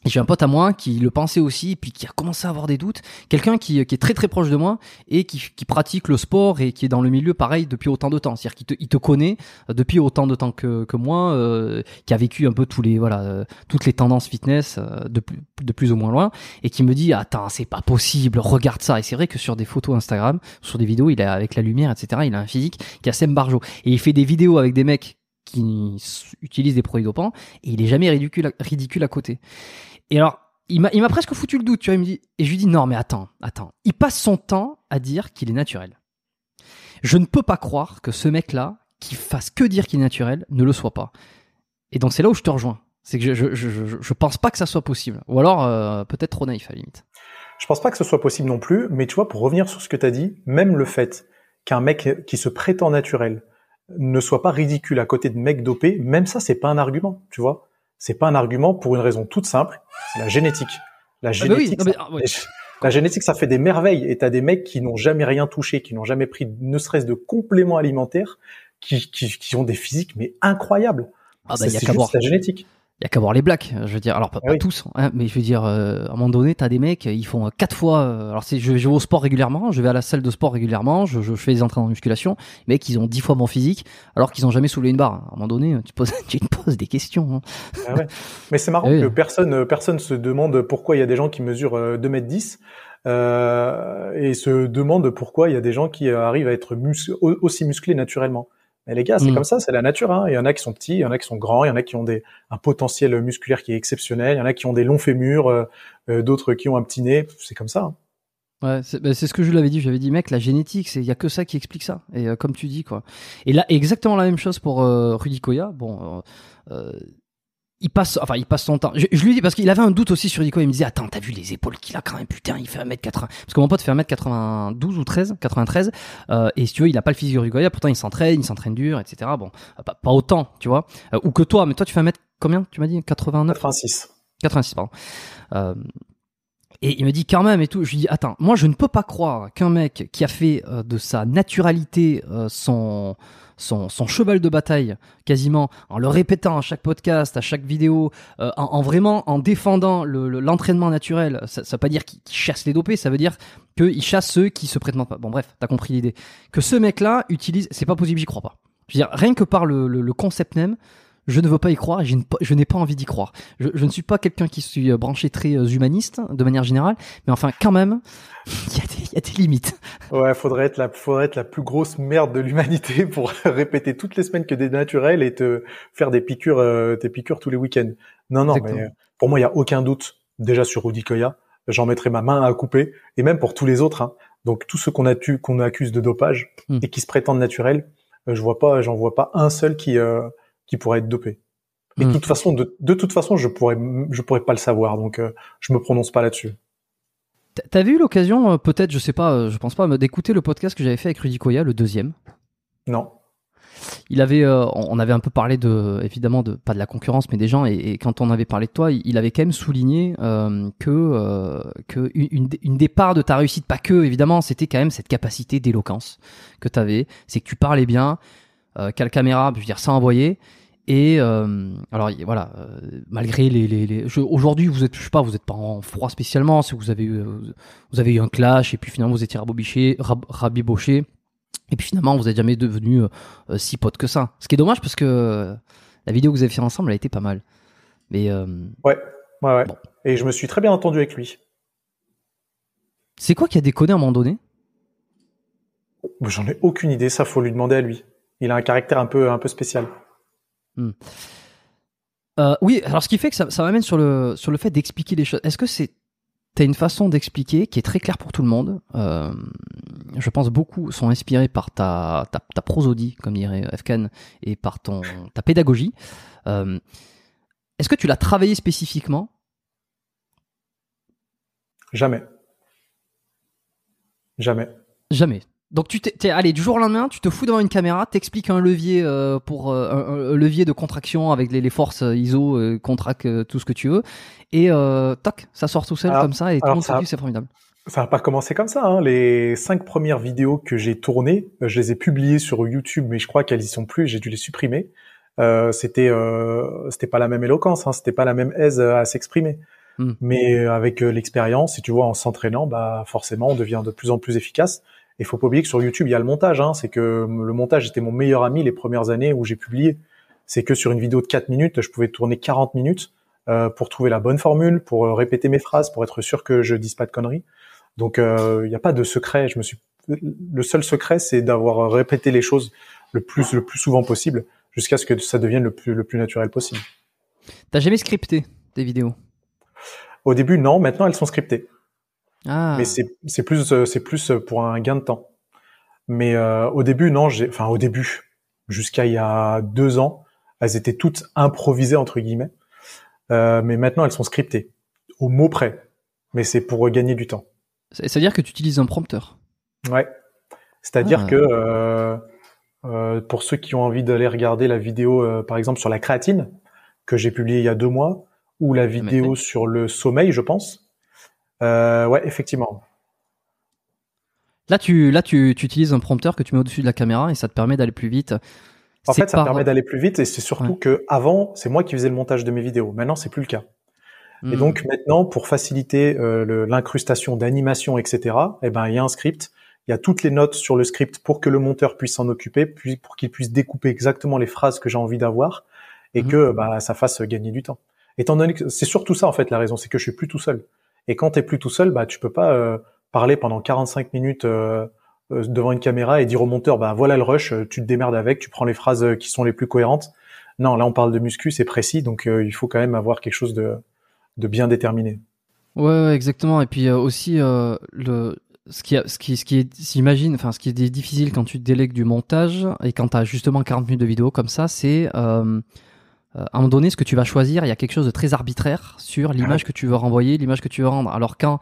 j'ai un pote à moi qui le pensait aussi, puis qui a commencé à avoir des doutes. Quelqu'un qui, qui, est très très proche de moi et qui, qui, pratique le sport et qui est dans le milieu pareil depuis autant de temps. C'est-à-dire qu'il te, il te connaît euh, depuis autant de temps que, que moi, euh, qui a vécu un peu tous les voilà euh, toutes les tendances fitness de, de plus ou moins loin et qui me dit attends c'est pas possible, regarde ça. Et c'est vrai que sur des photos Instagram, sur des vidéos, il est avec la lumière etc. Il a un physique qui a Sem Barjo et il fait des vidéos avec des mecs qui utilisent des produits dopants et il est jamais ridicule ridicule à côté. Et alors, il m'a presque foutu le doute, tu vois. Il me dit, et je lui dis, non, mais attends, attends. Il passe son temps à dire qu'il est naturel. Je ne peux pas croire que ce mec-là, qui fasse que dire qu'il est naturel, ne le soit pas. Et donc, c'est là où je te rejoins. C'est que je, je, je, je, pense pas que ça soit possible. Ou alors, euh, peut-être trop naïf à la limite. Je pense pas que ce soit possible non plus, mais tu vois, pour revenir sur ce que tu as dit, même le fait qu'un mec qui se prétend naturel ne soit pas ridicule à côté de mecs dopés, même ça, c'est pas un argument, tu vois c'est pas un argument pour une raison toute simple, c'est la génétique. La ah bah génétique, ça, ah la génétique, ça fait des merveilles. Et t'as des mecs qui n'ont jamais rien touché, qui n'ont jamais pris ne serait-ce de compléments alimentaires, qui, qui, qui ont des physiques mais incroyables. Ah bah, c'est juste la génétique il y a qu'à voir les blacks. Je veux dire, alors pas, pas tous, hein, mais je veux dire, euh, à un moment donné, t'as des mecs, ils font quatre fois. Euh, alors c'est, je, je, vais au sport régulièrement, je vais à la salle de sport régulièrement, je, je fais des entraînements de musculation. Les mecs, ils ont dix fois mon physique, alors qu'ils ont jamais soulevé une barre. À un moment donné, tu poses, tu te poses des questions. Hein. Ah ouais. Mais c'est marrant que personne, personne se demande pourquoi il y a des gens qui mesurent 2 mètres 10 euh, et se demande pourquoi il y a des gens qui arrivent à être aussi musclés naturellement. Mais les gars, c'est mm. comme ça, c'est la nature. Hein. Il y en a qui sont petits, il y en a qui sont grands, il y en a qui ont des, un potentiel musculaire qui est exceptionnel, il y en a qui ont des longs fémurs, euh, euh, d'autres qui ont un petit nez. C'est comme ça. Hein. Ouais, bah, c'est ce que je lui avais dit. J'avais dit, mec, la génétique, il y a que ça qui explique ça. Et euh, comme tu dis, quoi. Et là, exactement la même chose pour Rudy Koya. Bon, il passe, enfin, il passe son temps. Je, lui dis parce qu'il avait un doute aussi sur Nico. Il me disait, attends, t'as vu les épaules qu'il a quand même, putain, il fait 1m80. Parce que mon pote fait 1m92 ou 13, 93. Euh, et si tu veux, il a pas le physique de Rigoya, pourtant il s'entraîne, il s'entraîne dur, etc. Bon, euh, pas, autant, tu vois. Euh, ou que toi, mais toi, tu fais 1m combien, tu m'as dit? 89? 86. 86, pardon. Euh, et il me dit quand même et tout. Je lui dis attends, moi je ne peux pas croire qu'un mec qui a fait de sa naturalité son son, cheval de bataille quasiment en le répétant à chaque podcast, à chaque vidéo, euh, en, vraiment en défendant l'entraînement naturel. Ça, ça veut pas dire qu'il chasse les dopés, ça veut dire qu'il chasse ceux qui se prétendent pas. Bon bref, t'as compris l'idée. Que ce mec-là utilise, c'est pas possible, j'y crois pas. Je veux dire, rien que par le, le concept même, je ne veux pas y croire je n'ai pas envie d'y croire. Je, ne suis pas quelqu'un qui suis euh, branché très euh, humaniste de manière générale, mais enfin quand même, il y, a des limites. Ouais, faudrait être la, faudrait être la plus grosse merde de l'humanité pour répéter toutes les semaines que des naturels et te faire des piqûres, euh, tes piqûres tous les week-ends. Non, non, mais pour moi, il y a aucun doute. Déjà sur Rudy Koya, j'en mettrai ma main à couper, et même pour tous les autres. Hein. Donc tous ceux qu'on a qu'on accuse de dopage hmm. et qui se prétendent naturels, je vois pas, j'en vois pas un seul qui qui pourrait être dopé. Mais de Mm. toute façon, de, de toute façon, je pourrais, je pourrais pas le savoir, donc euh, je me prononce pas là-dessus. T'avais eu l'occasion, euh, peut-être, je sais pas, euh, je pense pas, d'écouter le podcast que j'avais fait avec Rudy Koya, le deuxième? Non. Il avait, euh, on avait un peu parlé de, évidemment, de pas de la concurrence, mais des gens. Et, et quand on avait parlé de toi, il, avait quand même souligné euh, que euh, que une, une des parts de ta réussite, pas que évidemment, c'était quand même cette capacité d'éloquence que tu avais. C'est que tu parlais bien, euh, qu'à la caméra, je veux dire, sans envoyer. Et euh, alors voilà, euh, malgré les, les, aujourd'hui vous êtes, je sais pas, vous êtes pas en froid spécialement, si vous avez eu, euh, vous avez eu un clash et puis finalement vous étiez rabobiché, rab- rabiboché. Et puis finalement, vous n'êtes jamais devenu euh, si pote que ça. Ce qui est dommage parce que la vidéo que vous avez fait ensemble, elle a été pas mal. Mais euh, Ouais, ouais, ouais. Bon. Et je me suis très bien entendu avec lui. c'est quoi qui a déconné à un moment donné? J'en ai aucune idée, ça faut lui demander à lui. Il a un caractère un peu, un peu spécial. Euh, Oui, alors ce qui fait que ça, ça m'amène sur le, sur le fait d'expliquer les choses. Est-ce que c'est T'as une façon d'expliquer qui est très claire pour tout le monde? Euh, je pense beaucoup sont inspirés par ta, ta, ta prosodie, comme dirait Efkan, et par ton, ta pédagogie. Euh, Est-ce que tu l'as travaillé spécifiquement? Jamais. Jamais. Jamais. Donc tu t'es, allez du jour au lendemain, tu te fous devant une caméra, t'expliques un levier euh, pour euh, un, levier de contraction avec les, les forces euh, ISO, euh, contract, euh, tout ce que tu veux, et euh, toc, ça sort tout seul Alors- comme ça et tout le monde c'est formidable. Ça n'a pas commencé comme ça. Hein. Les cinq premières vidéos que j'ai tournées, je les ai publiées sur YouTube, mais je crois qu'elles y sont plus. J'ai dû les supprimer. Euh, c'était, euh, c'était pas la même éloquence, hein. c'était pas la même aise à s'exprimer. Hmm. Mais avec l'expérience, si tu vois, en s'entraînant, bah forcément, on devient de plus en plus efficace. Et faut pas oublier que sur YouTube, il y a le montage. Hein. C'est que le montage était mon meilleur ami les premières années où j'ai publié. C'est que sur une vidéo de 4 minutes, je pouvais tourner 40 minutes euh, pour trouver la bonne formule, pour euh, répéter mes phrases, pour être sûr que je dise pas de conneries. Donc il n'y a pas de secret. Je me suis le seul secret, c'est d'avoir répété les choses le plus le plus souvent possible jusqu'à ce que ça devienne le plus le plus naturel possible. T'as jamais scripté des vidéos? Au début, non. Maintenant, elles sont scriptées. Ah. Mais c'est c'est plus euh, c'est plus pour un gain de temps. Mais euh, au début, non. J'ai enfin au début, jusqu'à il y a deux ans, elles étaient toutes improvisées entre guillemets. Euh, mais maintenant, elles sont scriptées au mot près. Mais c'est pour gagner du temps. C'est- C'est-à-dire que tu utilises un prompteur. Ouais. C'est-à-dire Ah. que euh, euh, pour ceux qui ont envie d'aller regarder la vidéo, euh, par exemple sur la créatine que j'ai publiée il y a deux mois, ou la vidéo sur le sommeil, je pense. Euh, ouais, effectivement. Là, tu, là, tu, tu utilises un prompteur que tu mets au-dessus de la caméra et ça te permet d'aller plus vite. En fait, ça par- permet d'aller plus vite et c'est surtout Ouais. que avant, c'est moi qui faisais le montage de mes vidéos. Maintenant, c'est plus le cas. Et Hmm. donc maintenant, pour faciliter euh, l'incrustation d'animation, etc., eh ben il y a un script. Il y a toutes les notes sur le script pour que le monteur puisse s'en occuper, puis pour qu'il puisse découper exactement les phrases que j'ai envie d'avoir et Mhm. que bah, ça fasse gagner du temps. Étant donné que c'est surtout ça en fait la raison, c'est que je suis plus tout seul. Et quand t'es plus tout seul, bah tu peux pas euh, parler pendant 45 minutes euh, euh, devant une caméra et dire au monteur bah voilà le rush, euh, tu te démerdes avec, tu prends les phrases euh, qui sont les plus cohérentes. Non, là on parle de muscu, c'est précis, donc euh, il faut quand même avoir quelque chose de de bien déterminé. Ouais, ouais, exactement. Et puis aussi le ce qui, ce qui, ce qui est, j'imagine, enfin, ce qui est difficile quand tu délègues du montage et quand tu as justement 40 minutes de vidéo comme ça, c'est à un moment donné, ce que tu vas choisir, il y a quelque chose de très arbitraire sur l'image que tu veux renvoyer, l'image que tu veux rendre. Alors quand,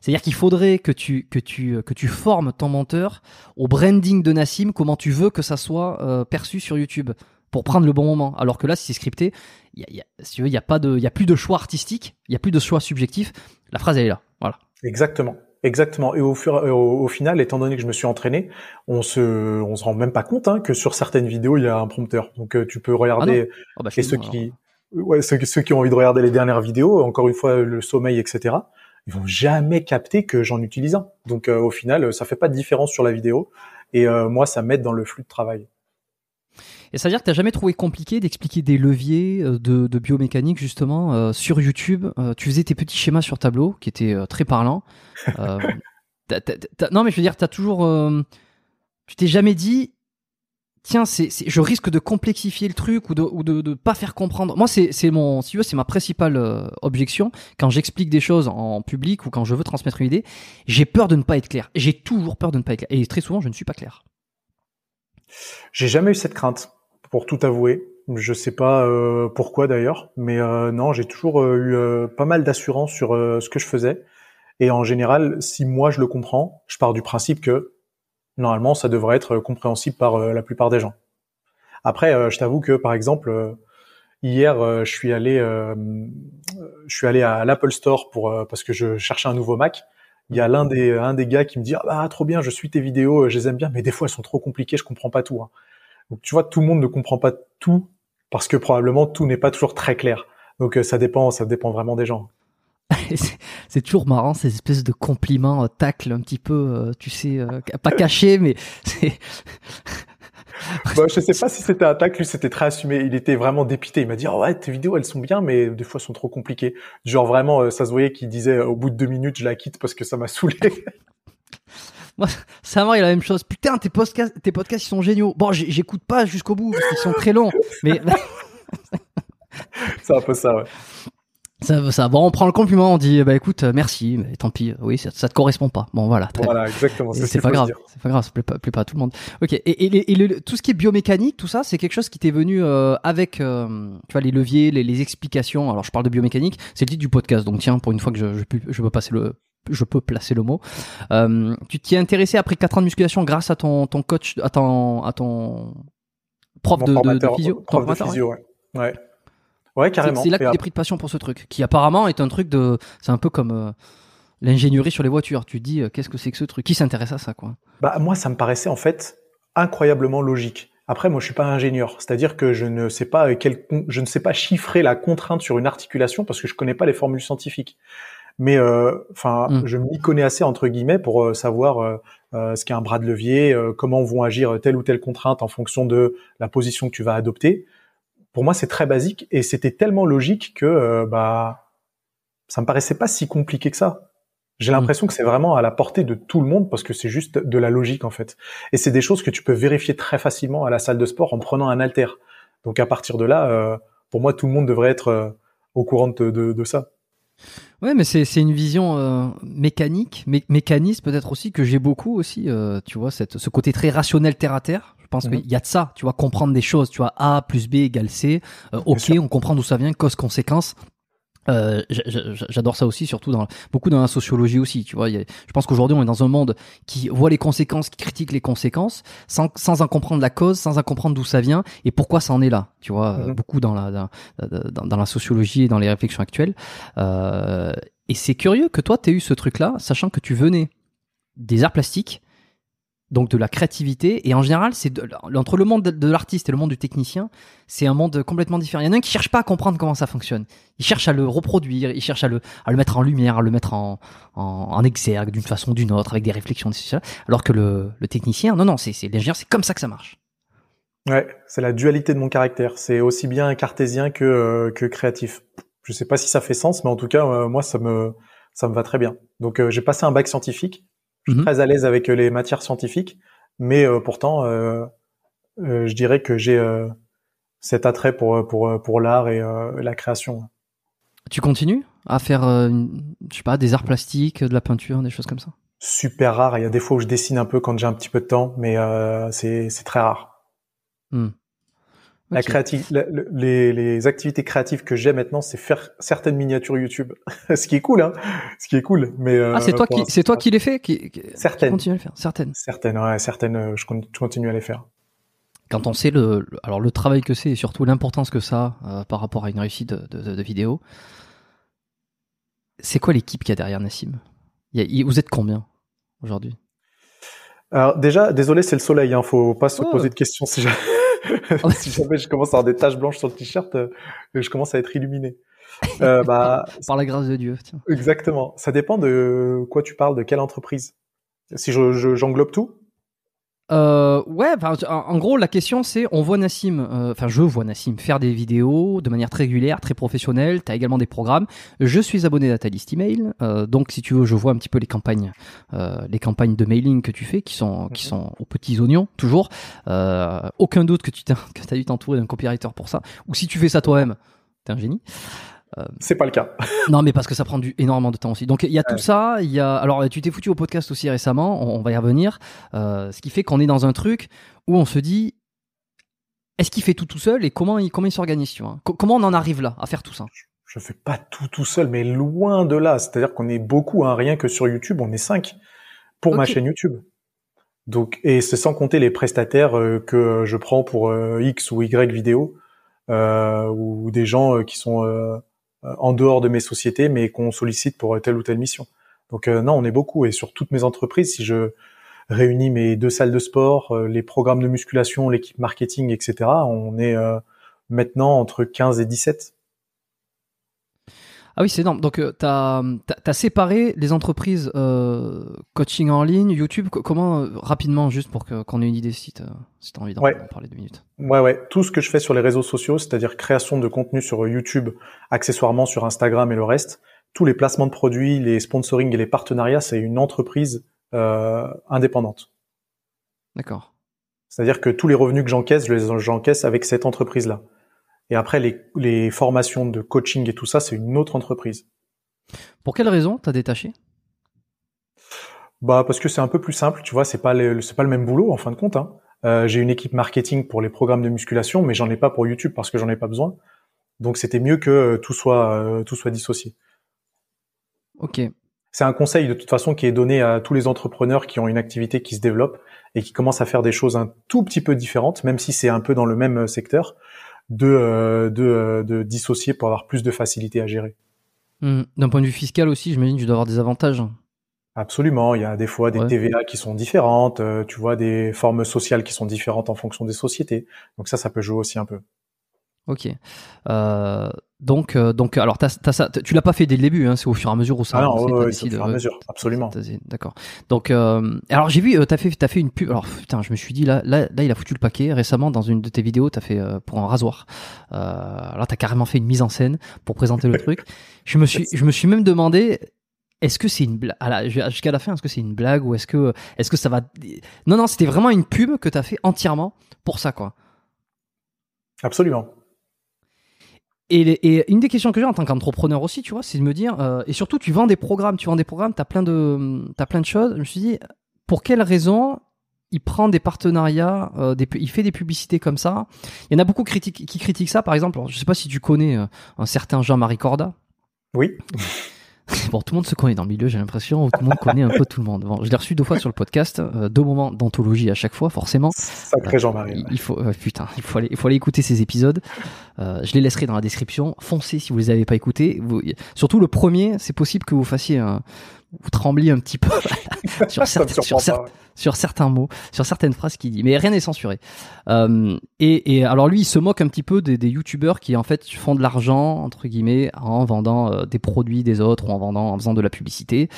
c'est-à-dire qu'il faudrait que tu que tu que tu formes ton monteur au branding de Nassim, comment tu veux que ça soit euh, perçu sur YouTube pour prendre le bon moment. Alors que là, si c'est scripté, y a, y a- si tu veux, il y a pas de, il y a plus de choix artistique, il y a plus de choix subjectif. La phrase elle est là, voilà. Exactement. Exactement. Et au, fur, au, au final, étant donné que je me suis entraîné, on se, on se rend même pas compte hein, que sur certaines vidéos, il y a un prompteur. Donc euh, tu peux regarder. Oh, bah, et ceux qui, ouais, ceux, ceux qui ont envie de regarder les dernières vidéos, encore une fois le sommeil, etc. Ils vont jamais capter que j'en utilise un. Donc euh, au final, ça fait pas de différence sur la vidéo. Et euh, moi, ça m'aide dans le flux de travail. Et c'est-à-dire que tu jamais trouvé compliqué d'expliquer des leviers euh, de, de biomécanique justement euh, sur YouTube. Euh, tu faisais tes petits schémas sur tableau qui étaient euh, très parlants. T'as- t'as- t'as- non mais je veux dire, t'as toujours, euh, tu t'es jamais dit, tiens, c'est, c'est- je risque de complexifier le truc ou de, ou de, de pas faire comprendre. Moi, c'est, c'est mon, si tu veux, c'est ma principale euh, objection quand j'explique des choses en public ou quand je veux transmettre une idée. J'ai peur de ne pas être clair. J'ai toujours peur de ne pas être clair. Et très souvent, je ne suis pas clair. J'ai jamais eu cette crainte, pour tout avouer. Je sais pas euh, pourquoi d'ailleurs, mais euh, non, j'ai toujours euh, eu pas mal d'assurance sur ce que je faisais. Et en général, si moi je le comprends, je pars du principe que normalement ça devrait être compréhensible par la plupart des gens. Après, je t'avoue que par exemple, hier, je suis allé, je suis allé à l'Apple Store pour parce que je cherchais un nouveau Mac. Il y a l'un des un des gars qui me dit ah bah trop bien, je suis tes vidéos, je les aime bien, mais des fois elles sont trop compliquées, je comprends pas tout. Hein. Donc tu vois, tout le monde ne comprend pas tout parce que probablement tout n'est pas toujours très clair. Donc euh, ça dépend, ça dépend vraiment des gens. c'est toujours marrant ces espèces de compliments euh, tacle un petit peu, euh, tu sais, pas cachés, mais c'est. bon, je sais pas si c'était un tacle, lui c'était très assumé. Il était vraiment dépité. Il m'a dit oh ouais tes vidéos elles sont bien, mais des fois elles sont trop compliquées. Genre vraiment, ça se voyait qu'il disait au bout de deux minutes je la quitte parce que ça m'a saoulé. Moi, ça il a la même chose. Putain, tes podcasts, tes podcasts, ils sont géniaux. Bon, j'écoute pas jusqu'au bout, ils sont très longs, mais. c'est un peu ça, ouais. Ça, ça, bon, on prend le compliment, on dit, bah écoute, merci, mais tant pis, oui, ça, ça te correspond pas. Bon, voilà. voilà, exactement. C'est pas grave, c'est pas grave, ça plaît pas, plaît pas à tout le monde. Ok, et, et, tout ce qui est biomécanique, tout ça, c'est quelque chose qui t'est venu euh, avec, euh, tu vois, les leviers, les, les, explications. Alors, je parle de biomécanique, c'est le titre du podcast, donc tiens, pour une fois que je, je, je peux passer le, je peux placer le mot. Euh, tu t'y es intéressé après 4 ans de musculation grâce à ton, ton coach, à ton, à ton prof de, de, physio? Prof de physio, ouais. ouais. Ouais, carrément. C'est là que tu as pris de passion pour ce truc, qui apparemment est un truc de. C'est un peu comme euh, l'ingénierie sur les voitures. Tu dis, euh, qu'est-ce que c'est que ce truc? Qui s'intéresse à ça, quoi? Bah moi, ça me paraissait en fait incroyablement logique. Après, moi, je suis pas ingénieur, c'est-à-dire que je ne sais pas quel, je ne sais pas chiffrer la contrainte sur une articulation parce que je connais pas les formules scientifiques mais euh, enfin, mm. je m'y connais assez entre guillemets pour euh, savoir euh, ce qu'est un bras de levier, comment vont agir telle ou telle contrainte en fonction de la position que tu vas adopter. Pour moi, c'est très basique et c'était tellement logique que bah ça me paraissait pas si compliqué que ça. J'ai mm. l'impression que c'est vraiment à la portée de tout le monde parce que c'est juste de la logique en fait. Et c'est des choses que tu peux vérifier très facilement à la salle de sport en prenant un halter. Donc à partir de là, pour moi, tout le monde devrait être au courant de, de, de ça. Ouais, mais c'est une vision euh, mécanique, mé mécaniste peut-être aussi que j'ai beaucoup aussi. Euh, tu vois, cette, ce côté très rationnel terre à terre. Je pense mhm. qu'il y a de ça. Tu vois, comprendre des choses. Tu vois, A plus B égale C. Euh, ok, on comprend d'où ça vient, cause conséquence. Euh, J'adore ça aussi, surtout dans beaucoup dans la sociologie aussi. Tu vois, je pense qu'aujourd'hui on est dans un monde qui voit les conséquences, qui critique les conséquences, sans, sans en comprendre la cause, sans en comprendre d'où ça vient et pourquoi ça en est là. Tu vois, mhm. beaucoup dans la dans, dans, la sociologie et dans les réflexions actuelles. Euh, et c'est curieux que toi tu aies eu ce truc-là, sachant que tu venais des arts plastiques donc de la créativité. Et en général, c'est entre le monde de, l'artiste et le monde du technicien, c'est un monde complètement différent. Il y en a un qui cherche pas à comprendre comment ça fonctionne. Il cherche à le reproduire, il cherche à le, à le mettre en lumière, à le mettre en, en, exergue d'une façon ou d'une autre, avec des réflexions, etc. Alors que le, le technicien, non, non, c'est l'ingénieur, c'est comme ça que ça marche. Ouais, c'est la dualité de mon caractère. C'est aussi bien cartésien que, euh, que créatif. Je sais pas si ça fait sens, mais en tout cas, euh, moi, ça me, ça me va très bien. Donc, euh, j'ai passé un bac scientifique je suis mhm. très à l'aise avec euh, les matières scientifiques, mais euh, pourtant, euh, je dirais que j'ai cet attrait pour pour pour l'art et la création. Tu continues à faire, je sais pas, des arts plastiques, de la peinture, des choses comme ça? Super rare. Il y a des fois où je dessine un peu quand j'ai un petit peu de temps, mais c'est c'est très rare. Hmm. La créative, les, les, activités créatives que j'ai maintenant, c'est faire certaines miniatures YouTube, ce qui est cool, hein, ce qui est cool. Mais ah, c'est toi qui, c'est toi qui les fais, qui, certaines, continue à les faire, certaines, certaines, ouais, certaines, euh, je continue à les faire. Quand on sait le, alors le travail que c'est et surtout l'importance que ça a euh, par rapport à une réussite de, de, de vidéo, c'est quoi l'équipe qui a derrière Nassim? Vous êtes combien aujourd'hui? Alors déjà, désolé, c'est le soleil, hein, faut pas se oh. poser de questions si jamais. si jamais je commence à avoir des taches blanches sur le t-shirt, euh, je commence à être illuminé. Euh, bah, par la grâce de Dieu. Tiens. Exactement. Ça dépend de quoi tu parles, de quelle entreprise. Si je j'englobe tout, euh, ouais, en gros, la question c'est, on voit Nassim, euh, enfin je vois Nassim faire des vidéos de manière très régulière, très professionnelle. T'as également des programmes. Je suis abonné à ta liste email, euh, donc si tu veux, je vois un petit peu les campagnes, euh, les campagnes de mailing que tu fais, qui sont qui mhm. sont aux petits oignons toujours. Euh, aucun doute que tu que as dû t'entourer d'un copywriter pour ça. Ou si tu fais ça toi-même, t'es un génie. Euh, c'est pas le cas. non, mais parce que ça prend du, énormément de temps aussi. Donc il y a tout ça. Il y a alors tu t'es foutu au podcast aussi récemment. On, va y revenir. Euh, ce qui fait qu'on est dans un truc où on se dit est-ce qu'il fait tout tout seul et comment il comment il s'organise tu vois? Comment on en arrive là à faire tout ça? Je fais pas tout tout seul, mais loin de là. C'est-à-dire qu'on est beaucoup, hein, rien que sur YouTube, on est cinq pour ma chaîne YouTube. Donc et c'est sans compter les prestataires euh, que je prends pour X ou Y vidéos euh, ou des gens qui sont en dehors de mes sociétés mais qu'on sollicite pour telle ou telle mission. Donc non, on est beaucoup et sur toutes mes entreprises, si je réunis mes deux salles de sport, les programmes de musculation, l'équipe marketing, etc., on est maintenant entre 15 et 17. Ah oui, c'est énorme. Donc, euh, tu as, as, séparé les entreprises euh, coaching en ligne, YouTube. Comment, euh, rapidement, juste pour qu'on ait une idée, si tu as, envie d'en parler deux minutes. Ouais, ouais. Tout ce que je fais sur les réseaux sociaux, c'est-à-dire création de contenu sur YouTube, accessoirement sur Instagram et le reste, tous les placements de produits, les sponsoring et les partenariats, c'est une entreprise indépendante. D'accord. C'est-à-dire que tous les revenus que j'encaisse, je les j'encaisse avec cette entreprise-là. Et après, les, les formations de coaching et tout ça, c'est une autre entreprise. Pour quelle raison t'as détaché? Bah parce que c'est un peu plus simple, tu vois, c'est pas c'est pas le même boulot en fin de compte. Hein. Euh, j'ai une équipe marketing pour les programmes de musculation, mais j'en ai pas pour YouTube parce que j'en ai pas besoin. Donc c'était mieux que euh, tout soit euh, tout soit dissocié. Ok. C'est un conseil de toute façon qui est donné à tous les entrepreneurs qui ont une activité qui se développe et qui commencent à faire des choses un tout petit peu différentes, même si c'est un peu dans le même secteur de, euh, de, euh, de, dissocier pour avoir plus de facilité à gérer. Hmm. D'un point de vue fiscal aussi, j'imagine que tu dois avoir des avantages. Absolument, il y a des fois des TVA qui sont différentes, euh, tu vois, des formes sociales qui sont différentes en fonction des sociétés. Donc ça, ça peut jouer aussi un peu. Ok. Euh, donc, euh, donc, alors, t'as, t'as ça, tu l'as pas fait dès le début, hein, c'est au fur et à mesure où ça. Ah non, ouais, c'est au fur et à mesure, absolument. D'accord. Donc, euh, alors j'ai vu, euh, t'as fait, t'as fait une pub. Alors, putain, je me suis dit là, là, là, il a foutu le paquet. Récemment, dans une de tes vidéos, t'as fait euh, pour un rasoir. Euh, alors, t'as carrément fait une mise en scène pour présenter le truc. Je me suis, je me suis même demandé, est-ce que c'est une blague jusqu'à la fin est-ce que c'est une blague ou est-ce que est-ce que ça va non non c'était vraiment une pub que t'as fait entièrement pour ça quoi absolument et, une des questions que j'ai en tant qu'entrepreneur aussi, tu vois, c'est de me dire, euh, et surtout tu vends des programmes, tu vends des programmes, tu as plein de, as plein de choses. Je me suis dit, pour quelle raison il prend des partenariats, euh, des, il fait des publicités comme ça? Il y en a beaucoup qui critiquent ça, par exemple. je sais pas si tu connais euh, un certain Jean-Marie Corda. Oui. bon, tout le monde se connaît dans le milieu, j'ai l'impression, tout le monde connaît un peu tout le monde. Bon, je l'ai reçu deux fois sur le podcast, euh, deux moments d'anthologie à chaque fois, forcément. Sacré Jean-Marie. il faut, putain, il faut aller, il faut aller écouter ces épisodes. Euh, je les laisserai dans la description. Foncez si vous les avez pas écoutés. Vous, surtout le premier, c'est possible que vous fassiez un, vous trembliez un petit peu sur, certains, sur, certains mots, sur certaines phrases qu'il dit. Mais rien n'est censuré. Euh, et, et, alors lui, il se moque un petit peu des, des youtubeurs qui en fait font de l'argent entre guillemets en vendant euh, des produits des autres ou en vendant, en faisant de la publicité.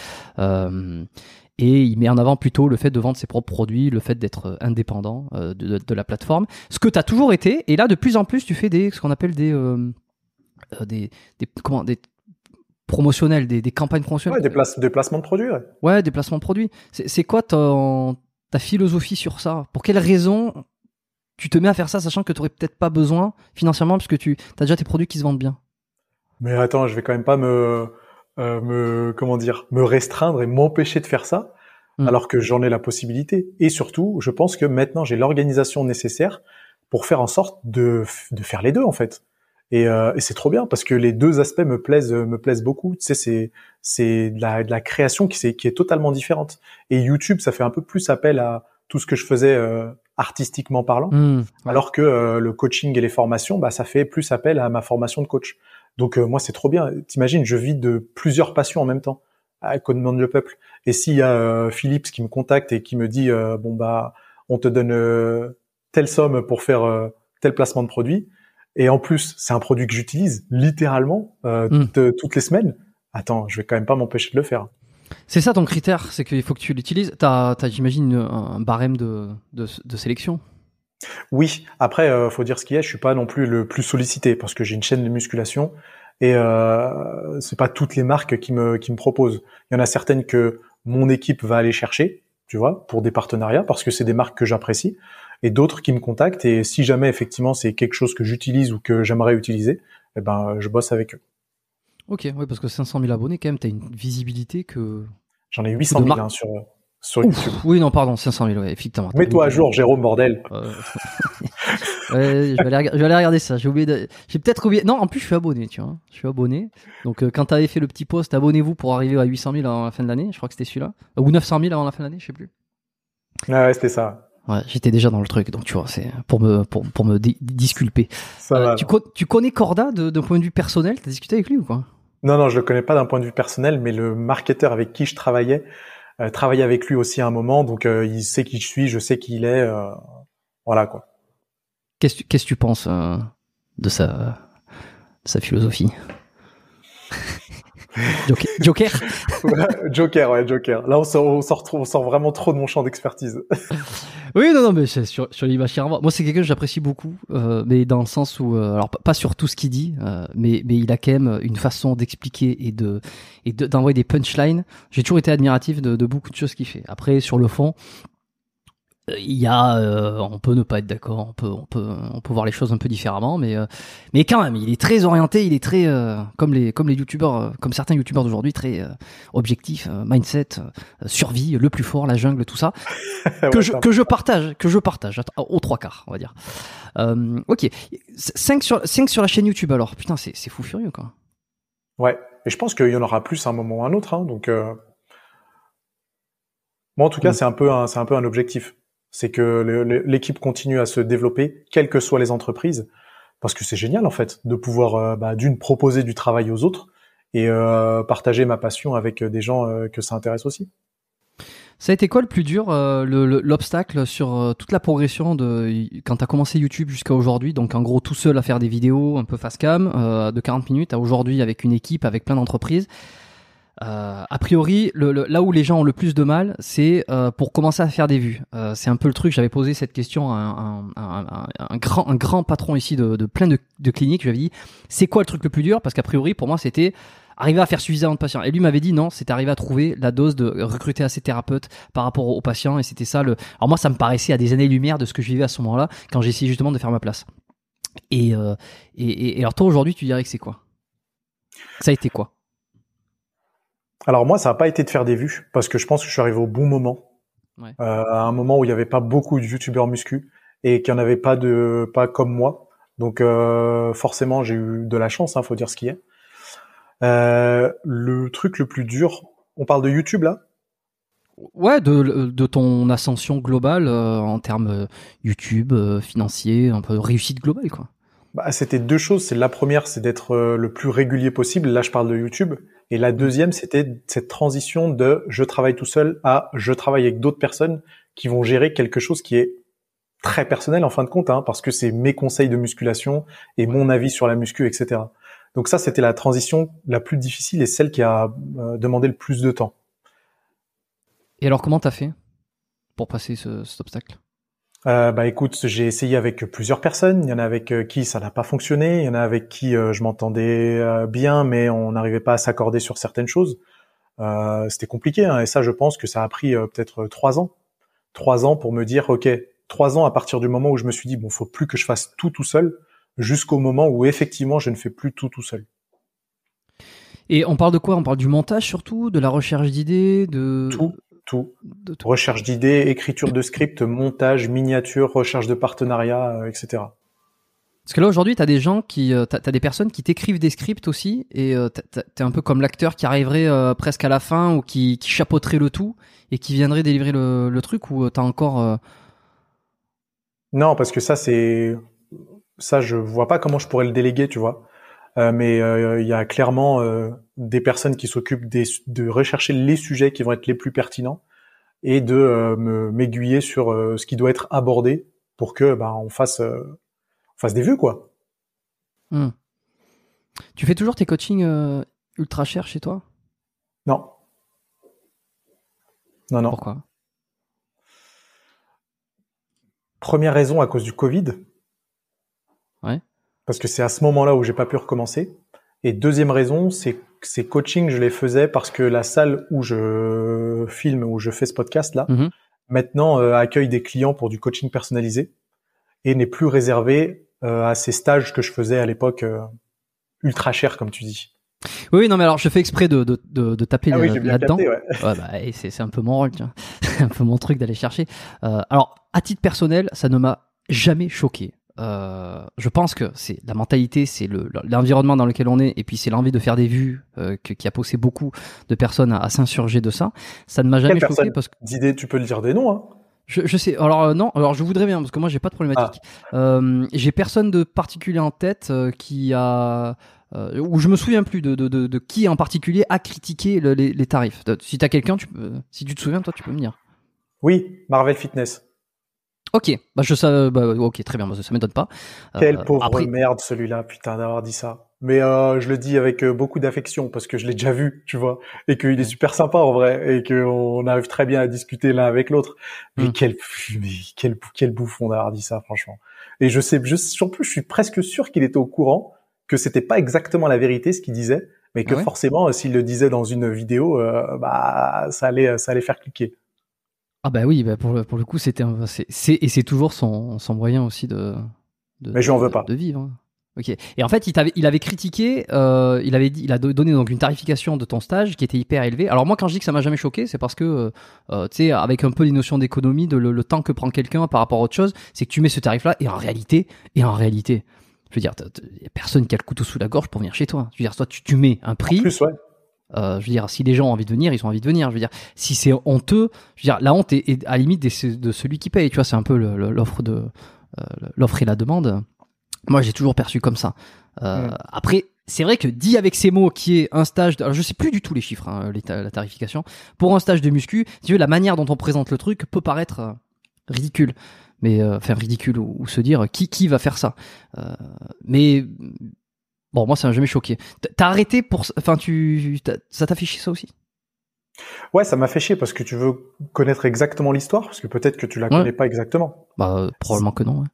Euh, et il met en avant plutôt le fait de vendre ses propres produits, le fait d'être indépendant euh, de, de, la plateforme. Ce que tu as toujours été. Et là, de plus en plus, tu fais des ce qu'on appelle des euh, des, des, comment, des promotionnels, des, des campagnes promotionnelles. Ouais, des, des placements de produits. Ouais, ouais des placements de produits. C'est quoi ton, ta philosophie sur ça? Pour quelles raisons tu te mets à faire ça, sachant que tu n'aurais peut-être pas besoin financièrement, parce que tu as déjà tes produits qui se vendent bien? Mais attends, je vais quand même pas me, euh, me comment dire, me restreindre et m'empêcher de faire ça, hmm. alors que j'en ai la possibilité. Et surtout, je pense que maintenant j'ai l'organisation nécessaire pour faire en sorte de, de faire les deux en fait. Et, euh, et c'est trop bien parce que les deux aspects me plaisent, me plaisent beaucoup. Tu sais, c'est c'est de la, de la création qui, est, qui est totalement différente. Et YouTube, ça fait un peu plus appel à tout ce que je faisais euh, artistiquement parlant, mmh, alors que euh, le coaching et les formations, bah, ça fait plus appel à ma formation de coach. Donc moi, c'est trop bien. T'imagines, je vis de plusieurs passions en même temps. À quoi demande le peuple Et s'il y a Philips qui me contacte et qui me dit bon bah on te donne telle somme pour faire tel placement de produit, et en plus, c'est un produit que j'utilise littéralement euh, hmm. toutes, les semaines. Attends, je vais quand même pas m'empêcher de le faire. C'est ça ton critère, c'est qu'il faut que tu l'utilises. T'as, as, j'imagine, un barème de, de, sélection. Oui. Après, euh, faut dire ce qu'il y a. Je suis pas non plus le plus sollicité parce que j'ai une chaîne de musculation et euh, c'est pas toutes les marques qui me qui me proposent. Il y en a certaines que mon équipe va aller chercher, tu vois, pour des partenariats parce que c'est des marques que j'apprécie et d'autres qui me contactent. Et si jamais effectivement c'est quelque chose que j'utilise ou que j'aimerais utiliser, eh ben je bosse avec eux. Ok, oui, parce que 500 000 abonnés, quand même, tu as une visibilité que. J'en ai 800 000 hein, sur, sur YouTube. Oui, non, pardon, 500 000, ouais, effectivement. Mets-toi à jour, Jérôme, bordel. Ouais, je, vais aller, je vais aller regarder ça. J'ai oublié de... J'ai peut-être oublié. Non, en plus, je suis abonné, tu vois. Je suis abonné. Donc, euh, quand t'avais fait le petit post, abonnez-vous pour arriver à 800 000 avant la fin de l'année. Je crois que c'était celui-là. Ou 900 000 avant la fin de l'année, je sais plus. Ouais, c'était ça. Ouais, j'étais déjà dans le truc, donc tu vois, c'est pour me pour, pour me di- disculper. Ça Euh, va, tu, co- tu connais Corda d'un point de vue personnel? T'as discuté avec lui ou quoi? Non, non, je le connais pas d'un point de vue personnel, mais le marketeur avec qui je travaillais euh, travaillait avec lui aussi à un moment, donc euh, il sait qui je suis, je sais qui il est, euh, voilà quoi. Qu'est-ce que tu- qu'est-ce que tu penses de sa de sa philosophie? Joker, Joker Joker, ouais, Joker. Là, on sort, on sort, on sort vraiment trop de mon champ d'expertise. Oui, non, non, mais c'est sur, sur. Moi, c'est quelqu'un que j'apprécie beaucoup, euh, mais dans le sens où, euh, alors pas- sur tout ce qu'il dit, euh, mais, mais il a quand même une façon d'expliquer et de et de- d'envoyer des punchlines. J'ai toujours été admiratif de, de beaucoup de choses qu'il fait. Après, sur le fond, il y a, euh, on peut ne pas être d'accord, on peut, on peut, on peut voir les choses un peu différemment, mais, euh, mais quand même, il est très orienté, il est très, euh, comme les, comme les youtubeurs, euh, comme certains youtubeurs d'aujourd'hui, très euh, objectif, euh, mindset, euh, survie, le plus fort, la jungle, tout ça que, Ouais, je, que je partage, que je partage, aux trois quarts, on va dire. Euh, ok, 5 sur, 5 sur la chaîne YouTube alors, putain, c'est c'est fou furieux quoi. Ouais. Et je pense qu'il y en aura plus à un moment ou à un autre, hein, donc. Euh... Moi, en tout cas, Mm. c'est un peu, un, c'est un peu un objectif. C'est que l'équipe continue à se développer, quelles que soient les entreprises, parce que c'est génial en fait de pouvoir, euh, bah, d'une proposer du travail aux autres et euh, partager ma passion avec euh, des gens que ça intéresse aussi. Ça a été quoi le plus dur, le- le- l'obstacle sur toute la progression de quand t'as commencé YouTube jusqu'à aujourd'hui, donc en gros tout seul à faire des vidéos un peu face cam de 40 minutes à aujourd'hui avec une équipe, avec plein d'entreprises. Euh, a priori, le, le- là où les gens ont le plus de mal, c'est euh, pour commencer à faire des vues. Euh, c'est un peu le truc. J'avais posé cette question à un, un- un- grand, un grand patron ici de, de plein de, de cliniques. Je lui avais dit, c'est quoi le truc le plus dur? Parce qu'a priori, pour moi, c'était arriver à faire suffisamment de patients. Et lui m'avait dit non, c'est arriver à trouver la dose de recruter assez thérapeutes par rapport aux patients. Et c'était ça le. Alors moi, ça me paraissait à des années-lumière de ce que je vivais à ce moment-là quand essayé justement de faire ma place. Et, euh, et- et alors toi aujourd'hui, tu dirais que c'est quoi? Ça a été quoi? Alors moi, ça n'a pas été de faire des vues, parce que je pense que je suis arrivé au bon moment, Ouais. Euh, à un moment où il n'y avait pas beaucoup de youtubeurs muscu et qu'il n'y en avait pas de pas comme moi. Donc euh, forcément, j'ai eu de la chance, hein, faut dire ce qui est. Euh, le truc le plus dur, on parle de YouTube là? Ouais, de, de ton ascension globale euh, en termes YouTube, euh, financier, un peu réussite globale quoi. Bah, C'était deux choses. C'est la première, c'est d'être euh, le plus régulier possible. Là, je parle de YouTube. Et la deuxième, c'était cette transition de je travaille tout seul à je travaille avec d'autres personnes qui vont gérer quelque chose qui est très personnel en fin de compte, hein, parce que c'est mes conseils de musculation et mon avis sur la muscu, etc. Donc ça, c'était la transition la plus difficile et celle qui a euh, demandé le plus de temps. Et alors comment t'as fait pour passer ce, cet obstacle? Euh, bah écoute, j'ai essayé avec plusieurs personnes. Il y en a avec euh, qui ça n'a pas fonctionné. Il y en a avec qui euh, je m'entendais euh, bien, mais on n'arrivait pas à s'accorder sur certaines choses. Euh, C'était compliqué, hein, et ça, je pense que ça a pris peut-être trois ans, trois ans pour me dire, ok, trois ans à partir du moment où je me suis dit, bon, faut plus que je fasse tout tout seul, jusqu'au moment où effectivement je ne fais plus tout tout seul. Et on parle de quoi? On parle du montage surtout, de la recherche d'idées, de Tout, tout. de tout. Recherche d'idées, écriture de script, montage, miniature, recherche de partenariat, euh, etc. Parce que là aujourd'hui, t'as des gens qui, euh, t'as t'as des personnes qui t'écrivent des scripts aussi, et euh, t'as- t'es un peu comme l'acteur qui arriverait euh, presque à la fin ou qui, qui chapeauterait le tout et qui viendrait délivrer le, le truc ou t'as encore. euh, Non, parce que ça, c'est ça, je vois pas comment je pourrais le déléguer, tu vois. Euh, mais euh, il y a clairement euh, des personnes qui s'occupent des- de rechercher les sujets qui vont être les plus pertinents et de euh, me m'aiguiller sur euh, ce qui doit être abordé pour que bah, on fasse euh, on fasse des vues quoi. hmm. Tu fais toujours tes coachings ultra chers chez toi? Non. Non, non. Pourquoi? Première raison à cause du Covid. Ouais. Parce que c'est à ce moment-là où j'ai pas pu recommencer. Et deuxième raison, c'est ces coachings, je les faisais parce que la salle où je filme, où je fais ce podcast-là, Mhm. maintenant euh, accueille des clients pour du coaching personnalisé et n'est plus réservé euh, à ces stages que je faisais à l'époque euh, ultra chers, comme tu dis. Oui, non, mais alors je fais exprès de, de, de, de taper Ah oui, là- j'ai bien là-dedans. capté, ouais. Ouais, bah, et c'est c'est un peu mon rôle, tu vois. C'est un peu mon truc d'aller chercher. Euh, alors, à titre personnel, ça ne m'a jamais choqué. Euh, je pense que c'est la mentalité, c'est le- l'environnement dans lequel on est, et puis c'est l'envie de faire des vues euh, que- qui a poussé beaucoup de personnes à, à s'insurger de ça. Ça ne m'a jamais Quelle choqué personne parce que D'idées, tu peux le dire des noms. Hein. je, je sais. Alors euh, non, alors je voudrais bien parce que moi j'ai pas de problématique. Euh, j'ai personne de particulier en tête euh, qui a euh, ou je me souviens plus de, de, de, de qui en particulier a critiqué le- les, les tarifs. Si t'as quelqu'un, tu peux, si tu te souviens, toi, tu peux me dire. Oui, Marvel Fitness. Ok, bah je sais, bah, ok, très bien, bah, ça m'étonne pas. Quelle Euh, pauvre après, merde celui-là, putain d'avoir dit ça. Mais euh, je le dis avec euh, beaucoup d'affection parce que je l'ai déjà vu, tu vois, et qu'il est super sympa en vrai, et qu'on arrive très bien à discuter l'un avec l'autre. Mais Mm. quel, mais quel, quel bouffon d'avoir dit ça, franchement. Et je sais, je, en plus, je suis presque sûr qu'il était au courant que c'était pas exactement la vérité ce qu'il disait, mais que ouais forcément, euh, s'il le disait dans une vidéo, euh, bah, ça allait, ça allait faire cliquer. Ah bah oui, bah pour, le, pour le coup, c'était c'est et c'est toujours son, son moyen aussi de, de Mais je en veux pas. de vivre. hein. Ok. Et en fait, il, t'avait- il avait critiqué, euh, il avait dit, il a do- donné donc une tarification de ton stage qui était hyper élevée. Alors moi, quand je dis que ça m'a jamais choqué, c'est parce que, euh, euh, tu sais, avec un peu des notions d'économie, de le, le temps que prend quelqu'un par rapport à autre chose, c'est que tu mets ce tarif-là et en réalité, et en réalité, je veux dire, t'as- y a personne qui a le couteau sous la gorge pour venir chez toi. Je veux dire, toi, tu, tu mets un En prix. plus, ouais. Euh, je veux dire, si les gens ont envie de venir, ils ont envie de venir. Je veux dire, si c'est honteux, je veux dire, la honte est, est à la limite de celui qui paye. Tu vois, c'est un peu l'offre de euh, l'offre et la demande. Moi, j'ai toujours perçu comme ça. Euh. Après, c'est vrai que dit avec ces mots, qui est un stage, de, alors je sais plus du tout les chiffres, hein, les ta- la tarification, pour un stage de muscu, tu veux, la manière dont on présente le truc peut paraître ridicule. Mais euh, enfin ridicule ou, ou se dire qui qui va faire ça? Euh, mais bon, moi ça m'a jamais choqué. T'as arrêté pour, enfin tu, ça t'a fait chier ça aussi? Ouais, ça m'a fait chier parce que tu veux connaître exactement l'histoire, parce que peut-être que tu la Ouais. connais pas exactement. Bah euh, probablement que non. ouais.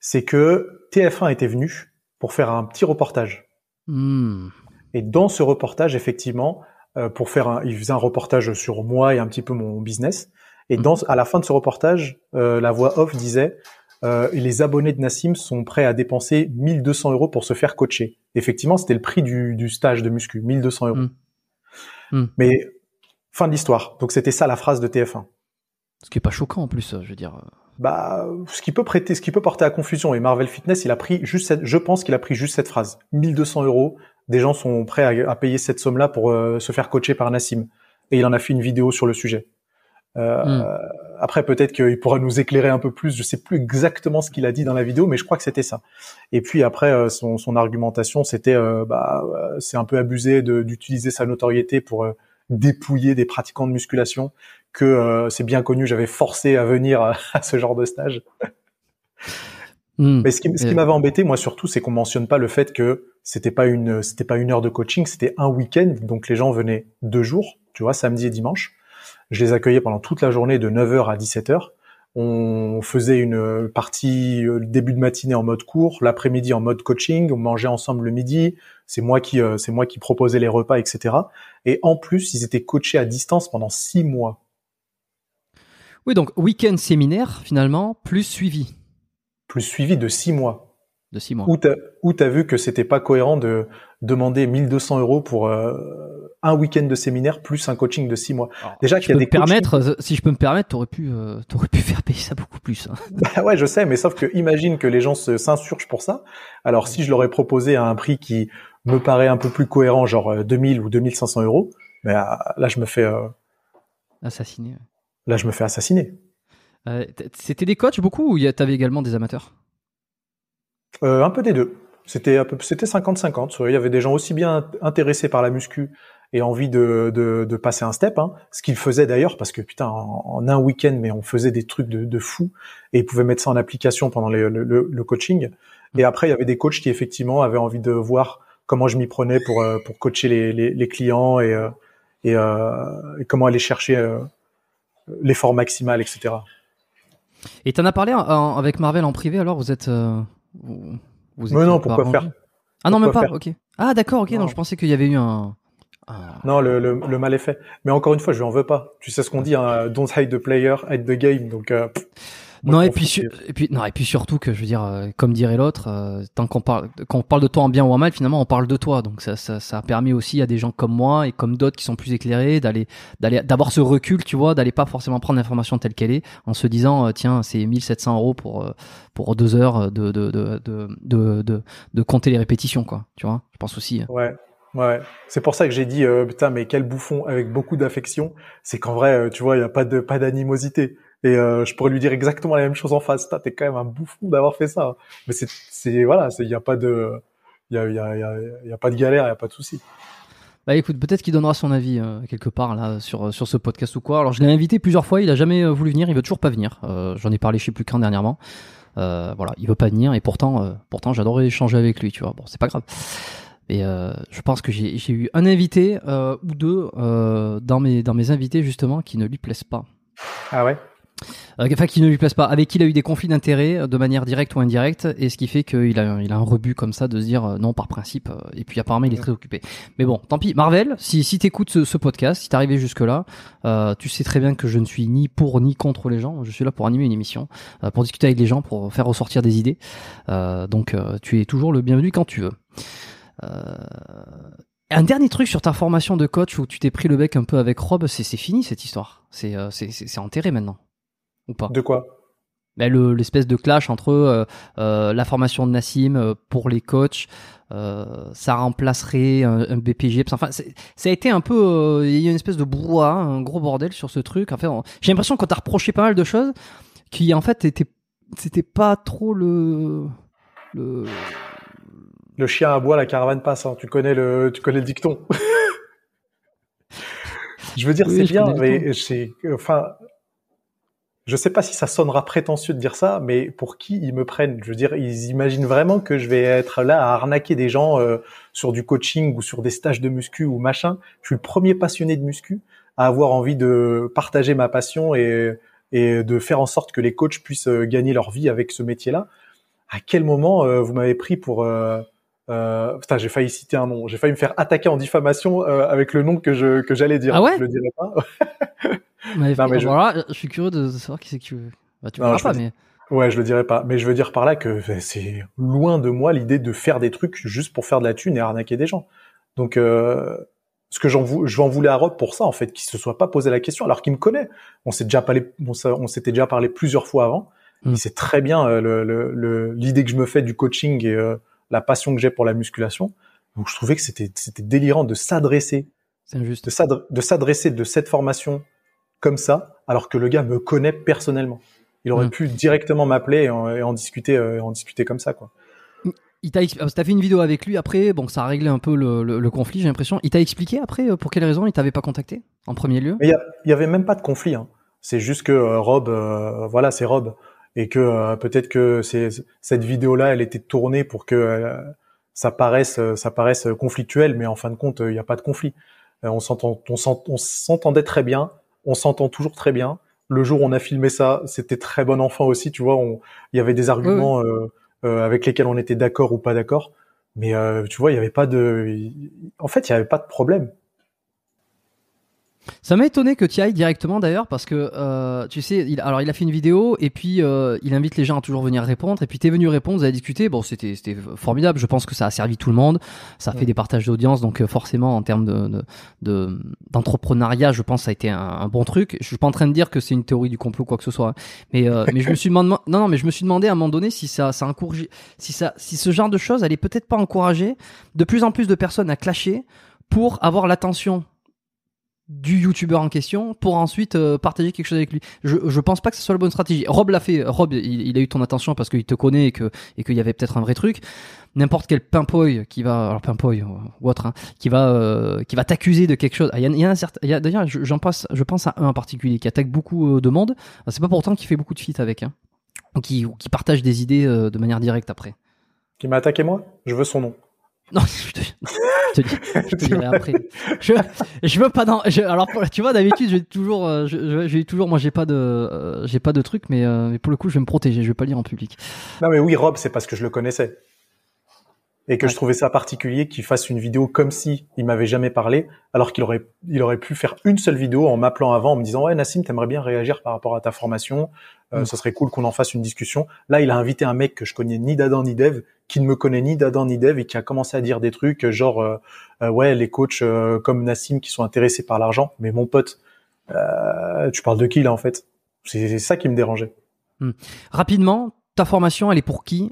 C'est que TF1 était venu pour faire un petit reportage. Hmm. Et dans ce reportage, effectivement, euh, pour faire un, il faisait un reportage sur moi et un petit peu mon business. Et Mhm. dans, à la fin de ce reportage, euh, la voix off disait euh, les abonnés de Nassim sont prêts à dépenser 1200 euros pour se faire coacher. Effectivement, c'était le prix du, du stage de muscu, 1200 euros. Mhm. Mhm. Mais fin de l'histoire. Donc c'était ça la phrase de TF1. Ce qui est pas choquant en plus, je veux dire. Bah, ce qui peut prêter, ce qui peut porter à confusion. Et Marvel Fitness, il a pris juste cette, je pense qu'il a pris juste cette phrase. 1200 euros. Des gens sont prêts à, à payer cette somme-là pour euh, se faire coacher par Nassim. Et il en a fait une vidéo sur le sujet. Euh, Hmm. Après, peut-être qu'il pourra nous éclairer un peu plus. Je sais plus exactement ce qu'il a dit dans la vidéo, mais je crois que c'était ça. Et puis après, euh, son, son argumentation, c'était, euh, bah, euh, c'est un peu abusé d'utiliser sa notoriété pour euh, dépouiller des pratiquants de musculation. Que euh, c'est bien connu, j'avais forcé à venir à, ce genre de stage. Hmm. Mais ce qui, ce qui m'avait embêté, moi surtout, c'est qu'on mentionne pas le fait que c'était pas une, c'était pas une heure de coaching, c'était un week-end. Donc les gens venaient deux jours, tu vois, samedi et dimanche. Je les accueillais pendant toute la journée de 9h à 17h. On faisait une partie euh, le début de matinée en mode cours, l'après-midi en mode coaching. On mangeait ensemble le midi. C'est moi qui, euh, c'est moi qui proposais les repas, etc. Et en plus, ils étaient coachés à distance pendant six mois. Oui, donc week-end séminaire finalement plus suivi plus suivi de six mois. de six mois. Où t'as vu que c'était pas cohérent de demander 1200 euros pour euh, un week-end de séminaire plus un coaching de six mois. Alors, Déjà qu'il y a des me permettre, euh, si je peux me permettre, t'aurais pu, euh, t'aurais pu faire payer ça beaucoup plus. hein. Bah ouais, je sais, mais sauf que imagine que les gens se s'insurgent pour ça. Alors si je leur ai proposé à un prix qui me paraît un peu plus cohérent, genre euh, 2000 ou 2500 euros, mais euh, là je me fais euh, Assassiné. ouais. là je me fais assassiner. Euh, C'était des coachs beaucoup ou y t'avais également des amateurs? Euh, un peu des deux. C'était un peu c'était 50-50. Il y avait des gens aussi bien intéressés par la muscu et envie de, de, passer un step, hein, ce qu'ils faisaient d'ailleurs, parce que putain, en, en un week-end, mais on faisait des trucs de, de fou, et ils pouvaient mettre ça en application pendant le, le, coaching. Et après, il y avait des coachs qui effectivement avaient envie de voir comment je m'y prenais pour, euh, pour coacher les, les, clients et, euh, euh, et comment aller chercher l'effort maximal, etc. Et t'en as parlé en- en- avec Marvel en privé alors Vous êtes. Vous Mais non, pas pourquoi faire Ah non, même pas, faire ok. Ah d'accord, ok, non. Non. je pensais qu'il y avait eu un. Non, le, le, le mal est fait. Mais encore une fois, je lui en veux pas. Tu sais ce qu'on dit, hein, don't hate the player, hate the game. Donc, euh, non et puis et puis non et puis surtout que je veux dire euh, comme dirait l'autre euh, tant qu'on parle quand on parle de toi en bien ou en mal finalement on parle de toi. Donc ça, ça, ça a permis aussi à des gens comme moi et comme d'autres qui sont plus éclairés d'aller d'aller d'avoir ce recul tu vois d'aller pas forcément prendre l'information telle qu'elle est en se disant euh, tiens c'est 1700 euros pour pour deux heures de de, de de de de de compter les répétitions quoi tu vois. Je pense aussi ouais Ouais, c'est pour ça que j'ai dit putain mais quel bouffon avec beaucoup d'affection. C'est qu'en vrai, tu vois, il y a pas de pas d'animosité. Et euh, je pourrais lui dire exactement la même chose en face. T'es quand même un bouffon d'avoir fait ça. Mais c'est, c'est voilà, il y a pas de, il y a, y, a, y a pas de galère, il y a pas de souci. Bah écoute, peut-être qu'il donnera son avis euh, quelque part là sur sur ce podcast ou quoi. Alors je l'ai invité plusieurs fois, il a jamais euh, voulu venir, il veut toujours pas venir. Euh, j'en ai parlé chez plus qu'un dernièrement. voilà, il veut pas venir et pourtant, pourtant j'adorais échanger avec lui, tu vois. Bon, c'est pas grave. Et je pense que j'ai eu un invité ou deux dans mes dans mes invités justement qui ne lui plaisent pas. Ah ouais? Euh, enfin qui ne lui plaise pas, avec qui il a eu des conflits d'intérêts euh, de manière directe ou indirecte, et ce qui fait qu'il a, il a un rebut comme ça de se dire euh, non par principe, et puis apparemment il est très occupé. Mais bon, tant pis. Marvel, si, si t'écoutes ce, ce podcast, si t'es arrivé jusque là, euh, tu sais très bien que je ne suis ni pour ni contre les gens, je suis là pour animer une émission, pour discuter avec les gens, pour faire ressortir des idées. donc tu es toujours le bienvenu quand tu veux. Un dernier truc sur ta formation de coach où tu t'es pris le bec un peu avec Rob, c'est fini cette histoire. C'est c'est enterré maintenant. De quoi ben l'espèce de clash entre euh, euh, la formation de Nassim euh, pour les coachs, ça remplacerait un, BPG. Enfin, ça a été un peu, il y a une espèce de brouhaha, un gros bordel sur ce truc. Enfin, j'ai l'impression qu'on t'a reproché pas mal de choses qui en fait étaient, c'était pas trop le, le, le chien à bois, la caravane passe. Hein. Tu connais le, tu connais le dicton. je veux dire, c'est bien, mais c'est, enfin, je sais pas si ça sonnera prétentieux de dire ça, mais pour qui ils me prennent? Je veux dire, ils imaginent vraiment que je vais être là à arnaquer des gens euh, sur du coaching ou sur des stages de muscu ou machin. Je suis le premier passionné de muscu à avoir envie de partager ma passion et, et de faire en sorte que les coachs puissent euh, gagner leur vie avec ce métier-là. À quel moment euh, vous m'avez pris pour euh, putain, j'ai failli citer un nom. J'ai failli me faire attaquer en diffamation avec le nom que je que j'allais dire. Ah ouais? Je le dirai pas. mais je... je suis curieux de savoir qui c'est qui veut. Bah, tu non, pas, mais. Ouais, je le dirais pas. Mais je veux dire par là que c'est loin de moi l'idée de faire des trucs juste pour faire de la thune et arnaquer des gens. Donc, euh, ce que j'en je vais en voulais à Rob pour ça, en fait, qu'il se soit pas posé la question, alors qu'il me connaît. On s'est déjà parlé, on s'était déjà parlé plusieurs fois avant. Mm. Il sait très bien euh, le, l'idée que je me fais du coaching et euh, la passion que j'ai pour la musculation. Donc, je trouvais que c'était, c'était délirant de s'adresser, de s'adresser de cette formation comme ça, alors que le gars me connaît personnellement. Il aurait mm. pu directement m'appeler et, en, discuter, euh, en discuter comme ça, quoi. Il t'a fait une vidéo avec lui après, bon, ça a réglé un peu le, conflit, j'ai l'impression. Il t'a expliqué après euh, pour quelle raison il t'avait pas contacté en premier lieu? Il y, avait même pas de conflit. Hein. C'est juste que euh, Rob, voilà, c'est Rob, et que peut-être que cette vidéo-là, elle était tournée pour que ça paraisse, ça paraisse conflictuel, mais en fin de compte, il n'y a pas de conflit. on s'entendait très bien on s'entend toujours très bien. Le jour où on a filmé ça, c'était très bon enfant aussi, tu vois. Il y avait des arguments euh, euh, avec lesquels on était d'accord ou pas d'accord, mais euh, tu vois, il y avait pas de. En fait, il y avait pas de problème. Ça m'a étonné que tu ailles directement d'ailleurs parce que euh, tu sais, il, alors il a fait une vidéo et puis euh, il invite les gens à toujours venir répondre et puis t'es venu répondre, vous avez discuté, bon c'était c'était formidable, je pense que ça a servi tout le monde, ça a fait des partages d'audience. Donc euh, forcément en termes de d'entrepreneuriat, je pense que ça a été un, bon truc. Je suis pas en train de dire que c'est une théorie du complot quoi que ce soit, hein. mais mais je me suis demandé non non mais je me suis demandé à un moment donné si ça ça encourage si ça si ce genre de choses allait peut-être pas encourager de plus en plus de personnes à clasher pour avoir l'attention du youtubeur en question pour ensuite euh, partager quelque chose avec lui. Je, je pense pas que ce soit la bonne stratégie. Rob l'a fait. Rob, il, a eu ton attention parce qu'il te connaît et que et qu'il y avait peut-être un vrai truc. N'importe quel pimpoy qui va, alors pimpoy ou autre, hein, qui va euh, qui va t'accuser de quelque chose. Ah, il y, a, y a un certain, d'ailleurs, j'en passe, je pense à un en particulier qui attaque beaucoup euh, de monde. C'est pas pourtant qu'il fait beaucoup de feats avec, hein, qui qui partage des idées de manière directe après. Qui m'a attaqué moi? Je veux son nom. Non, je te, je te, dis, je te dirai après. Je, je veux pas dans. Je, alors, tu vois, d'habitude, j'ai toujours, euh, j'ai toujours, moi, j'ai pas de, euh, j'ai pas de truc, mais, euh, mais pour le coup, je vais me protéger. Je vais pas lire en public. Non, mais oui, Rob, c'est parce que je le connaissais et que je trouvais ça particulier qu'il fasse une vidéo comme si il m'avait jamais parlé, alors qu'il aurait, il aurait pu faire une seule vidéo en m'appelant avant, en me disant ouais Nassim, t'aimerais bien réagir par rapport à ta formation, Euh, Mm. Ça serait cool qu'on en fasse une discussion. Là, il a invité un mec que je connais ni d'Adam ni d'Ev, qui ne me connaît ni d'Adam ni d'Ev et qui a commencé à dire des trucs euh, genre euh, euh, ouais les coachs euh, comme Nassim qui sont intéressés par l'argent. Mais mon pote, euh, tu parles de qui là en fait? C'est ça qui me dérangeait. Rapidement, ta formation, elle est pour qui?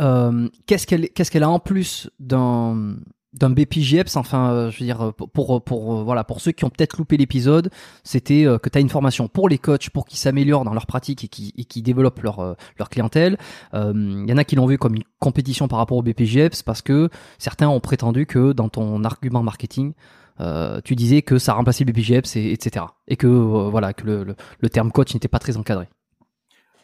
Euh, Qu'est-ce qu'elle qu'est-ce qu'elle a en plus d'un d'un BPJEPS Enfin, euh, je veux dire pour pour, pour, euh, voilà pour ceux qui ont peut-être loupé l'épisode, c'était euh, que tu as une formation pour les coachs pour qu'ils s'améliorent dans leur pratique et qui et qui développent leur euh, leur clientèle. Euh, Il y en a qui l'ont vu comme une compétition par rapport au BPJEPS parce que certains ont prétendu que dans ton argument marketing euh, tu disais que ça remplaçait le BPJEPS et etc. Et que euh, voilà que le, le, le terme coach n'était pas très encadré.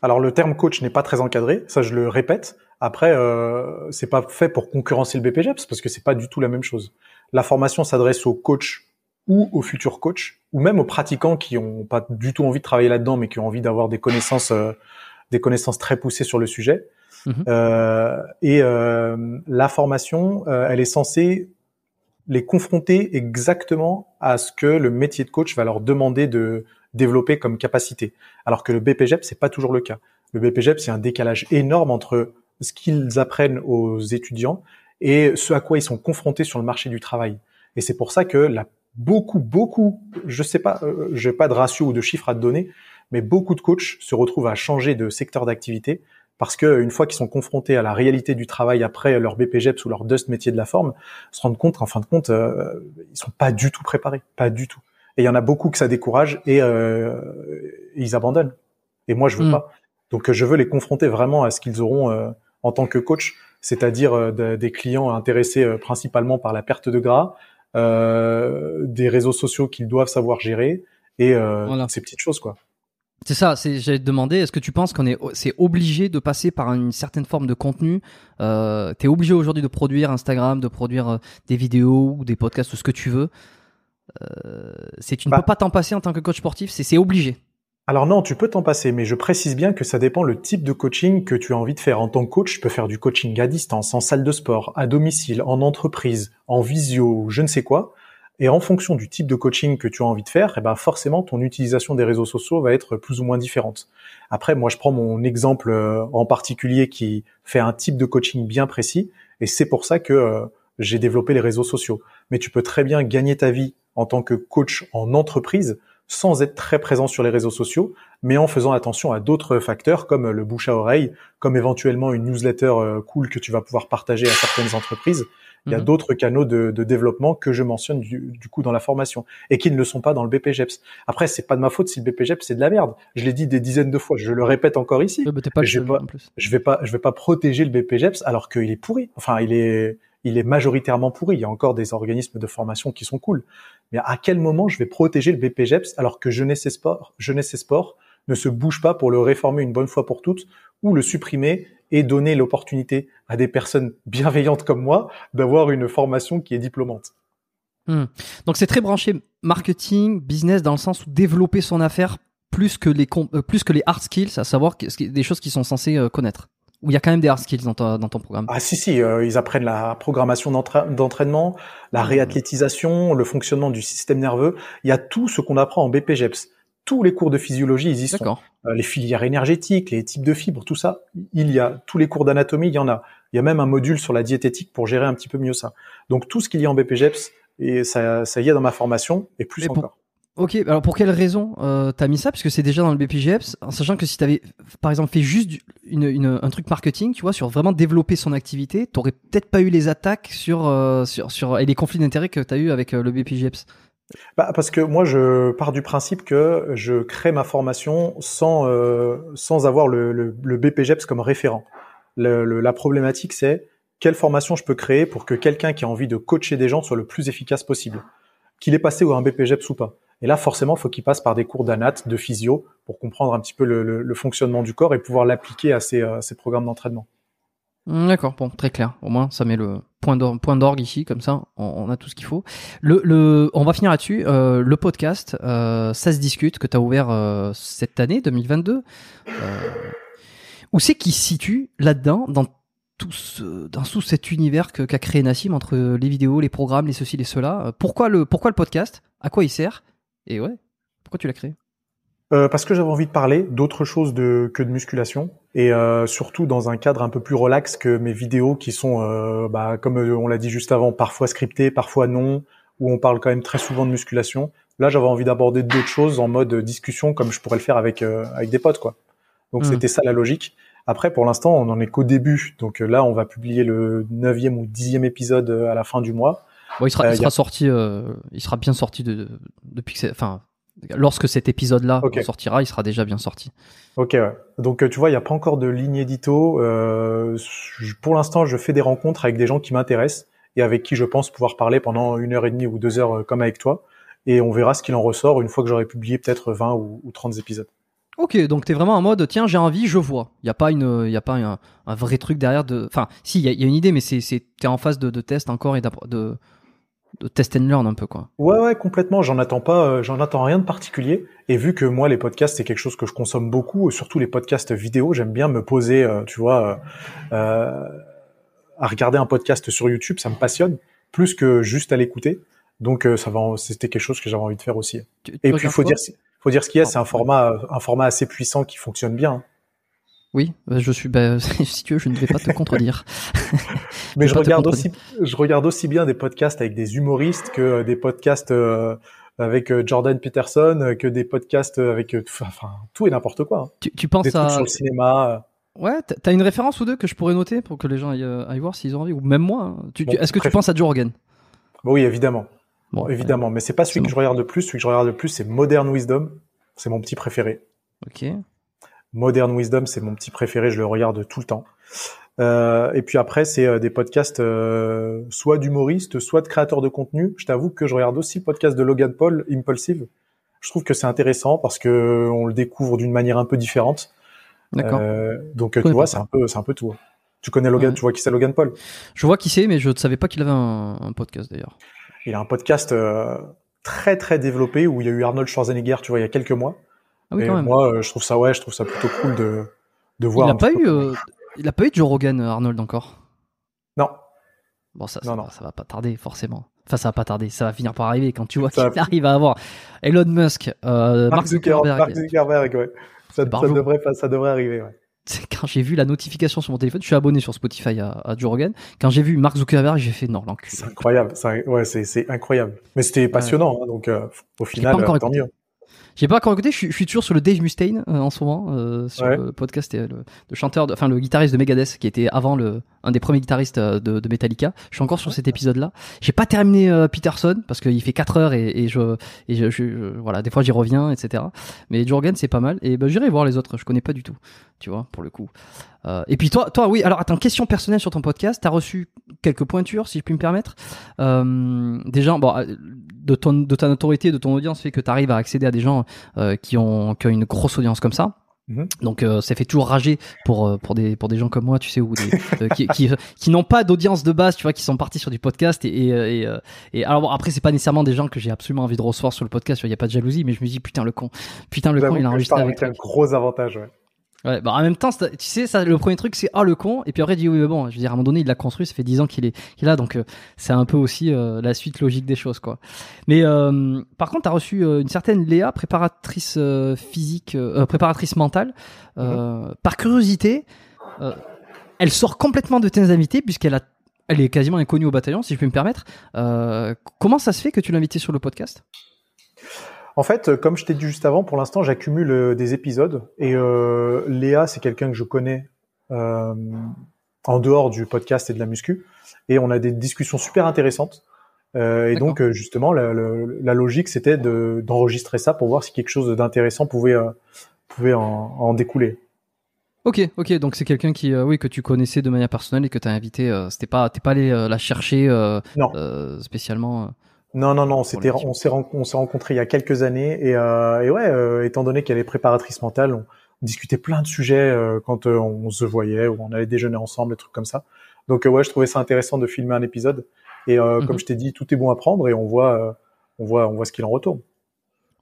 Alors le terme coach n'est pas très encadré, ça je le répète. Après, euh, c'est pas fait pour concurrencer le BPGEPS parce que c'est pas du tout la même chose. La formation s'adresse aux coachs ou aux futurs coachs ou même aux pratiquants qui ont pas du tout envie de travailler là-dedans mais qui ont envie d'avoir des connaissances, euh, des connaissances très poussées sur le sujet. Mhm. Euh, et euh, la formation, euh, elle est censée les confronter exactement à ce que le métier de coach va leur demander de développer comme capacité. Alors que le BPGEP, c'est pas toujours le cas. Le BPGEP, c'est un décalage énorme entre ce qu'ils apprennent aux étudiants et ce à quoi ils sont confrontés sur le marché du travail. Et c'est pour ça que la, beaucoup, beaucoup, je sais pas, euh, j'ai pas de ratio ou de chiffres à te donner, mais beaucoup de coachs se retrouvent à changer de secteur d'activité parce que une fois qu'ils sont confrontés à la réalité du travail après leur BPGEPS ou leur DUST métier de la forme, se rendent compte qu'en fin de compte, euh, ils sont pas du tout préparés, pas du tout. Et il y en a beaucoup que ça décourage et euh, ils abandonnent. Et moi, je veux Mm. pas. Donc, euh, je veux les confronter vraiment à ce qu'ils auront euh, en tant que coach, c'est-à-dire euh, de- des clients intéressés euh, principalement par la perte de gras, euh, des réseaux sociaux qu'ils doivent savoir gérer et Voilà. ces petites choses, quoi. C'est ça, c'est, j'allais te demander, est-ce que tu penses qu'on est, c'est obligé de passer par une certaine forme de contenu euh, T'es obligé aujourd'hui de produire Instagram, de produire euh, des vidéos ou des podcasts ou ce que tu veux. Euh, c'est, tu ne Bah. peux pas t'en passer en tant que coach sportif, c'est, c'est obligé. Alors non, tu peux t'en passer, mais je précise bien que ça dépend le type de coaching que tu as envie de faire. En tant que coach, je peux faire du coaching à distance, en salle de sport, à domicile, en entreprise, en visio, je ne sais quoi. Et en fonction du type de coaching que tu as envie de faire, eh ben forcément ton utilisation des réseaux sociaux va être plus ou moins différente. Après, moi je prends mon exemple euh, en particulier qui fait un type de coaching bien précis, et c'est pour ça que euh, j'ai développé les réseaux sociaux. Mais tu peux très bien gagner ta vie en tant que coach en entreprise sans être très présent sur les réseaux sociaux, mais en faisant attention à d'autres facteurs comme le bouche à oreille, comme éventuellement une newsletter euh, cool que tu vas pouvoir partager à certaines entreprises. Il y a Mhm. d'autres canaux de, de développement que je mentionne du, du coup dans la formation et qui ne le sont pas dans le BPGEPS. Après, c'est pas de ma faute si le BPGEPS c'est de la merde. Je l'ai dit des dizaines de fois, je le répète encore ici. Bah, t'es pas en plus. Je vais pas, je vais pas protéger le BPGEPS alors qu'il est pourri. Enfin, il est, il est majoritairement pourri. Il y a encore des organismes de formation qui sont cool. Mais à quel moment je vais protéger le BPGEPS alors que Jeunesse et Sport, Jeunesse ne se bouge pas pour le réformer une bonne fois pour toutes ou le supprimer et donner l'opportunité à des personnes bienveillantes comme moi d'avoir une formation qui est diplômante? Donc c'est très branché marketing, business dans le sens où développer son affaire plus que les euh, plus que les hard skills, à savoir des choses qu'ils sont censés euh, connaître. Où il y a quand même des hard skills dans, ta- dans ton programme? Ah si si, euh, ils apprennent la programmation d'entra- d'entraînement, la réathlétisation, le fonctionnement du système nerveux. Il y a tout ce qu'on apprend en BPGEPS. Tous les cours de physiologie, ils y sont. Euh, les filières énergétiques, les types de fibres, tout ça, il y a. Tous les cours d'anatomie, il y en a. Il y a même un module sur la diététique pour gérer un petit peu mieux ça. Donc tout ce qu'il y a en BPGEPS, et ça, ça y est dans ma formation, et plus pour- encore. Ok, alors pour quelle raison euh, t'as mis ça? Puisque c'est déjà dans le BPGEPS, en sachant que si t'avais, par exemple, fait juste une, une- un truc marketing, tu vois, sur vraiment développer son activité, t'aurais peut-être pas eu les attaques sur, euh, sur, sur et les conflits d'intérêts que t'as eu avec euh, le BPGEPS. Bah, parce que moi, je pars du principe que je crée ma formation sans, euh, sans avoir le, le, le BPGEPS comme référent. Le- la problématique, c'est quelle formation je peux créer pour que quelqu'un qui a envie de coacher des gens soit le plus efficace possible. Qu'il ait passé ou un BPGEPS ou pas. Et là, forcément, faut qu'il passe par des cours d'anat, de physio, pour comprendre un petit peu le, le- le fonctionnement du corps et pouvoir l'appliquer à ses, euh, programmes d'entraînement. Hmm, D'accord, bon, très clair. Au moins, ça met le point d'or- point d'orgue ici, comme ça, on, a tout ce qu'il faut. Le, le, on va finir là-dessus. Euh, le podcast, euh, ça se discute, que tu as ouvert cette année, 2022. Euh, où c'est qu'il se situe là-dedans, dans tout, ce, dans tout cet univers qu'a créé Nassim entre les vidéos, les programmes, les ceci, les cela Pourquoi le, pourquoi le podcast? À quoi il sert? Et ouais, pourquoi tu l'as créé? Euh, parce que j'avais envie de parler d'autre chose de, que de musculation et euh, surtout dans un cadre un peu plus relax que mes vidéos qui sont, euh, bah, comme on l'a dit juste avant, parfois scriptées, parfois non, où on parle quand même très souvent de musculation. Là, j'avais envie d'aborder d'autres choses en mode discussion, comme je pourrais le faire avec avec des potes, quoi. Donc Hmm. c'était ça la logique. Après, pour l'instant, on en est qu'au début. Donc là, on va publier le neuvième ou dixième épisode à la fin du mois. Bon, il sera, Euh, il y sera a- sorti, euh, il sera bien sorti de, de- depuis que c'est, enfin, lorsque cet épisode-là sortira, il sera déjà bien sorti. Ok, ouais. Donc euh, tu vois, il n'y a pas encore de ligne édito. Euh, pour l'instant, je fais des rencontres avec des gens qui m'intéressent et avec qui je pense pouvoir parler pendant une heure et demie ou deux heures comme avec toi. Et on verra ce qu'il en ressort une fois que j'aurai publié peut-être 20 ou, ou 30 épisodes. Ok, donc t'es vraiment en mode, tiens, j'ai envie, je vois. Il y a pas une, y a pas un, un vrai truc derrière de, enfin, si, il y, a- il y a une idée, mais c'est, t'es en phase de, de test encore et de, de test and learn un peu quoi. Ouais, ouais, complètement. J'en attends pas, euh, j'en attends rien de particulier. Et vu que moi, les podcasts, c'est quelque chose que je consomme beaucoup, surtout les podcasts vidéo, j'aime bien me poser, euh, tu vois, euh, euh, à regarder un podcast sur YouTube, ça me passionne plus que juste à l'écouter. Donc, euh, ça va, c'était quelque chose que j'avais envie de faire aussi. Tu- tu Et puis, faut dire, faut dire ce qu'il y a, c'est un format, un format assez puissant qui fonctionne bien. Oui, bah, je suis, bah, si tu veux, je ne vais pas te contredire. Mais je regarde aussi, je regarde aussi bien des podcasts avec des humoristes que euh, des podcasts euh, avec euh, Jordan Peterson, que des podcasts avec, enfin, tout et n'importe quoi. hein. Tu, tu penses Des trucs à, sur le cinéma. ouais, t'as- une référence ou deux que je pourrais noter pour que les gens aillent, aillent voir s'ils ont envie, ou même moi. hein. Tu- tu- Bon, est-ce que tu penses à Joe Rogan? Bon, oui, évidemment, Bon, évidemment. Mais c'est pas celui que bon. je regarde le plus. Celui que je regarde le plus, c'est Modern Wisdom. C'est mon petit préféré. Ok. Modern Wisdom, c'est mon petit préféré. Je le regarde tout le temps. Euh, et puis après, c'est euh, des podcasts euh, soit d'humoristes, soit de créateurs de contenu. Je t'avoue que je regarde aussi le podcast de Logan Paul, Impulsive. Je trouve que c'est intéressant parce que on le découvre d'une manière un peu différente. D'accord. Euh, donc tu vois, c'est un peu, c'est un peu tout. Tu connais Logan, Ouais. tu vois qui c'est Logan Paul? Je vois qui c'est, mais je ne savais pas qu'il avait un, un podcast d'ailleurs. Il a un podcast euh, très très développé où il y a eu Arnold Schwarzenegger, tu vois, il y a quelques mois. Ah oui, et quand même. moi, euh, je trouve ça ouais, je trouve ça plutôt cool de de il voir. n'a un pas petit eu, euh, il a pas eu Joe Rogan, euh, Arnold encore? Non, Bon, ça, Non, ça, non. va- ça va pas tarder, forcément. Enfin, ça va pas tarder, ça va finir par arriver quand tu vois qu'il va- arrive à avoir Elon Musk, euh, Mark Zuckerberg. Mark Zuckerberg, ouais. Ça, devrait pas, ça devrait arriver. Ouais. Quand j'ai vu la notification sur mon téléphone, je suis abonné sur Spotify à, à Joe Rogan. Quand j'ai vu Mark Zuckerberg, j'ai fait non, l'enculé. C'est incroyable, c'est ouais, incroyable. Mais c'était passionnant, hein, donc euh, au final, pas encore euh, tant mieux. J'ai pas encore écouté, je suis, toujours sur le Dave Mustaine euh, en ce moment, euh, sur Ouais. le podcast, et, le, le chanteur, de- enfin le guitariste de Megadeth, qui était avant le, un des premiers guitaristes euh, de, de Metallica. Je suis encore sur cet épisode-là. J'ai pas terminé euh, Peterson parce qu'il fait 4 heures et, et je, et je, je- je- voilà, des fois j'y reviens, etc. Mais Joe Rogan c'est pas mal et ben j'irai voir les autres. Je connais pas du tout, tu vois, pour le coup. Euh, et puis toi, toi, oui. Alors attends, question personnelle sur ton podcast. T'as reçu quelques pointures, si je puis me permettre. Euh, des gens, bon, de ton, de ta notoriété, de ton audience, fait que tu arrives à accéder à des gens euh, qui ont, qui ont une grosse audience comme ça. Mhm. Donc euh, ça fait toujours rager pour euh, pour des pour des gens comme moi, tu sais, ou des, euh, qui qui, qui n'ont pas d'audience de base, tu vois, qui sont partis sur du podcast et et, et, et alors bon, après c'est pas nécessairement des gens que j'ai absolument envie de recevoir sur le podcast, il y a pas de jalousie, mais je me dis putain le con, putain le con, il a enregistré avec un gros avantage. Ouais. Ouais, bah en même temps, tu sais, ça, le premier truc, c'est ah le con, et puis après, il dit oui, mais bon, je veux dire, à un moment donné, il l'a construit, ça fait 10 ans qu'il est, qu'il là, donc euh, c'est un peu aussi euh, la suite logique des choses, quoi. Mais euh, par contre, t'as reçu euh, une certaine Léa, préparatrice euh, physique, euh, préparatrice mentale. Euh, Par curiosité, euh, elle sort complètement de tes invités, puisqu'elle a, elle est quasiment inconnue au bataillon, si je peux me permettre. Euh, comment ça se fait que tu l'as invitée sur le podcast? En fait, euh, comme je t'ai dit juste avant, pour l'instant, j'accumule euh, des épisodes et euh, Léa, c'est quelqu'un que je connais euh, en dehors du podcast et de la muscu, et on a des discussions super intéressantes. Euh, et donc, justement, la, la- la logique, c'était de- d'enregistrer ça pour voir si quelque chose d'intéressant pouvait pouvait en, en découler. Ok, ok, donc c'est quelqu'un qui, euh, oui, que tu connaissais de manière personnelle et que t'as invité. euh, C'était pas, t'es pas allé euh, la chercher Non. spécialement. Non, non, non, c'était, on s'est ren- on s'est rencontrés il y a quelques années et, euh, et ouais, euh, étant donné qu'elle est préparatrice mentale, on, on discutait plein de sujets euh, quand euh, on se voyait ou on allait déjeuner ensemble, des trucs comme ça. Donc euh, ouais, je trouvais ça intéressant de filmer un épisode et euh, Mhm. comme je t'ai dit, tout est bon à prendre et on voit, euh, on voit, on voit ce qu'il en retourne.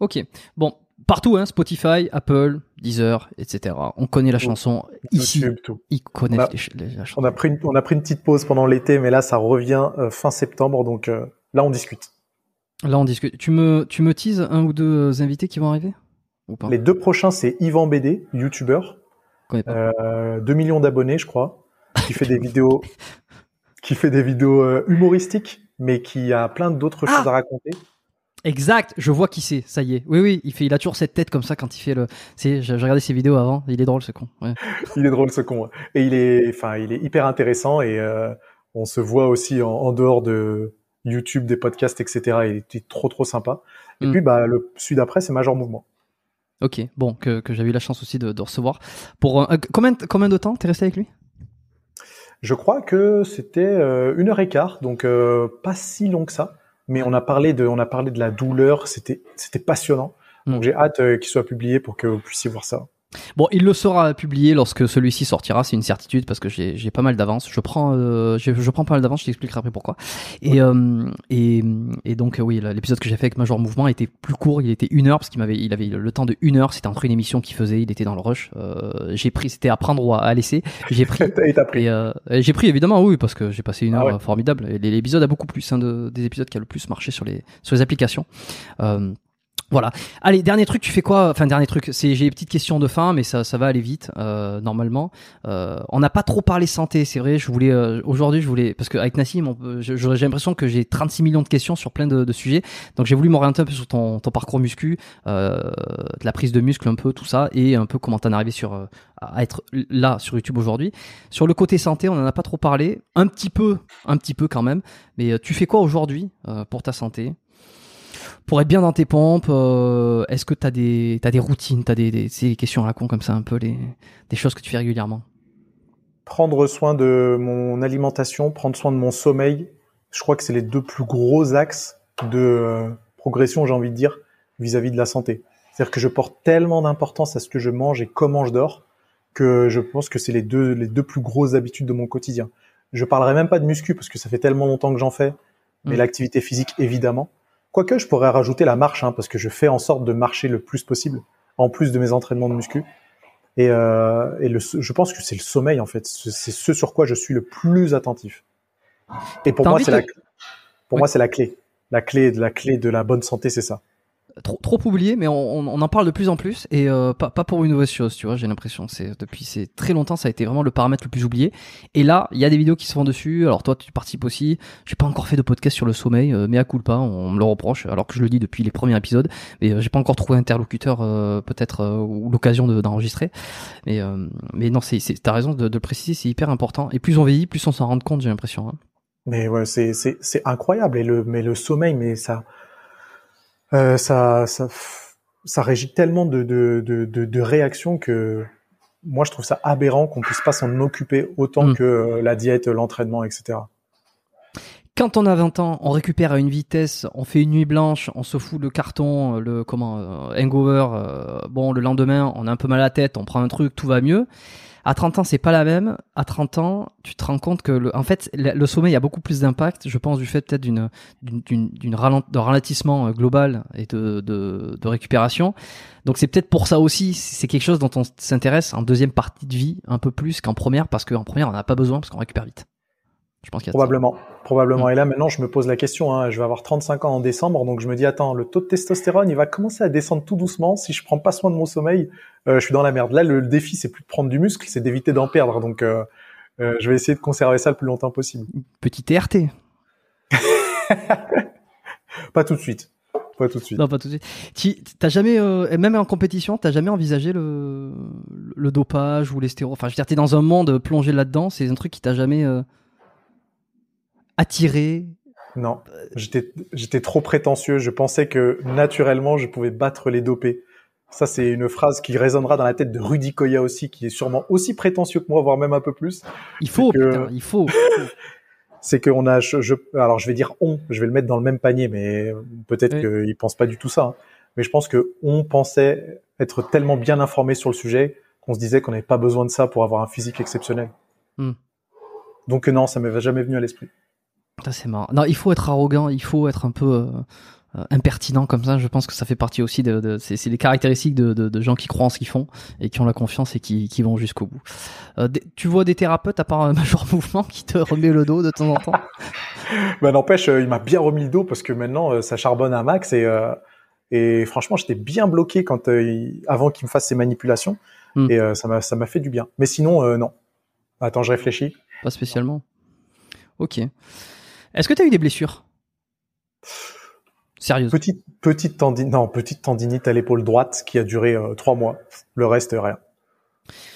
Ok, bon, partout, hein, Spotify, Apple, Deezer, etc. On connaît la chanson. Ici, tout. ils connaissent les les- la chanson. On a pris, une, on a pris une petite pause pendant l'été, mais là, ça revient fin septembre, donc euh, là, on discute. Là, on discute. Tu me, tu me teases un ou deux euh, invités qui vont arriver ou pas? Les deux prochains, c'est Yvan BD, youtubeur, euh, 2 millions d'abonnés, je crois, qui fait des vidéos, qui fait des vidéos euh, humoristiques, mais qui a plein d'autres Ah choses à raconter. Exact, je vois qui c'est, ça y est. Oui, oui, il, fait, il a toujours cette tête comme ça quand il fait le. C'est, j'ai regardé ses vidéos avant, il est drôle ce con. Ouais. Il est drôle ce con. Et il est, enfin, il est hyper intéressant et euh, on se voit aussi en, en dehors de YouTube, des podcasts, etc. Il était trop trop sympa. Et Mm. puis bah le celui d'après c'est Major Mouvement. Ok, bon, que, que j'avais eu la chance aussi de, de recevoir. Pour euh, combien, combien de temps t'es resté avec lui? Je crois que c'était euh, une heure et quart, donc euh, pas si long que ça. Mais on a parlé de, on a parlé de la douleur. C'était, c'était passionnant. Donc Mm. j'ai hâte euh, qu'il soit publié pour que vous puissiez voir ça. Bon, il le sera publié lorsque celui-ci sortira, c'est une certitude parce que j'ai pas mal d'avance. Je prends, euh, je, je prends pas mal d'avance, je t'expliquerai après pourquoi. Et, euh, et, et donc euh, oui, l'épisode que j'ai fait avec Major Mouvement était plus court, il était une heure parce qu'il m'avait, il avait le temps de une heure. C'était entre une émission qu'il faisait, il était dans le rush. Euh, j'ai pris, c'était à prendre ou à, laisser. J'ai pris. Et t'as pris. Euh, j'ai pris évidemment oui parce que j'ai passé une Ah heure ouais. euh, formidable. L'épisode a beaucoup plus, un de, des épisodes qui a le plus marché sur les sur les applications. Euh, voilà. Allez, dernier truc, tu fais quoi Enfin, dernier truc, c'est j'ai des petites questions de fin, mais ça, ça va aller vite euh, normalement. Euh, on n'a pas trop parlé santé, c'est vrai. Je voulais euh, aujourd'hui, je voulais parce Nassim, peut- je- je- j'ai l'impression que j'ai 36 millions de questions sur plein de, sujets. Donc j'ai voulu m'orienter un peu sur ton, parcours muscu, euh, de la prise de muscle un peu, tout ça, et un peu comment t'en es arrivé sur euh, à être là sur YouTube aujourd'hui. Sur le côté santé, on en a pas trop parlé, un petit peu, un petit peu quand même. Mais euh, tu fais quoi aujourd'hui euh, pour ta santé? Pour être bien dans tes pompes, euh, est-ce que tu as des, t'as des routines, tu as des, des, c'est des questions à la con comme ça, un peu les, des choses que tu fais régulièrement Prendre soin de mon alimentation, prendre soin de mon sommeil. Je crois que c'est les deux plus gros axes de euh, progression, j'ai envie de dire, vis-à-vis de la santé. C'est-à-dire que je porte tellement d'importance à ce que je mange et comment je dors que je pense que c'est les deux, les deux plus grosses habitudes de mon quotidien. Je parlerai même pas de muscu parce que ça fait tellement longtemps que j'en fais, mais Mm. l'activité physique évidemment. Quoique je pourrais rajouter la marche hein, parce que je fais en sorte de marcher le plus possible en plus de mes entraînements de muscu. Et, euh, et le, je pense que c'est le sommeil en fait, c'est ce sur quoi je suis le plus attentif. Et pour moi c'est de- la, pour Oui. moi c'est la clé, la clé la clé de la bonne santé, c'est ça. Trop, trop oublié, mais on, on- en parle de plus en plus et euh, pas, pas pour une mauvaise chose, tu vois. J'ai l'impression, c'est depuis c'est très longtemps, ça a été vraiment le paramètre le plus oublié. Et là, il y a des vidéos qui se font dessus. Alors toi, tu participes aussi. J'ai pas encore fait de podcast sur le sommeil, euh, mais à coup pas, on me le reproche, alors que je le dis depuis les premiers épisodes. Mais euh, j'ai pas encore trouvé interlocuteur, euh, peut-être euh, ou l'occasion de- d'enregistrer. Mais euh, mais non, c'est, t'as raison de, de le préciser, c'est hyper important. Et plus on vieillit, plus on s'en rend compte, j'ai l'impression. hein. Mais ouais, c'est incroyable mais le sommeil, mais ça euh, ça ça ça régit tellement de de de de, de réactions que moi je trouve ça aberrant qu'on puisse pas s'en occuper autant Mm. que euh, la diète, l'entraînement, etc. Quand on a 20 ans, on récupère à une vitesse, on fait une nuit blanche, on se fout le carton, euh, le comment, hangover. euh, bon, le lendemain, on a un peu mal à la tête, on prend un truc, tout va mieux. À 30 ans, c'est pas la même. À 30 ans, tu te rends compte que, le, en fait, le, le sommeil a beaucoup plus d'impact. Je pense du fait peut-être d'une d'une- d'une ralent- d'un ralentissement euh, global et de, de, de récupération. Donc c'est peut-être pour ça aussi, c'est quelque chose dont on s'intéresse en deuxième partie de vie un peu plus qu'en première, parce qu'en première, on n'a pas besoin, parce qu'on récupère vite. Je pense qu'il ça. Probablement, probablement. Mm. Et là maintenant, je me pose la question. Hein, je vais avoir 35 ans en décembre, donc je me dis attends, le taux de testostérone, il va commencer à descendre tout doucement. Si je prends pas soin de mon sommeil, euh, je suis dans la merde. Là, le, le défi, c'est plus de prendre du muscle, c'est d'éviter d'en perdre. Donc, euh, euh, je vais essayer de conserver ça le plus longtemps possible. Petit TRT. Pas tout de suite. Pas tout de suite. Non, pas tout de suite. Tu- T'as jamais, euh, même en compétition, t'as jamais envisagé le, le dopage ou les stéroïdes Enfin, je veux dire, t'es dans un monde plongé là-dedans, c'est un truc qui t'a jamais euh, attiré Non, j'étais j'étais trop prétentieux. Je pensais que naturellement, je pouvais battre les dopés. Ça, c'est une phrase qui résonnera dans la tête de Rudy Koya aussi, qui est sûrement aussi prétentieux que moi, voire même un peu plus. Il faut, que- putain, il faut. C'est qu'on a, je, je- alors je vais dire on, je vais le mettre dans le même panier, mais peut-être Oui. qu'il pense pas du tout ça. hein. Mais je pense que on pensait être tellement bien informé sur le sujet qu'on se disait qu'on n'avait pas besoin de ça pour avoir un physique exceptionnel. Hmm. Donc non, ça m'est jamais venu à l'esprit. C'est marrant. Non, il faut être arrogant, il faut être un peu euh, euh, impertinent comme ça. Je pense que ça fait partie aussi de, de c'est les caractéristiques de, de, de gens qui croient en ce qu'ils font et qui ont la confiance et qui, qui vont jusqu'au bout. Euh, tu vois des thérapeutes à part un Major Mouvement qui te remet le dos de temps en temps? Bah n'empêche, il m'a bien remis le dos parce que maintenant ça charbonne un max et euh, Et franchement, j'étais bien bloqué quand avant qu'il me fasse ses manipulations. Hmm. Et ça m'a ça m'a fait du bien. Mais sinon, non. Attends, je réfléchis. Pas spécialement. Ok. Est-ce que tu as eu des blessures? Sérieuse Petite, petite, tendinite, non, petite tendinite à l'épaule droite qui a duré euh, trois mois. Le reste, rien.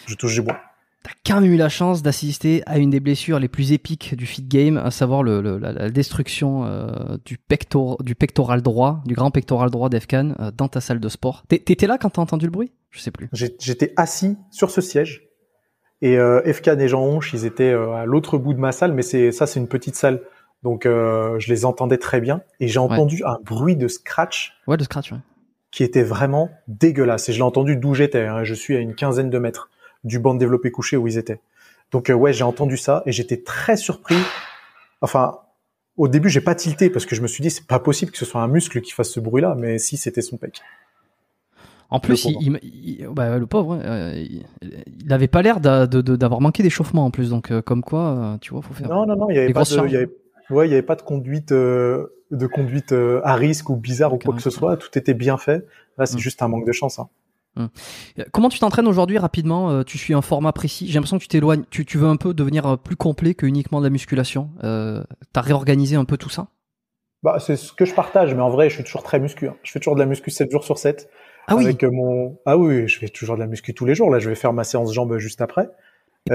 Je touche du bois. T'as quand même eu la chance d'assister à une des blessures les plus épiques du fit game, à savoir le, la, destruction euh, du, pector, du pectoral droit, du grand pectoral droit d'Efkan euh, dans ta salle de sport. T'étais là quand t'as entendu le bruit? Je sais plus. J'étais assis sur ce siège et euh, Efkan et Jean Honche, ils étaient à l'autre bout de ma salle, mais c'est ça, c'est une petite salle. Donc euh, je les entendais très bien et j'ai entendu un bruit de scratch. Ouais, de scratch, ouais. Qui était vraiment dégueulasse. Et je l'ai entendu d'où j'étais. Hein. Je suis à une quinzaine de mètres du banc de développé couché où ils étaient. Donc euh, ouais, j'ai entendu ça et j'étais très surpris. Enfin, au début, j'ai pas tilté parce que je me suis dit c'est pas possible que ce soit un muscle qui fasse ce bruit-là, mais si c'était son pec. En plus, le pauvre, il, bah, le pauvre euh, il n'avait pas l'air d'avoir manqué d'échauffement en plus, donc comme quoi, tu vois, faut faire. Non, non, non, il y avait pas de, il y avait, Ouais, il n'y avait pas de conduite, euh, de conduite euh, à risque ou bizarre ou quoi que ce soit. Tout était bien fait. Là, c'est mm. juste un manque de chance. Hein. Mm. Comment tu t'entraînes aujourd'hui rapidement euh, Tu suis un format précis? J'ai l'impression que tu t'éloignes. Tu, tu, veux un peu devenir plus complet que uniquement de la musculation. Euh, T'as réorganisé un peu tout ça? Bah, c'est ce que je partage, mais en vrai, je suis toujours très muscu. Hein. Je fais toujours de la muscu 7 jours sur 7. Ah oui? Avec mon ah oui, je fais toujours de la muscu tous les jours. Là, je vais faire ma séance jambes juste après. Et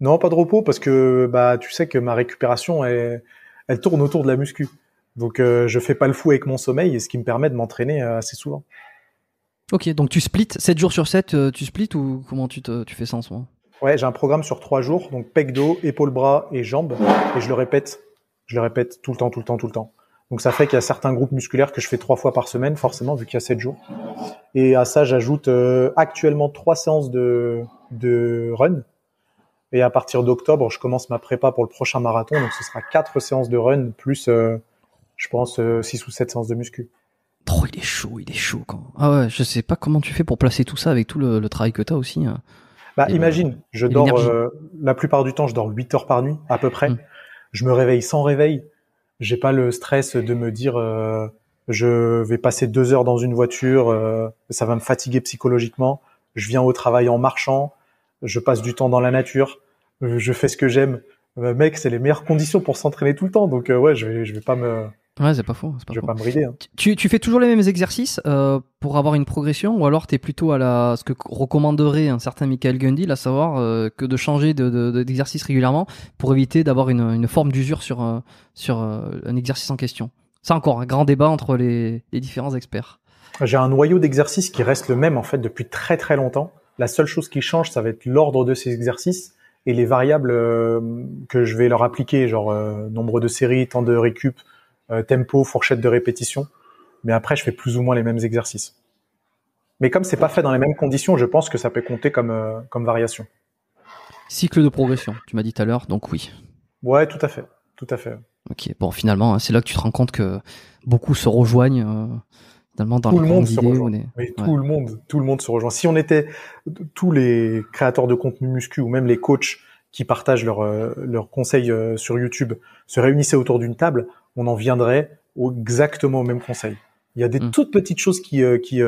non, pas de repos parce que bah tu sais que ma récupération elle, elle tourne autour de la muscu. Donc euh, je fais pas le fou avec mon sommeil et ce qui me permet de m'entraîner euh, assez souvent. Ok, donc tu splits 7 jours sur 7, euh, tu splits ou comment tu, te, tu fais ça en ce moment? Ouais, j'ai un programme sur 3 jours, donc pec dos, épaules bras et jambes, et je le répète, je le répète tout le temps, tout le temps, tout le temps. Donc ça fait qu'il y a certains groupes musculaires que je fais trois fois par semaine, forcément, vu qu'il y a 7 jours. Et à ça, j'ajoute actuellement trois séances de, de run, et à partir d'octobre, je commence ma prépa pour le prochain marathon. Donc ce sera quatre séances de run plus, euh, je pense, euh, six ou sept séances de muscu. Oh, il est chaud, il est chaud quand. Ah ouais, je sais pas comment tu fais pour placer tout ça avec tout le, travail que tu as aussi. Hein. Bah, imagine, je dors euh, la plupart du temps, je dors 8 heures par nuit à peu près. Hmm. Je me réveille sans réveil. J'ai pas le stress de me dire je vais passer deux heures dans une voiture, ça va me fatiguer psychologiquement. Je viens au travail en marchant je passe du temps dans la nature, euh, je fais ce que j'aime. Euh, mec, c'est les meilleures conditions pour s'entraîner tout le temps. Donc euh, ouais, je vais, je vais pas me. Ouais, c'est pas faux. Pas je vais pas me rider. Hein. Tu, tu fais toujours les mêmes exercices euh, pour avoir une progression, ou alors t'es plutôt à la ce que recommanderait un certain Michael Gundy, à savoir que de changer de, d'exercice régulièrement pour éviter d'avoir une, une forme d'usure sur sur un exercice en question. C'est encore un grand débat entre les, les différents experts. J'ai un noyau d'exercice qui reste le même en fait depuis très très longtemps. La seule chose qui change, ça va être l'ordre de ces exercices et les variables euh, que je vais leur appliquer, genre euh, nombre de séries, temps de récup, euh, tempo, fourchette de répétition. Mais après, je fais plus ou moins les mêmes exercices. Mais comme c'est pas fait dans les mêmes conditions, je pense que ça peut compter comme comme variation. Cycle de progression, tu m'as dit tout à l'heure, donc oui. Ouais, tout à fait, tout à fait. Ok, bon, finalement, hein, c'est là que tu te rends compte que beaucoup se rejoignent dans tout le monde se rejoint. tout le monde, tout le monde se rejoint. Si on était tous les créateurs de contenu muscu ou même les coachs qui partagent leurs euh, leurs conseils euh, sur YouTube se réunissaient autour d'une table, on en viendrait exactement au même conseil. Il y a des mm. toutes petites choses qui euh, qui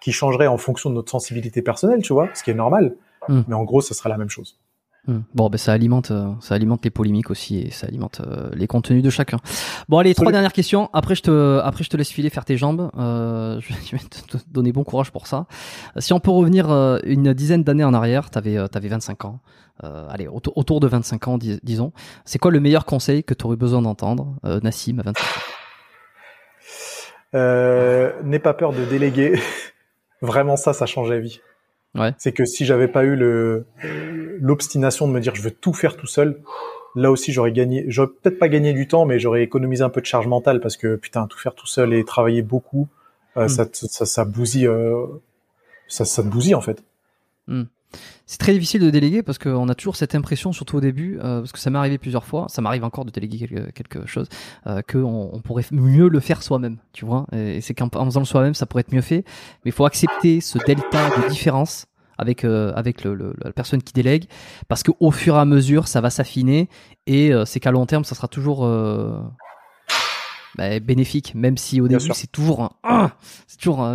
qui changeraient en fonction de notre sensibilité personnelle, tu vois, ce qui est normal. Mm. Mais en gros, ce serait la même chose. Hmm. Bon, ben ça alimente, euh, ça alimente les polémiques aussi et ça alimente euh, les contenus de chacun. Bon, allez, trois dernières questions. Après, je te, après, je te laisse filer faire tes jambes. Euh, je vais te donner bon courage pour ça. Si on peut revenir une dizaine d'années en arrière, t'avais, avais 25 ans. allez, autour, de 25 ans, disons. C'est quoi le meilleur conseil que tu aurais besoin d'entendre, Nassim, à 25 ans? N'aie pas peur de déléguer. Vraiment, ça, ça change la vie. C'est que si j'avais pas eu le l'obstination de me dire je veux tout faire tout seul, là aussi j'aurais gagné, j'aurais peut-être pas gagné du temps, mais j'aurais économisé un peu de charge mentale parce que putain tout faire tout seul et travailler beaucoup, euh, hmm. ça, ça, ça bousille, euh, ça, ça te bousille en fait. Hmm. C'est très difficile de déléguer parce qu'on a toujours cette impression, surtout au début, euh, parce que ça m'est arrivé plusieurs fois, ça m'arrive encore de déléguer quelque, quelque chose, euh, qu'on on pourrait mieux le faire soi-même, tu vois. Et, c'est qu'en faisant le soi-même, ça pourrait être mieux fait, mais il faut accepter ce delta de différence avec euh, avec le, la personne qui délègue, parce qu'au fur et à mesure, ça va s'affiner et c'est qu'à long terme, ça sera toujours bah, bénéfique, même si au début c'est toujours, un, c'est toujours,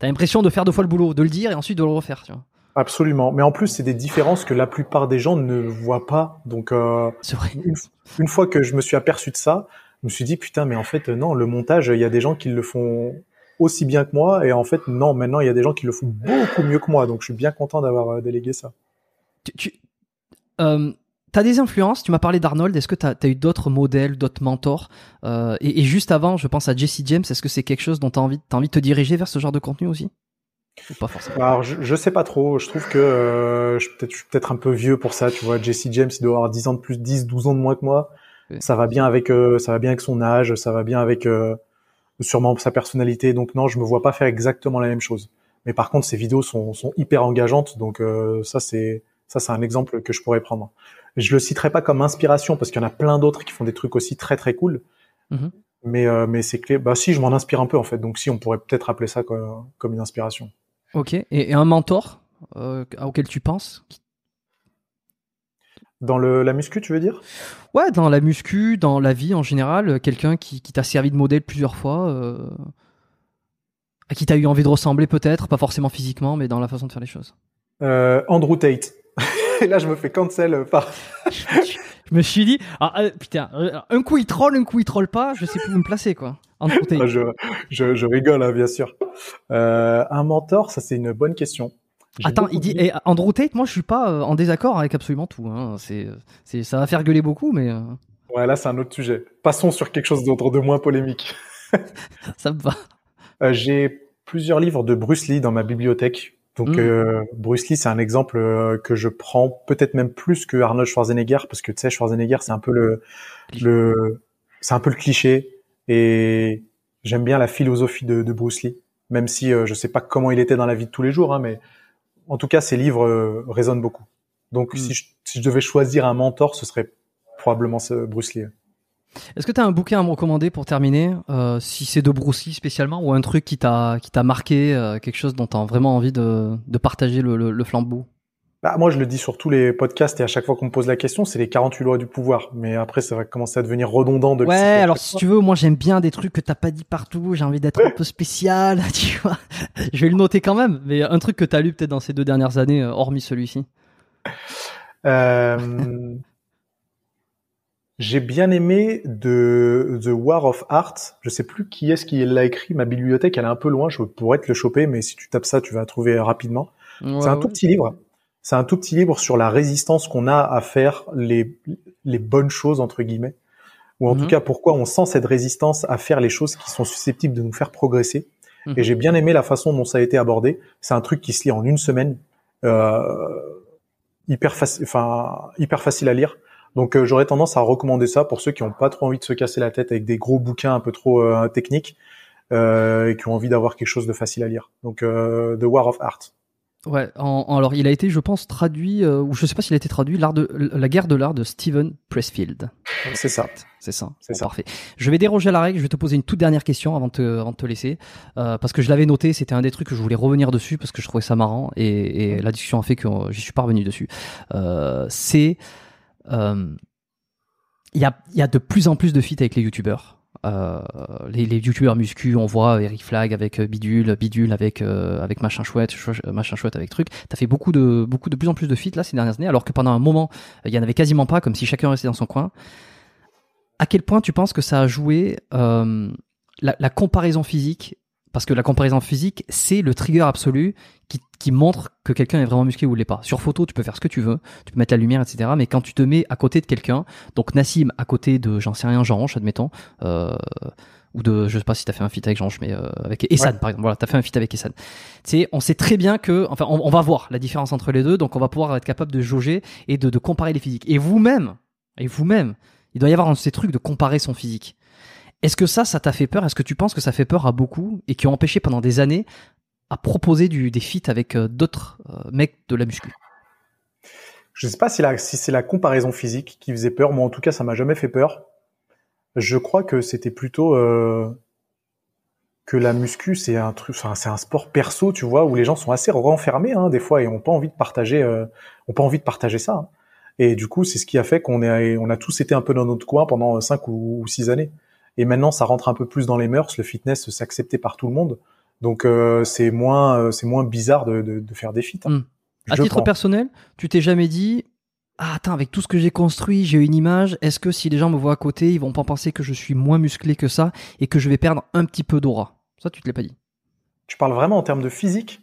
t'as l'impression de faire deux fois le boulot, de le dire et ensuite de le refaire. Tu vois. Absolument, mais en plus c'est des différences que la plupart des gens ne voient pas. Donc euh, vrai. Une, une, fois que je me suis aperçu de ça, je me suis dit putain mais en fait non le montage il y a des gens qui le font aussi bien que moi. Et en fait non maintenant il y a des gens qui le font beaucoup mieux que moi. Donc je suis bien content d'avoir euh, délégué ça. Tu, tu euh, as des influences, tu m'as parlé d'Arnold, est-ce que tu as, eu d'autres modèles, d'autres mentors euh, et, et, juste avant, je pense à Jesse James, est-ce que c'est quelque chose dont tu as envie, as envie de te diriger vers ce genre de contenu aussi? Ou pas forcément Alors je, je, sais pas trop, je trouve que euh, je, peut suis peut-être un peu vieux pour ça, tu vois, Jesse James il doit avoir 10 ans de plus, 10, 12 ans de moins que moi. Ça va bien avec euh, ça va bien avec son âge, ça va bien avec euh, sûrement sa personnalité. Donc non, je me vois pas faire exactement la même chose. Mais par contre, ces vidéos sont, sont hyper engageantes, donc euh, ça c'est ça c'est un exemple que je pourrais prendre. Je le citerai pas comme inspiration parce qu'il y en a plein d'autres qui font des trucs aussi très très cool. Mm-hmm. Mais euh, mais c'est clé. Bah si, je m'en inspire un peu en fait. Donc si, on pourrait peut-être appeler ça comme, comme une inspiration. Ok. Et, et un mentor euh, auquel tu penses dans le, la muscu, tu veux dire? Ouais, dans la muscu, dans la vie en général, quelqu'un qui, qui t'a servi de modèle plusieurs fois, euh, à qui t'as eu envie de ressembler peut-être, pas forcément physiquement, mais dans la façon de faire les choses. Euh, Andrew Tate. Et là, je me fais cancel par. je me suis dit, ah, euh, putain, euh, un coup il troll, un coup il troll pas, je sais plus où me placer quoi. Ah, je, je, je, rigole, hein, bien sûr. Euh, un mentor, ça c'est une bonne question. Attends, il dit et Andrew Tate, moi je suis pas euh, en désaccord avec absolument tout. Hein. C'est, c'est, ça va faire gueuler beaucoup, mais. Euh. Ouais, là c'est un autre sujet. Passons sur quelque chose d'autre, de moins polémique. ça me va. Euh, j'ai plusieurs livres de Bruce Lee dans ma bibliothèque. Donc mmh. Bruce Lee, c'est un exemple que je prends peut-être même plus que Arnold Schwarzenegger parce que tu sais Schwarzenegger, c'est un peu le, le c'est un peu le cliché et j'aime bien la philosophie de, de Bruce Lee, même si je sais pas comment il était dans la vie de tous les jours, hein, mais en tout cas, ces livres euh, résonnent beaucoup. Donc, hmm. si, je, si, je, devais choisir un mentor, ce serait probablement ce Bruce Lee. Est-ce que tu as un bouquin à me recommander pour terminer euh, Si c'est de Bruce Lee spécialement, ou un truc qui t'a qui t'a marqué, euh, quelque chose dont tu as vraiment envie de, de partager le, le, le flambeau? Bah, moi, je le dis sur tous les podcasts et à chaque fois qu'on me pose la question, c'est les 48 lois du pouvoir. Mais après, ça va commencer à devenir redondant de Ouais, alors si tu veux, moi j'aime bien des trucs que t'as pas dit partout. J'ai envie d'être un peu spécial, tu vois. Je vais le noter quand même. Mais un truc que t'as lu peut-être dans ces deux dernières années, euh, hormis celui-ci. Euh... J'ai bien aimé de The War of Art. Je sais plus qui est-ce qui l'a écrit. Ma bibliothèque, elle est un peu loin. Je pourrais te le choper, mais si tu tapes ça, tu vas trouver rapidement. c'est un tout petit livre c'est un tout petit livre sur la résistance qu'on a à faire les, les bonnes choses entre guillemets, ou en tout mhm. cas pourquoi on sent cette résistance à faire les choses qui sont susceptibles de nous faire progresser. Mhm. Et j'ai bien aimé la façon dont ça a été abordé. C'est un truc qui se lit en une semaine, euh, hyper facile, enfin hyper facile à lire. Donc euh, j'aurais tendance à recommander ça pour ceux qui n'ont pas trop envie de se casser la tête avec des gros bouquins un peu trop euh, techniques euh, et qui ont envie d'avoir quelque chose de facile à lire. Donc euh, The War of Art. Ouais, en, alors il a été, je pense, traduit, euh, ou je sais pas s'il a été traduit, l'art de la guerre de l'art de Steven Pressfield. C'est ça. C'est ça. C'est ça. Parfait. Je vais déroger à la règle. Je vais te poser une toute dernière question avant de te, avant de te laisser, euh, parce que je l'avais noté. C'était un des trucs que je voulais revenir dessus parce que je trouvais ça marrant et, et la discussion a fait que j'y suis pas revenu dessus. Euh, c'est euh, il y a, y a de plus en plus de feats avec les youtubeurs. Euh, les, les youtubeurs muscu, on voit Eric Flag avec euh, Bidule, Bidule avec euh, avec machin chouette, machin chouette avec truc. T'as fait beaucoup de beaucoup de plus en plus de feats là ces dernières années, alors que pendant un moment il y en avait quasiment pas, comme si chacun restait dans son coin. À quel point tu penses que ça a joué euh, la, la comparaison physique parce que la comparaison physique, c'est le trigger absolu qui, qui montre que quelqu'un est vraiment musclé ou l'est pas. Sur photo, tu peux faire ce que tu veux, tu peux mettre la lumière, etc. Mais quand tu te mets à côté de quelqu'un, donc Nassim à côté de, j'en sais rien, Jean Ranche, admettons, euh, ou de, je sais pas si t'as fait un feat avec Jean Ranche, mais euh, avec Essan, par exemple. Voilà, t'as fait un feat avec Essan. Tu sais, on sait très bien que, enfin, on, on, va voir la différence entre les deux, donc on va pouvoir être capable de jauger et de, de comparer les physiques. Et vous-même, et vous-même, il doit y avoir un de ces trucs de comparer son physique. Est-ce que ça, ça t'a fait peur? Est-ce que tu penses que ça fait peur à beaucoup et qui ont empêché pendant des années à proposer du, des feats avec euh, d'autres euh, mecs de la muscu? Je sais pas si, c'est la comparaison physique qui faisait peur. Moi, en tout cas, ça m'a jamais fait peur. Je crois que c'était plutôt euh, que la muscu, c'est un truc, c'est un sport perso, tu vois, où les gens sont assez renfermés hein, des fois et ont pas envie de partager, ont pas envie de partager ça. Hein. Et du coup, c'est ce qui a fait qu'on est, on a tous été un peu dans notre coin pendant cinq ou six années. Et maintenant, ça rentre un peu plus dans les mœurs. Le fitness, c'est accepté par tout le monde. Donc, euh, c'est moins, euh, c'est moins bizarre de, de, de faire des feats. hein. Hmm. À titre personnel, tu t'es jamais dit ah attends avec tout ce que j'ai construit, j'ai une image. Est-ce que si les gens me voient à côté, ils vont pas penser que je suis moins musclé que ça et que je vais perdre un petit peu d'aura? Ça, tu te l'as pas dit Tu parles vraiment en termes de physique?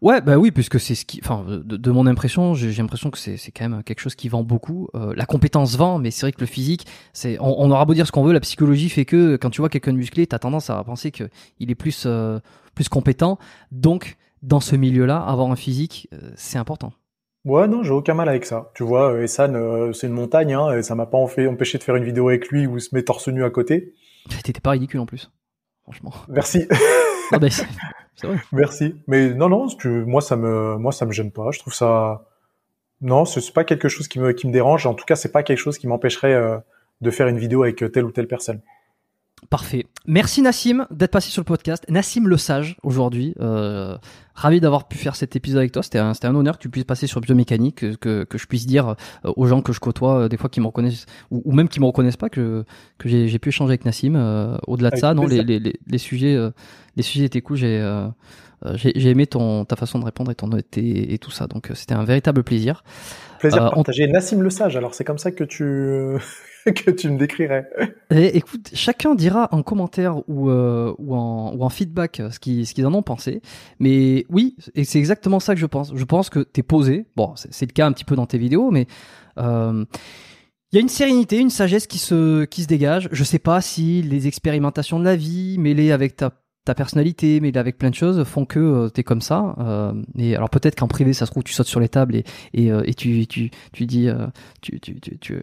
Ouais, bah oui, puisque c'est ce qui, enfin, de, de mon impression, j'ai l'impression que c'est quand même quelque chose qui vend beaucoup. Euh, la compétence vend, mais c'est vrai que le physique, c'est, on, on aura beau dire ce qu'on veut, la psychologie fait que quand tu vois quelqu'un de musclé, t'as tendance à penser que il est plus euh, plus compétent. Donc, dans ce milieu-là, avoir un physique, euh, c'est important. Ouais, non, j'ai aucun mal avec ça. Tu vois, Essan, c'est une montagne, hein, et ça m'a pas en fait empêché de faire une vidéo avec lui où il se met torse nu à côté. T'étais pas ridicule en plus, franchement. Merci, Ah c'est merci. Mais non, non, tu, moi ça me, moi ça me gêne pas. Je trouve ça, non, c'est c'est pas quelque chose qui me, qui me dérange. En tout cas, c'est pas quelque chose qui m'empêcherait euh, de faire une vidéo avec euh, telle ou telle personne. Parfait. Merci Nassim d'être passé sur le podcast. Nassim le sage aujourd'hui. Euh, ravi d'avoir pu faire cet épisode avec toi. C'était un, honneur que tu puisses passer sur biomécanique, que, que, que je puisse dire euh, aux gens que je côtoie euh, des fois qui me reconnaissent ou, ou même qui me reconnaissent pas que que j'ai, pu échanger avec Nassim. Euh, au-delà de ça, non, les, les, les, les sujets euh, les sujets étaient cool. J'ai j'ai, j'ai aimé ton ta façon de répondre et ton et, et tout ça. Donc euh, c'était un véritable plaisir. Plaisir Euh, on- partagé. Nassim le sage. Alors c'est comme ça que tu, que tu me décrirais. Et écoute, chacun dira en commentaire ou, euh, ou, en, ou en feedback euh, ce qu'ils ce qu'ils en ont pensé. Mais oui, et c'est exactement ça que je pense. Je pense que t'es posé. Bon, c'est c'est le cas un petit peu dans tes vidéos, mais euh, il y a une sérénité, une sagesse qui se, qui se dégage. Je sais pas si les expérimentations de la vie mêlées avec ta, ta personnalité, mêlées avec plein de choses, font que euh, t'es comme ça. Euh, et alors peut-être qu'en privé, ça se trouve, tu sautes sur les tables et, et, euh, et tu, tu, tu dis, euh, tu, tu, tu, tu,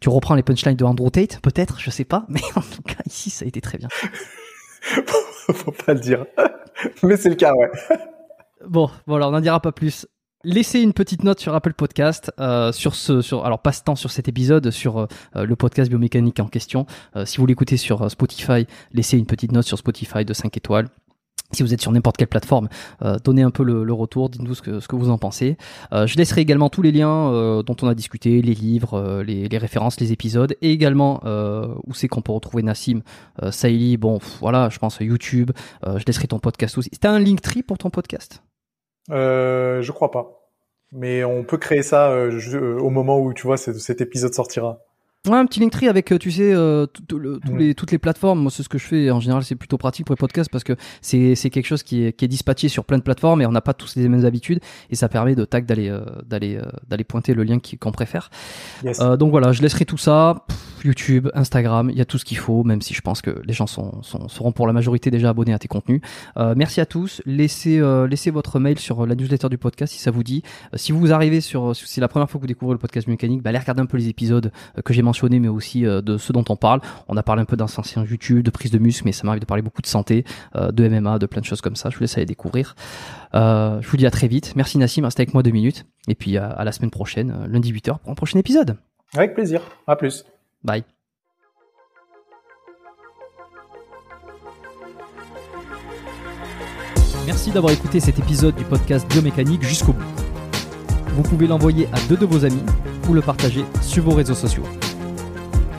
tu reprends les punchlines de Andrew Tate, peut-être, je sais pas. Mais en tout cas, ici, ça a été très bien. Faut pas le dire. Mais c'est le cas, ouais. Bon, voilà, on n'en dira pas plus. Laissez une petite note sur Apple Podcast, euh, sur ce, sur, alors pas tant sur cet épisode, sur euh, le podcast biomécanique en question. Euh, si vous l'écoutez sur euh, Spotify, laissez une petite note sur Spotify de 5 étoiles. Si vous êtes sur n'importe quelle plateforme, euh, donnez un peu le, retour, dites-nous ce que, ce que vous en pensez. Euh, je laisserai également tous les liens euh, dont on a discuté, les livres, euh, les, références, les épisodes, et également euh, où c'est qu'on peut retrouver Nassim, euh, Saïli, bon voilà, je pense YouTube, euh, je laisserai ton podcast aussi. C'était un Linktree pour ton podcast? Euh, je crois pas. Mais on peut créer ça euh, euh, au moment où tu vois cet épisode sortira. Ouais, un petit Linktree avec, euh, tu sais, euh, tout- le- les, toutes les plateformes. Moi, c'est ce que je fais. En général, c'est plutôt pratique pour les podcasts parce que c'est c'est quelque chose qui est, qui est dispatché sur plein de plateformes et on n'a pas tous les mêmes habitudes et ça permet de tac d'aller euh, d'aller euh, d'aller pointer le lien qui- qu'on préfère. Yes. Euh, donc voilà, je laisserai tout ça. Pff, YouTube, Instagram, il y a tout ce qu'il faut, même si je pense que les gens sont, sont, seront pour la majorité déjà abonnés à tes contenus. Euh, merci à tous. Laissez, euh, laissez votre mail sur la newsletter du podcast si ça vous dit. Euh, si vous arrivez sur, si c'est la première fois que vous découvrez le podcast mécanique, bah, allez regarder un peu les épisodes que j'ai mais aussi euh, de ceux dont on parle. On a parlé un peu d'anciens YouTube, de prise de muscle, mais ça m'arrive de parler beaucoup de santé, euh, de MMA, de plein de choses comme ça. Je vous laisse aller découvrir. Euh, je vous dis à très vite. Merci Nassim, restez avec moi deux minutes. Et puis à, la semaine prochaine, lundi 8h pour un prochain épisode. Avec plaisir. À plus. Bye. Merci d'avoir écouté cet épisode du podcast Biomécanique jusqu'au bout. Vous pouvez l'envoyer à deux de vos amis ou le partager sur vos réseaux sociaux.